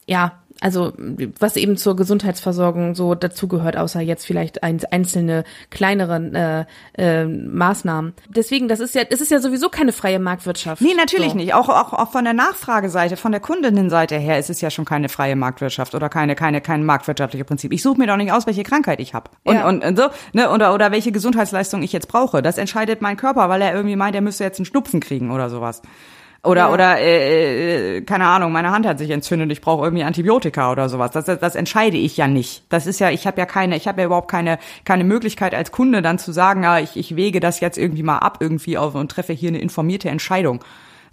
ja also was eben zur Gesundheitsversorgung so dazugehört, außer jetzt vielleicht ein, einzelne kleinere äh, äh, Maßnahmen. Deswegen, das ist ja, es ist ja sowieso keine freie Marktwirtschaft. Nee, natürlich so. nicht. Auch, auch, auch von der Nachfrageseite, von der Kundinnenseite her ist es ja schon keine freie Marktwirtschaft oder keine, keine, kein marktwirtschaftliches Prinzip. Ich suche mir doch nicht aus, welche Krankheit ich habe. Und, Ja. und, und so, ne, oder, oder welche Gesundheitsleistung ich jetzt brauche. Das entscheidet mein Körper, weil er irgendwie meint, er müsste jetzt einen Schnupfen kriegen oder sowas. Oder, Ja. oder äh, äh, keine Ahnung, meine Hand hat sich entzündet, ich brauche irgendwie Antibiotika oder sowas. Das, das, das entscheide ich ja nicht. Das ist ja, ich habe ja keine, ich habe ja überhaupt keine, keine Möglichkeit als Kunde dann zu sagen, ja, ich, ich wege das jetzt irgendwie mal ab irgendwie auf und treffe hier eine informierte Entscheidung.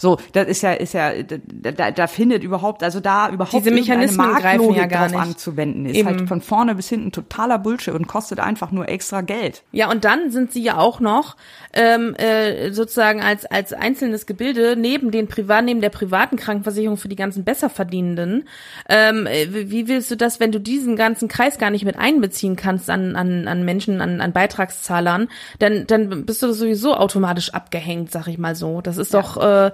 So, das ist ja, ist ja, da, da, findet überhaupt, also da überhaupt Diese Mechanismen greifen ja gar nicht. anzuwenden, ist Eben. halt von vorne bis hinten totaler Bullshit und kostet einfach nur extra Geld. Ja, und dann sind sie ja auch noch ähm, äh, sozusagen als als einzelnes Gebilde neben den privat neben der privaten Krankenversicherung für die ganzen Besserverdienenden. Ähm, äh, wie willst du das, wenn du diesen ganzen Kreis gar nicht mit einbeziehen kannst an an, an Menschen, an, an Beitragszahlern, dann dann bist du sowieso automatisch abgehängt, sag ich mal so. Das ist doch äh,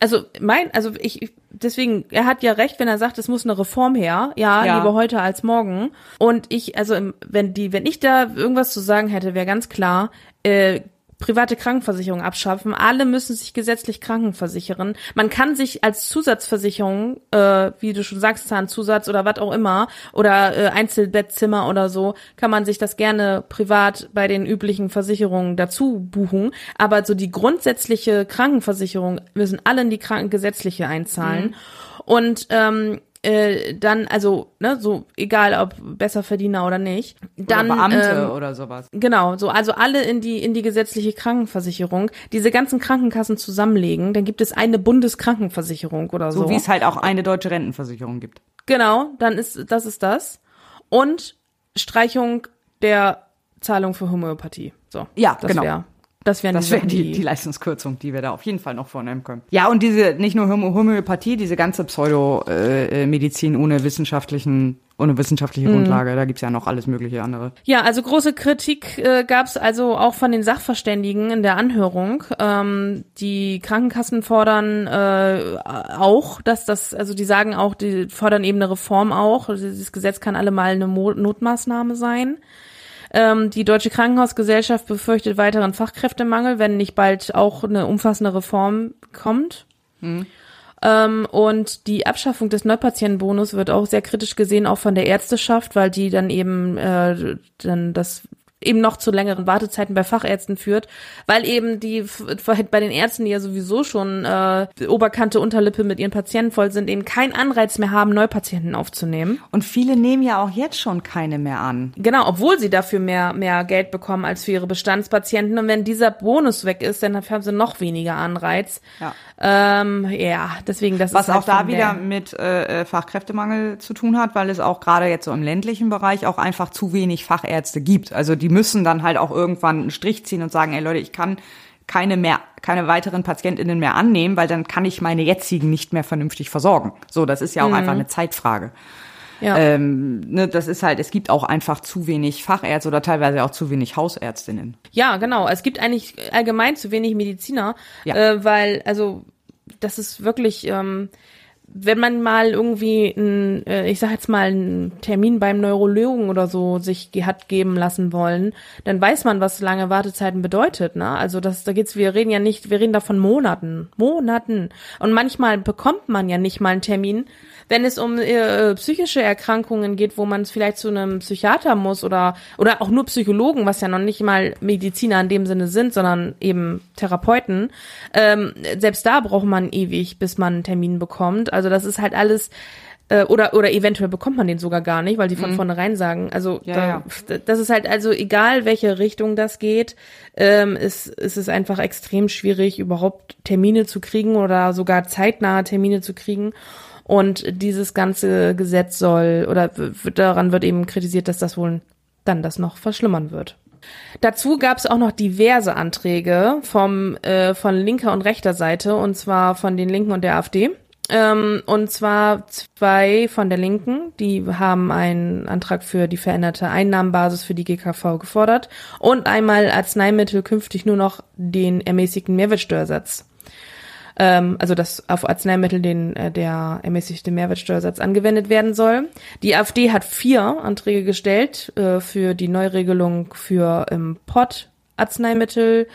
also mein, also ich, deswegen, er hat ja recht, wenn er sagt, es muss eine Reform her. Ja, Ja. lieber heute als morgen. Und ich, also wenn die, wenn ich da irgendwas zu sagen hätte, wäre ganz klar, äh, private Krankenversicherung abschaffen. Alle müssen sich gesetzlich krankenversichern. Man kann sich als Zusatzversicherung, äh, wie du schon sagst, Zahnzusatz oder was auch immer, oder äh, Einzelbettzimmer oder so, kann man sich das gerne privat bei den üblichen Versicherungen dazu buchen. Aber so die grundsätzliche Krankenversicherung müssen alle in die krankengesetzliche einzahlen. Und ähm, äh, dann, also, ne, so egal ob Besserverdiener oder nicht, dann oder Beamte ähm, oder sowas. Genau, so also alle in die in die gesetzliche Krankenversicherung, diese ganzen Krankenkassen zusammenlegen, dann gibt es eine Bundeskrankenversicherung oder so. So wie es halt auch eine deutsche Rentenversicherung gibt. genau, dann ist das ist das. und Streichung der Zahlung für Homöopathie. So, Ja, das genau. Wär, das wären Das wäre Sachen, die, die Leistungskürzung, die wir da auf jeden Fall noch vornehmen können. Ja, und diese, nicht nur Homö Homöopathie, diese ganze Pseudomedizin ohne wissenschaftlichen, ohne wissenschaftliche Grundlage, da gibt's ja noch alles mögliche andere. Ja, also große Kritik äh, gab es also auch von den Sachverständigen in der Anhörung. Ähm, die Krankenkassen fordern äh, auch, dass das, also die sagen auch, die fordern eben eine Reform auch. Also Dieses Gesetz kann allemal eine Mo Notmaßnahme sein. Ähm, die Deutsche Krankenhausgesellschaft befürchtet weiteren Fachkräftemangel, wenn nicht bald auch eine umfassende Reform kommt. Ähm, und die Abschaffung des Neupatientenbonus wird auch sehr kritisch gesehen, auch von der Ärzteschaft, weil die dann eben äh, dann das eben noch zu längeren Wartezeiten bei Fachärzten führt, weil eben die bei den Ärzten, die ja sowieso schon äh, Oberkante, Unterlippe mit ihren Patienten voll sind, eben keinen Anreiz mehr haben, Neupatienten aufzunehmen. Und viele nehmen ja auch jetzt schon keine mehr an. Genau, obwohl sie dafür mehr, mehr Geld bekommen als für ihre Bestandspatienten. Und wenn dieser Bonus weg ist, dann haben sie noch weniger Anreiz. Ja. Ähm, ja, deswegen, das Was ist halt auch da von wieder der- mit äh, äh, Fachkräftemangel zu tun hat, weil es auch gerade jetzt so im ländlichen Bereich auch einfach zu wenig Fachärzte gibt. Also die müssen dann halt auch irgendwann einen Strich ziehen und sagen, ey Leute, ich kann keine mehr, keine weiteren PatientInnen mehr annehmen, weil dann kann ich meine jetzigen nicht mehr vernünftig versorgen. So, das ist ja auch einfach eine Zeitfrage. Ja. Ähm, ne, das ist halt, es gibt auch einfach zu wenig Fachärzte oder teilweise auch zu wenig Hausärztinnen. Ja, genau. Es gibt eigentlich allgemein zu wenig Mediziner, Ja. äh, weil, also, das ist wirklich, ähm, wenn man mal irgendwie, ein, äh, ich sag jetzt mal, einen Termin beim Neurologen oder so sich hat geben lassen wollen, dann weiß man, was lange Wartezeiten bedeutet. Ne? Also das, da geht's, wir reden ja nicht, wir reden da von Monaten, Monaten. Und manchmal bekommt man ja nicht mal einen Termin, wenn es um äh, psychische Erkrankungen geht, wo man es vielleicht zu einem Psychiater muss oder oder auch nur Psychologen, was ja noch nicht mal Mediziner in dem Sinne sind, sondern eben Therapeuten. Ähm, selbst da braucht man ewig, bis man einen Termin bekommt. Also das ist halt alles äh, oder oder eventuell bekommt man den sogar gar nicht, weil die von vornherein sagen. Also Ja, da, ja. das ist halt also egal, welche Richtung das geht, ähm, ist, ist es einfach extrem schwierig, überhaupt Termine zu kriegen oder sogar zeitnahe Termine zu kriegen. Und dieses ganze Gesetz soll, oder daran wird eben kritisiert, dass das wohl dann das noch verschlimmern wird. Dazu gab es auch noch diverse Anträge vom, äh, von linker und rechter Seite, und zwar von den Linken und der AfD. Ähm, und zwar zwei von der Linken, die haben einen Antrag für die veränderte Einnahmenbasis für die GKV gefordert und einmal Arzneimittel künftig nur noch den ermäßigten Mehrwertsteuersatz ähm, also dass auf Arzneimittel den äh, der ermäßigte Mehrwertsteuersatz angewendet werden soll. Die AfD hat vier Anträge gestellt äh, für die Neuregelung für Import-Arzneimittel,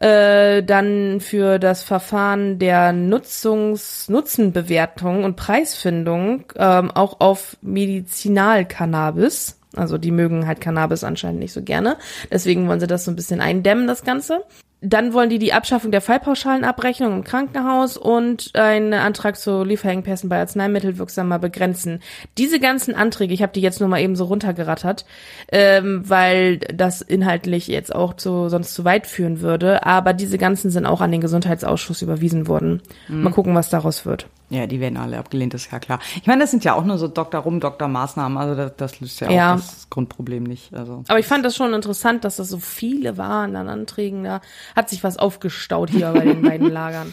äh, dann für das Verfahren der Nutzungs Nutzenbewertung und Preisfindung ähm, auch auf Medizinalcannabis. Also die mögen halt Cannabis anscheinend nicht so gerne. Deswegen wollen sie das so ein bisschen eindämmen, das Ganze. Dann wollen die die Abschaffung der Fallpauschalenabrechnung im Krankenhaus und einen Antrag zu Lieferengpässen bei Arzneimitteln wirksamer begrenzen. Diese ganzen Anträge, ich habe die jetzt nur mal eben so runtergerattert, ähm, weil das inhaltlich jetzt auch zu, sonst zu weit führen würde. Aber diese ganzen sind auch an den Gesundheitsausschuss überwiesen worden. Mal gucken, was daraus wird. Ja, die werden alle abgelehnt, ist ja klar. Ich meine, das sind ja auch nur so Doktor rum, Doktor Maßnahmen, also das, das löst ja, Ja. auch das Grundproblem nicht. Also Aber ich fand das schon interessant, dass das so viele waren an Anträgen. Da hat sich was aufgestaut hier bei den beiden [LAUGHS] Lagern.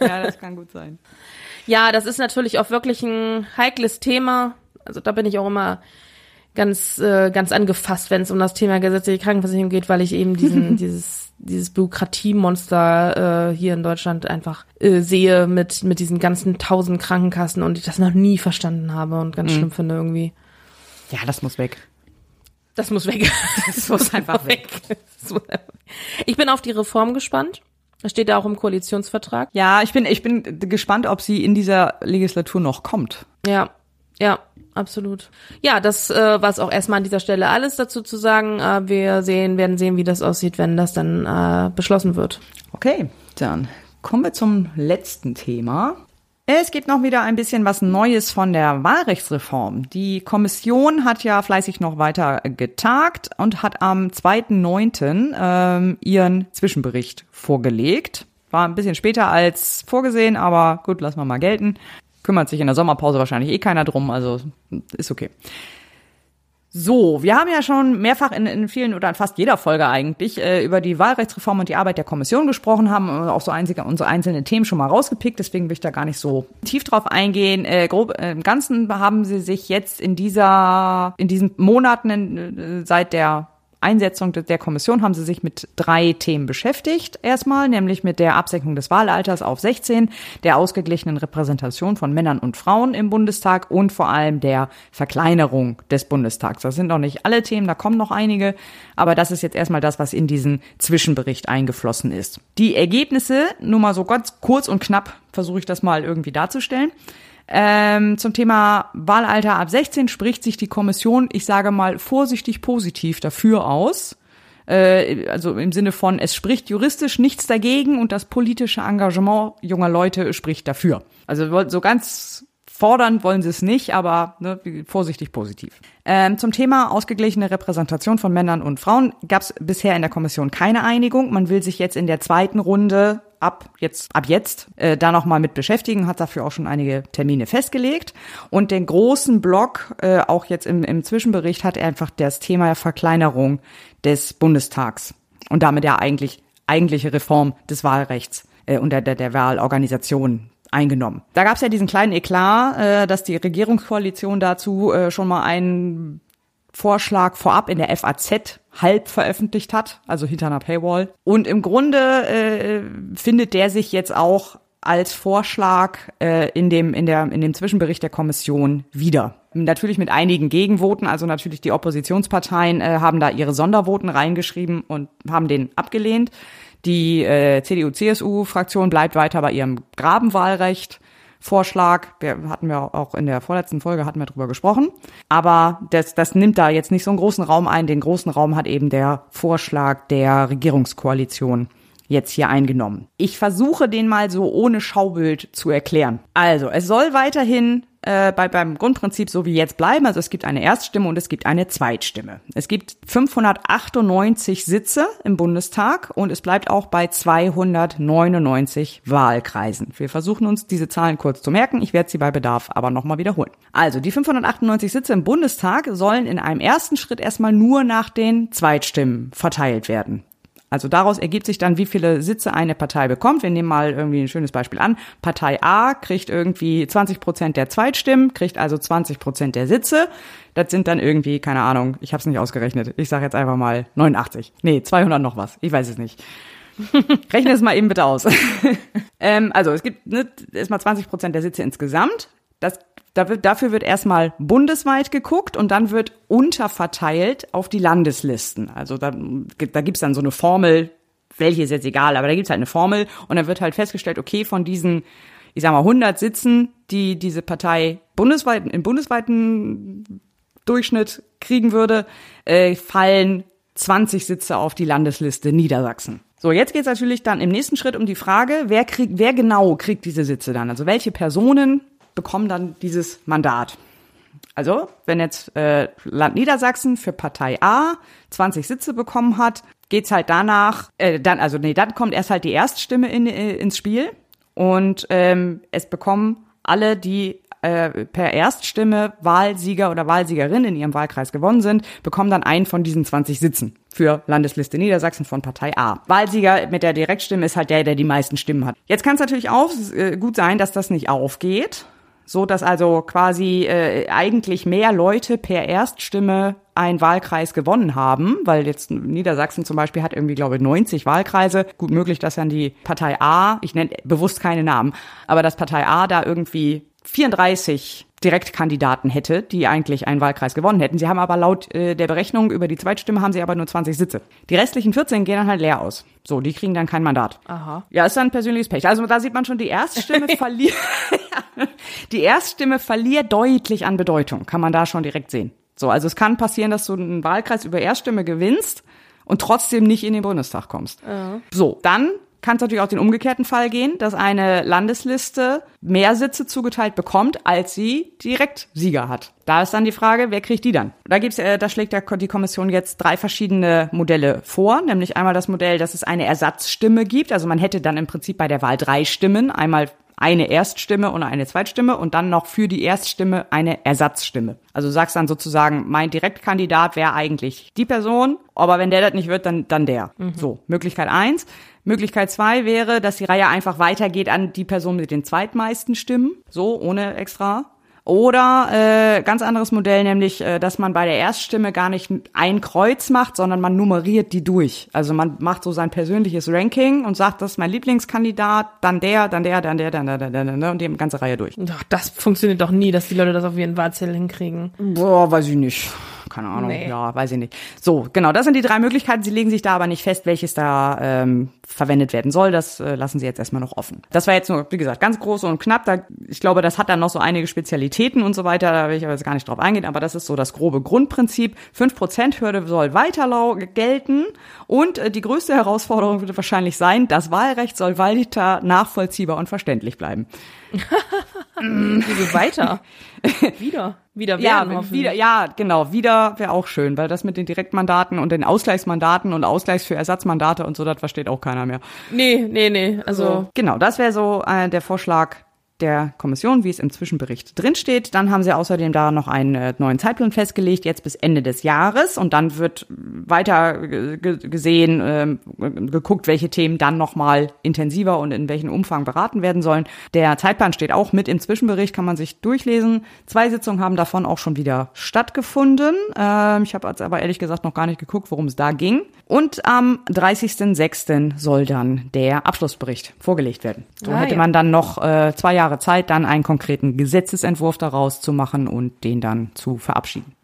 ja, das kann gut sein. Ja, das ist natürlich auch wirklich ein heikles Thema. Also da bin ich auch immer ganz äh, ganz angefasst, wenn es um das Thema gesetzliche Krankenversicherung geht, weil ich eben diesen [LAUGHS] dieses dieses Bürokratiemonster äh, hier in Deutschland einfach äh, sehe mit mit diesen ganzen tausend Krankenkassen und ich das noch nie verstanden habe und ganz schlimm finde irgendwie. Ja, das muss weg. Das muss weg. [LAUGHS] Das muss einfach Das muss einfach- Ich bin auf die Reform gespannt. Das steht ja auch im Koalitionsvertrag. Ja, ich bin, ich bin gespannt, ob sie in dieser Legislatur noch kommt. Ja, ja, absolut. Ja, das äh, war es auch erstmal an dieser Stelle alles dazu zu sagen. Äh, wir sehen, werden sehen, wie das aussieht, wenn das dann äh, beschlossen wird. Okay, dann kommen wir zum letzten Thema. Es gibt noch wieder ein bisschen was Neues von der Wahlrechtsreform. Die Kommission hat ja fleißig noch weiter getagt und hat am 2.9. Ähm, ihren Zwischenbericht vorgelegt. War ein bisschen später als vorgesehen, aber gut, lassen wir mal gelten. Kümmert sich in der Sommerpause wahrscheinlich eh keiner drum, also ist okay. So, wir haben ja schon mehrfach in, in vielen oder in fast jeder Folge eigentlich äh, über die Wahlrechtsreform und die Arbeit der Kommission gesprochen, haben auch so einzige, unsere einzelnen Themen schon mal rausgepickt, deswegen will ich da gar nicht so tief drauf eingehen. Äh, grob äh, im Ganzen haben sie sich jetzt in dieser, in diesen Monaten äh, seit der Einsetzung der Kommission haben sie sich mit drei Themen beschäftigt. Erstmal, nämlich mit der Absenkung des Wahlalters auf 16, der ausgeglichenen Repräsentation von Männern und Frauen im Bundestag und vor allem der Verkleinerung des Bundestags. Das sind noch nicht alle Themen, da kommen noch einige, aber das ist jetzt erstmal das, was in diesen Zwischenbericht eingeflossen ist. Die Ergebnisse, nur mal so ganz kurz und knapp, versuche ich das mal irgendwie darzustellen. Ähm, zum Thema Wahlalter ab 16 spricht sich die Kommission, ich sage mal vorsichtig positiv dafür aus. Äh, also im Sinne von, es spricht juristisch nichts dagegen und das politische Engagement junger Leute spricht dafür. Also so ganz Fordern wollen sie es nicht, aber ne, vorsichtig positiv. Ähm, zum Thema ausgeglichene Repräsentation von Männern und Frauen gab es bisher in der Kommission keine Einigung. Man will sich jetzt in der zweiten Runde ab jetzt ab jetzt äh, da noch mal mit beschäftigen, hat dafür auch schon einige Termine festgelegt. Und den großen Block äh, auch jetzt im, im Zwischenbericht hat er einfach das Thema Verkleinerung des Bundestags. Und damit ja eigentlich eigentliche Reform des Wahlrechts äh, und der, der, der Wahlorganisation eingenommen. Da gab es ja diesen kleinen Eklat, äh, dass die Regierungskoalition dazu äh, schon mal einen Vorschlag vorab in der FAZ halb veröffentlicht hat, also hinter einer Paywall. Und im Grunde äh, findet der sich jetzt auch als Vorschlag äh, in dem in der in dem Zwischenbericht der Kommission wieder. Natürlich mit einigen Gegenvoten, also natürlich die Oppositionsparteien äh, haben da ihre Sondervoten reingeschrieben und haben den abgelehnt. Die äh, CDU-CSU-Fraktion bleibt weiter bei ihrem Grabenwahlrecht. Vorschlag, wir hatten wir auch in der vorletzten Folge hatten wir drüber gesprochen, aber das, das nimmt da jetzt nicht so einen großen Raum ein. Den großen Raum hat eben der Vorschlag der Regierungskoalition jetzt hier eingenommen. Ich versuche den mal so ohne Schaubild zu erklären. Also, es soll weiterhin äh, bei, beim Grundprinzip so wie jetzt bleiben. Also es gibt eine Erststimme und es gibt eine Zweitstimme. Es gibt 598 Sitze im Bundestag und es bleibt auch bei 299 Wahlkreisen. Wir versuchen uns diese Zahlen kurz zu merken. Ich werde sie bei Bedarf aber nochmal wiederholen. Also die 598 Sitze im Bundestag sollen in einem ersten Schritt erstmal nur nach den Zweitstimmen verteilt werden. Also daraus ergibt sich dann, wie viele Sitze eine Partei bekommt. Wir nehmen mal irgendwie ein schönes Beispiel an. Partei A kriegt irgendwie 20 Prozent der Zweitstimmen, kriegt also 20 Prozent der Sitze. Das sind dann irgendwie, keine Ahnung, ich habe es nicht ausgerechnet. Ich sage jetzt einfach mal 89. Nee, 200 noch was. Ich weiß es nicht. [LAUGHS] Rechne es mal eben bitte aus. [LAUGHS] ähm, also es gibt ne, erstmal 20 Prozent der Sitze insgesamt. Das da wird, dafür wird erstmal bundesweit geguckt und dann wird unterverteilt auf die Landeslisten. Also da, da gibt's dann so eine Formel, welche ist jetzt egal, aber da gibt's halt eine Formel und dann wird halt festgestellt, okay, von diesen, ich sag mal, 100 Sitzen, die diese Partei bundesweit, im bundesweiten Durchschnitt kriegen würde, äh, fallen 20 Sitze auf die Landesliste Niedersachsen. So, jetzt geht's natürlich dann im nächsten Schritt um die Frage, wer kriegt, wer genau kriegt diese Sitze dann? Also welche Personen bekommen dann dieses Mandat. Also, wenn jetzt äh, Land Niedersachsen für Partei A 20 Sitze bekommen hat, geht's halt danach, äh, dann, also nee, dann kommt erst halt die Erststimme in, äh, ins Spiel und ähm, es bekommen alle, die äh, per Erststimme Wahlsieger oder Wahlsiegerin in ihrem Wahlkreis gewonnen sind, bekommen dann einen von diesen 20 Sitzen für Landesliste Niedersachsen von Partei A. Wahlsieger mit der Direktstimme ist halt der, der die meisten Stimmen hat. Jetzt kann es natürlich auch äh, gut sein, dass das nicht aufgeht so dass also quasi äh, eigentlich mehr Leute per Erststimme einen Wahlkreis gewonnen haben, weil jetzt Niedersachsen zum Beispiel hat irgendwie, glaube ich, 90 Wahlkreise. Gut möglich, dass dann die Partei A, ich nenne bewusst keine Namen, aber dass Partei A da irgendwie 34 Direktkandidaten hätte, die eigentlich einen Wahlkreis gewonnen hätten. Sie haben aber laut äh, der Berechnung über die Zweitstimme haben sie aber nur 20 Sitze. Die restlichen 14 gehen dann halt leer aus. So, die kriegen dann kein Mandat. Aha. Ja, ist dann persönliches Pech. Also da sieht man schon, die Erststimme [LAUGHS] verliert, [LAUGHS] die Erststimme verliert deutlich an Bedeutung. Kann man da schon direkt sehen. So, also es kann passieren, dass du einen Wahlkreis über Erststimme gewinnst und trotzdem nicht in den Bundestag kommst. Ja. So, dann kann es natürlich auch den umgekehrten Fall gehen, dass eine Landesliste mehr Sitze zugeteilt bekommt, als sie direkt Sieger hat. Da ist dann die Frage, wer kriegt die dann? Da gibt's, äh, da schlägt der, die Kommission jetzt drei verschiedene Modelle vor, nämlich einmal das Modell, dass es eine Ersatzstimme gibt. Also man hätte dann im Prinzip bei der Wahl drei Stimmen, einmal eine Erststimme und eine Zweitstimme und dann noch für die Erststimme eine Ersatzstimme. Also sagst dann sozusagen, mein Direktkandidat wäre eigentlich die Person, aber wenn der das nicht wird, dann, dann der. So, Möglichkeit eins. Möglichkeit zwei wäre, dass die Reihe einfach weitergeht an die Person mit den zweitmeisten Stimmen, so ohne extra. Oder äh, ganz anderes Modell, nämlich, äh, dass man bei der Erststimme gar nicht ein Kreuz macht, sondern man nummeriert die durch. Also man macht so sein persönliches Ranking und sagt, das ist mein Lieblingskandidat, dann der, dann der, dann der, dann der, dann der, dann der und die ganze Reihe durch. Doch, das funktioniert doch nie, dass die Leute das auf ihren Wahlzettel hinkriegen. Boah, weiß ich nicht. Keine Ahnung. Nee. Ja, weiß ich nicht. So, genau, das sind die drei Möglichkeiten. Sie legen sich da aber nicht fest, welches da ähm, verwendet werden soll. Das äh, lassen Sie jetzt erstmal noch offen. Das war jetzt nur, wie gesagt, ganz groß und knapp. Da, ich glaube, das hat dann noch so einige Spezialitäten und so weiter. Da will ich aber jetzt gar nicht drauf eingehen. Aber das ist so das grobe Grundprinzip. 5%-Hürde soll weiter gelten. Und äh, die größte Herausforderung wird wahrscheinlich sein, das Wahlrecht soll weiter nachvollziehbar und verständlich bleiben. Wieso weiter? [LAUGHS] wieder. Wieder Ja, werden, hoffentlich. wieder, ja, genau, wieder wäre auch schön, weil das mit den Direktmandaten und den Ausgleichsmandaten und Ausgleichs für Ersatzmandate und so, das versteht auch keiner mehr. Nee, nee, nee. Also, So, genau, das wäre so äh, der Vorschlag der Kommission, wie es im Zwischenbericht drinsteht. Dann haben sie außerdem da noch einen äh, neuen Zeitplan festgelegt, jetzt bis Ende des Jahres. Und dann wird weiter ge- gesehen, ähm, geguckt, welche Themen dann nochmal intensiver und in welchem Umfang beraten werden sollen. Der Zeitplan steht auch mit im Zwischenbericht, kann man sich durchlesen. Zwei Sitzungen haben davon auch schon wieder stattgefunden. Ähm, ich habe jetzt aber ehrlich gesagt noch gar nicht geguckt, worum es da ging. Und am 30.06. soll dann der Abschlussbericht vorgelegt werden. So Ah, hätte ja. man dann noch äh, zwei Jahre Zeit, dann einen konkreten Gesetzesentwurf daraus zu machen und den dann zu verabschieden.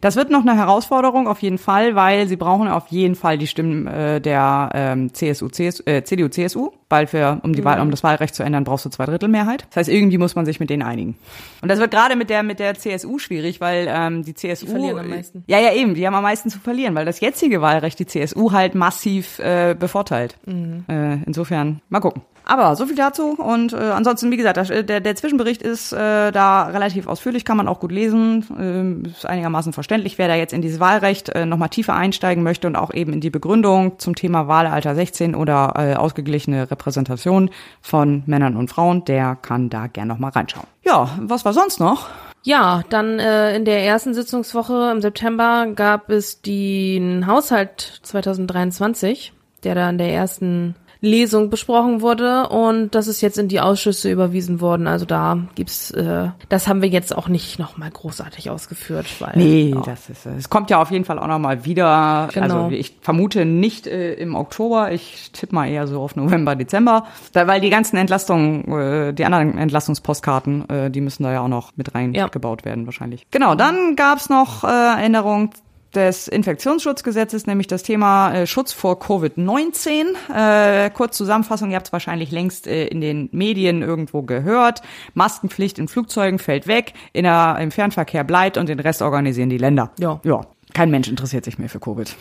Das wird noch eine Herausforderung auf jeden Fall, weil sie brauchen auf jeden Fall die Stimmen äh, der ähm, CSU, CSU, äh, CDU, CSU, weil für um die Wahl, um das Wahlrecht zu ändern, brauchst du zwei Drittel Mehrheit. Das heißt, irgendwie muss man sich mit denen einigen. Und das wird gerade mit der mit der CSU schwierig, weil ähm, die CSU verlieren am meisten. Ja, ja, eben, die haben am meisten zu verlieren, weil das jetzige Wahlrecht die CSU halt massiv äh, bevorteilt. Äh, insofern mal gucken. Aber so viel dazu und äh, ansonsten, wie gesagt, äh, der, der Zwischenbericht ist äh, da relativ ausführlich, kann man auch gut lesen, ähm, ist einigermaßen verständlich. Wer da jetzt in dieses Wahlrecht äh, nochmal tiefer einsteigen möchte und auch eben in die Begründung zum Thema Wahlalter 16 oder äh, ausgeglichene Repräsentation von Männern und Frauen, der kann da gern nochmal reinschauen. Ja, was war sonst noch? Ja, dann äh, in der ersten Sitzungswoche im September gab es den Haushalt 2023, der da in der ersten Lesung besprochen wurde und das ist jetzt in die Ausschüsse überwiesen worden. Also da gibt's, äh, das haben wir jetzt auch nicht nochmal großartig ausgeführt, weil Nee, ja. das ist es. kommt ja auf jeden Fall auch noch mal wieder. Genau. Also ich vermute nicht äh, im Oktober. Ich tippe mal eher so auf November, Dezember, da, weil die ganzen Entlastungen, äh, die anderen Entlastungspostkarten, äh, die müssen da ja auch noch mit reingebaut werden wahrscheinlich. Genau. Dann gab's noch äh, Änderungen des Infektionsschutzgesetzes, nämlich das Thema äh, Schutz vor Covid-19. Äh, kurz Zusammenfassung, ihr habt es wahrscheinlich längst äh, in den Medien irgendwo gehört. Maskenpflicht in Flugzeugen fällt weg, in der, im Fernverkehr bleibt und den Rest organisieren die Länder. Ja. Ja, kein Mensch interessiert sich mehr für Covid.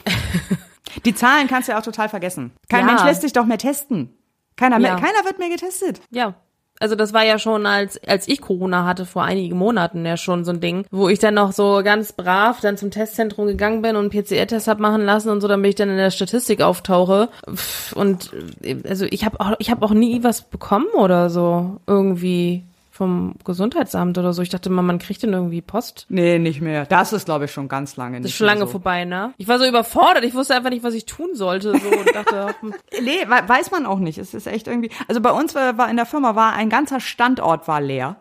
[LAUGHS] die Zahlen kannst du ja auch total vergessen. Kein Ja. Mensch lässt sich doch mehr testen. Keiner, mehr, Ja. keiner wird mehr getestet. Ja. Also das war ja schon, als, als ich Corona hatte, vor einigen Monaten ja schon so ein Ding, wo ich dann noch so ganz brav dann zum Testzentrum gegangen bin und PCR-Test hab machen lassen und so, damit ich dann in der Statistik auftauche. Und äh, also ich habe auch, ich habe auch nie was bekommen oder so irgendwie vom Gesundheitsamt oder so. Ich dachte mal, man kriegt dann irgendwie Post. Nee, nicht mehr. Das ist, glaube ich, schon ganz lange Das nicht ist schon lange so. vorbei, ne? Ich war so überfordert. Ich wusste einfach nicht, was ich tun sollte. So und dachte, [LAUGHS] hm, Nee, we- weiß man auch nicht. Es ist echt irgendwie. Also bei uns war, war in der Firma war ein ganzer Standort war leer.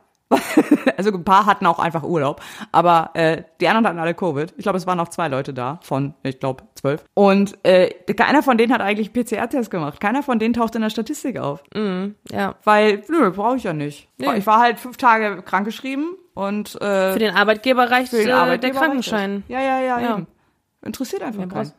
[LAUGHS] also ein paar hatten auch einfach Urlaub, aber äh, die anderen hatten alle Covid. Ich glaube, es waren noch zwei Leute da von, ich glaube, zwölf. Und äh, keiner von denen hat eigentlich PCR-Test gemacht. Keiner von denen taucht in der Statistik auf, ja. weil nö, brauche ich ja nicht. Nee. Ich war halt fünf Tage krankgeschrieben und äh, Für den Arbeitgeber reicht für den äh, Arbeitgeber der Krankenschein. Ja, ja, ja, Ja. Interessiert einfach keinen.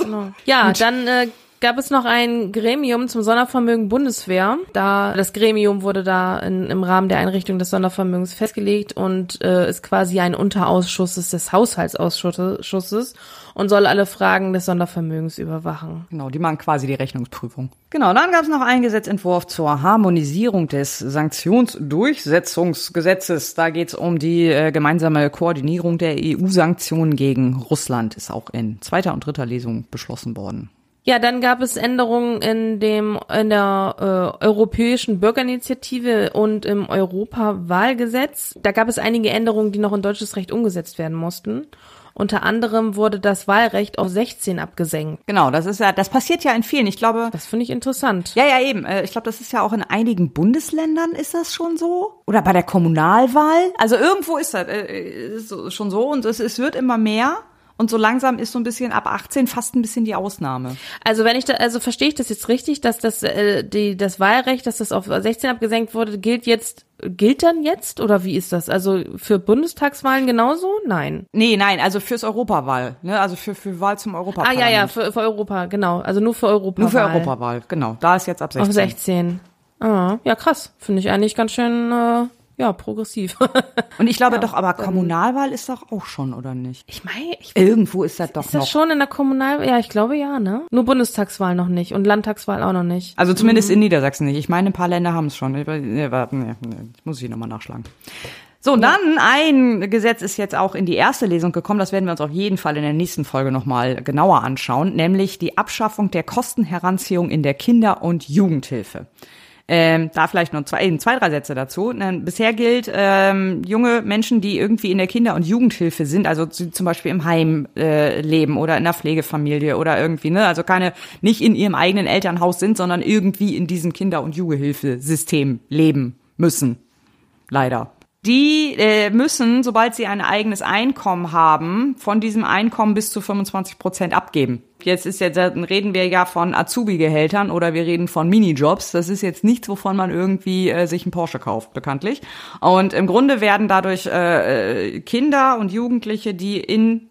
Genau. Ja, [LAUGHS] dann äh, gab es noch ein Gremium zum Sondervermögen Bundeswehr. Da das Gremium wurde da in, im Rahmen der Einrichtung des Sondervermögens festgelegt und äh, ist quasi ein Unterausschuss des Haushaltsausschusses und soll alle Fragen des Sondervermögens überwachen. Genau, die machen quasi die Rechnungsprüfung. Genau, dann gab es noch einen Gesetzentwurf zur Harmonisierung des Sanktionsdurchsetzungsgesetzes. Da geht es um die äh, gemeinsame Koordinierung der EU-Sanktionen gegen Russland. Ist auch in zweiter und dritter Lesung beschlossen worden. Ja, dann gab es Änderungen in dem in der äh, europäischen Bürgerinitiative und im Europawahlgesetz. Da gab es einige Änderungen, die noch in deutsches Recht umgesetzt werden mussten. Unter anderem wurde das Wahlrecht auf 16 abgesenkt. Genau, das ist ja, das passiert ja in vielen. Ich glaube, Das finde ich interessant. ja, ja, eben. Äh, Ich glaube, das ist ja auch in einigen Bundesländern ist das schon so. Oder bei der Kommunalwahl. Also irgendwo ist das äh, ist schon so und es, es wird immer mehr. Und so langsam ist so ein bisschen ab 18 fast ein bisschen die Ausnahme. Also wenn ich da, also verstehe ich das jetzt richtig, dass das äh, die das Wahlrecht, dass das auf 16 abgesenkt wurde, gilt jetzt gilt dann jetzt oder wie ist das? Also für Bundestagswahlen genauso? Nein. Nee, nein, also fürs Europawahl, ne? Also für, für Wahl zum Ah Europaparlament. ja, ja, für, für Europa, genau. Also nur für Europa. Nur für Europawahl, genau. Da ist jetzt ab 16. Auf 16. Ah, ja, krass. Finde ich eigentlich ganz schön, äh, ja, progressiv. Und ich glaube doch, aber Kommunalwahl ist doch auch schon, oder nicht? ich meine, ich Irgendwo ist das doch ist das noch. schon in der Kommunal, ja, ich glaube ja, ne? Nur Bundestagswahl noch nicht und Landtagswahl auch noch nicht. Also zumindest in Niedersachsen nicht. Ich meine, ein paar Länder haben es schon. Ich, nee, warte, nee, nee, muss ich nochmal nachschlagen. So, und dann ein Gesetz ist jetzt auch in die erste Lesung gekommen. Das werden wir uns auf jeden Fall in der nächsten Folge nochmal genauer anschauen. Nämlich die Abschaffung der Kostenheranziehung in der Kinder- und Jugendhilfe. Ähm, da vielleicht noch zwei, zwei, drei Sätze dazu. Ähm, Bisher gilt, ähm, junge Menschen, die irgendwie in der Kinder- und Jugendhilfe sind, also zu, zum Beispiel im Heim äh, leben oder in der Pflegefamilie oder irgendwie, ne, also keine, nicht in ihrem eigenen Elternhaus sind, sondern irgendwie in diesem Kinder- und Jugendhilfesystem leben müssen. Leider. Die äh, müssen, sobald sie ein eigenes Einkommen haben, von diesem Einkommen bis zu 25 Prozent abgeben. Jetzt ist jetzt dann reden wir ja von Azubi-Gehältern oder wir reden von Minijobs. Das ist jetzt nichts, wovon man irgendwie äh, sich einen Porsche kauft, bekanntlich. Und im Grunde werden dadurch äh, äh, Kinder und Jugendliche, die in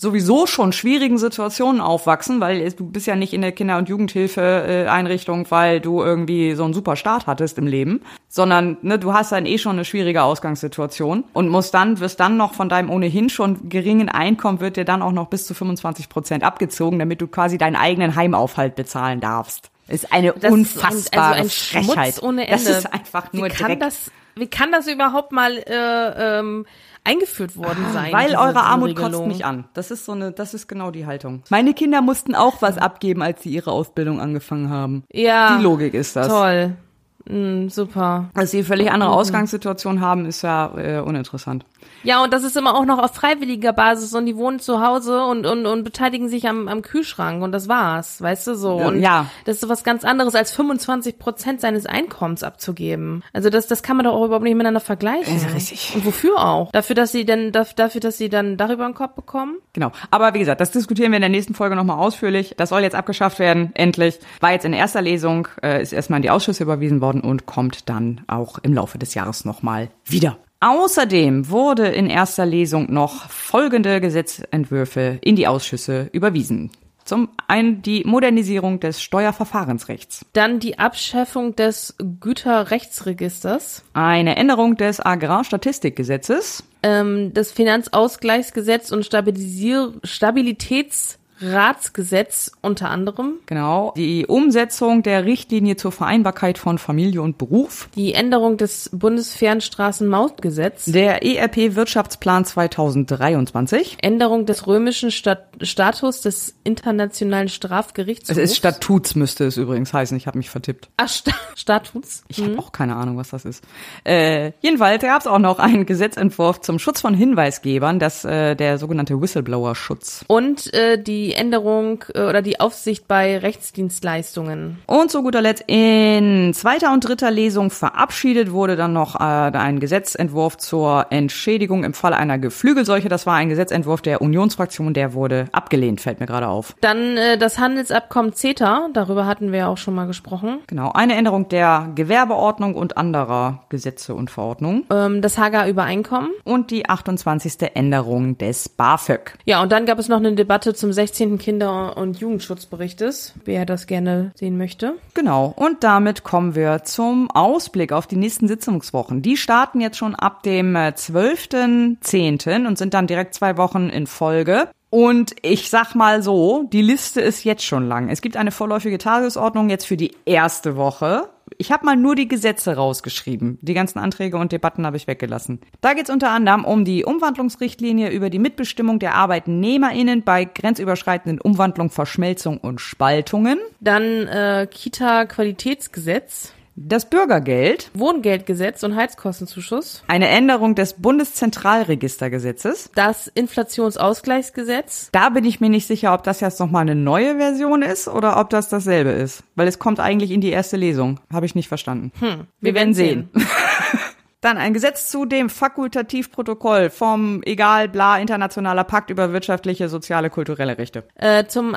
sowieso schon schwierigen Situationen aufwachsen, weil du bist ja nicht in der Kinder- und Jugendhilfe-Einrichtung, weil du irgendwie so einen super Start hattest im Leben, sondern ne, du hast dann eh schon eine schwierige Ausgangssituation und musst dann, wirst dann noch von deinem ohnehin schon geringen Einkommen, wird dir dann auch noch bis zu 25 Prozent abgezogen, damit du quasi deinen eigenen Heimaufhalt bezahlen darfst. Ist eine Das ist unfassbare ein, also ein Frechheit. Das ist einfach nur wie kann Dreck. das, wie kann das überhaupt mal äh, ähm, eingeführt worden sein? Weil eure Armut kotzt mich an. Das ist so eine, das ist genau die Haltung. Meine Kinder mussten auch was abgeben, als sie ihre Ausbildung angefangen haben. Ja. Die Logik ist das. Toll. Mm, super. Dass sie völlig andere Ausgangssituation haben, ist ja äh, uninteressant. Ja, und das ist immer auch noch auf freiwilliger Basis und die wohnen zu Hause und, und, und beteiligen sich am, am Kühlschrank und das war's, weißt du so. Und Ja. Das ist so was ganz anderes als 25 Prozent seines Einkommens abzugeben. Also das, das kann man doch auch überhaupt nicht miteinander vergleichen. Ist richtig. Und wofür auch? Dafür, dass sie denn, dafür, dass sie dann darüber einen Kopf bekommen? Genau. Aber wie gesagt, das diskutieren wir in der nächsten Folge nochmal ausführlich. Das soll jetzt abgeschafft werden, endlich. War jetzt in erster Lesung, äh, ist erstmal in die Ausschüsse überwiesen worden und kommt dann auch im Laufe des Jahres nochmal wieder. Außerdem wurde in erster Lesung noch folgende Gesetzentwürfe in die Ausschüsse überwiesen. Zum einen die Modernisierung des Steuerverfahrensrechts, Dann die Abschaffung des Güterrechtsregisters, eine Änderung des Agrarstatistikgesetzes, ähm, das Finanzausgleichsgesetz und Stabilisier Stabilitätsratsgesetz unter anderem, genau, die Umsetzung der Richtlinie zur Vereinbarkeit von Familie und Beruf, die Änderung des Bundesfernstraßenmautgesetz, der ERP Wirtschaftsplan 2023. Änderung des römischen Stat Status des Internationalen Strafgerichtshofs. Es ist Statuts müsste es übrigens heißen, ich habe mich vertippt. Ach, Sta Statuts. Ich habe auch keine Ahnung, was das ist. Äh, jedenfalls gab es auch noch einen Gesetzentwurf zum Schutz von Hinweisgebern, das äh, der sogenannte Whistleblower-Schutz. Und äh, die Änderung äh, oder die Aufsicht bei Rechtsdienstleistungen. Und zu guter Letzt in zweiter und dritter Lesung verabschiedet wurde dann noch äh, ein Gesetzentwurf zur Entschädigung im Fall einer Geflügelseuche. Das war ein Gesetzentwurf der Unionsfraktion, der wurde abgelehnt, fällt mir gerade auf. Dann äh, das Handelsabkommen CETA, darüber hatten wir ja auch schon mal gesprochen. Genau, eine Änderung der Gewerbeordnung und anderer Gesetze und Verordnungen. Ähm, das Hager Übereinkommen. Und die 28. Änderung des BAföG. Ja, und dann gab es noch eine Debatte zum 16. Kinder- und Jugendschutzberichtes, wer das gerne sehen möchte. Genau, und damit kommen wir zum Ausblick auf die nächsten Sitzungswochen. Die starten jetzt schon ab dem äh, 12.10. und sind dann direkt zwei Wochen in Folge. Und ich sag mal so, die Liste ist jetzt schon lang. Es gibt eine vorläufige Tagesordnung jetzt für die erste Woche. Ich habe mal nur die Gesetze rausgeschrieben. Die ganzen Anträge und Debatten habe ich weggelassen. Da geht es unter anderem um die Umwandlungsrichtlinie über die Mitbestimmung der ArbeitnehmerInnen bei grenzüberschreitenden Umwandlung, Verschmelzung und Spaltungen. Dann äh, Kita-Qualitätsgesetz. Das Bürgergeld, Wohngeldgesetz und Heizkostenzuschuss, eine Änderung des Bundeszentralregistergesetzes. das Inflationsausgleichsgesetz, Da bin ich mir nicht sicher, ob das jetzt nochmal eine neue Version ist oder ob das dasselbe ist. Weil es kommt eigentlich in die erste Lesung. Habe ich nicht verstanden. Hm, wir, werden sehen. [LAUGHS] Dann ein Gesetz zu dem Fakultativprotokoll vom Egal Bla Internationaler Pakt über wirtschaftliche, soziale, kulturelle Rechte. äh, zum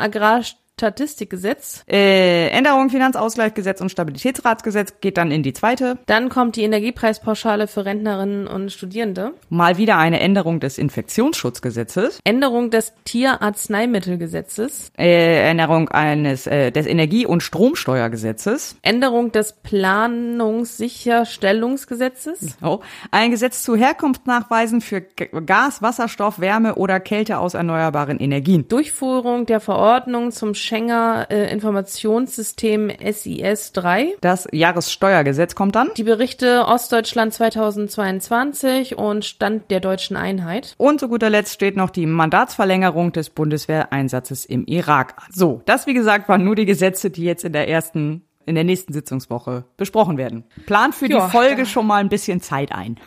Agrarstatistikgesetz. Äh, Änderung Finanzausgleichsgesetz und Stabilitätsratsgesetz geht dann in die zweite. Dann kommt die Energiepreispauschale für Rentnerinnen und Studierende. Mal wieder eine Änderung des Infektionsschutzgesetzes. Änderung des Tierarzneimittelgesetzes. Äh, Änderung eines äh, des Energie- und Stromsteuergesetzes. Änderung des Planungssicherstellungsgesetzes. Oh. Ein Gesetz zu Herkunftsnachweisen für G Gas, Wasserstoff, Wärme oder Kälte aus erneuerbaren Energien. Durchführung der Verordnung zum Schenger äh, Informationssystem SIS 3. Das Jahressteuergesetz kommt dann. Die Berichte Ostdeutschland 2022 und Stand der deutschen Einheit. Und zu guter Letzt steht noch die Mandatsverlängerung des Bundeswehreinsatzes im Irak. an. So, das wie gesagt waren nur die Gesetze, die jetzt in der ersten, in der nächsten Sitzungswoche besprochen werden. Plan für Ja, die Folge schon mal ein bisschen Zeit ein.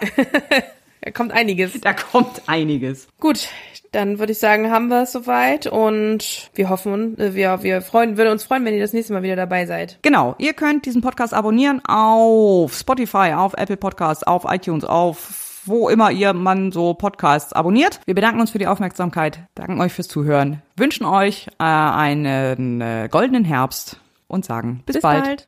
[LAUGHS] Da kommt einiges. Da kommt einiges. Gut, dann würde ich sagen, haben wir es soweit und wir hoffen, äh, wir, wir freuen, würde uns freuen, wenn ihr das nächste Mal wieder dabei seid. Genau, ihr könnt diesen Podcast abonnieren auf Spotify, auf Apple Podcasts, auf iTunes, auf wo immer ihr man so Podcasts abonniert. Wir bedanken uns für die Aufmerksamkeit, danken euch fürs Zuhören, wünschen euch äh, einen äh, goldenen Herbst und sagen bis, Bis bald. bald.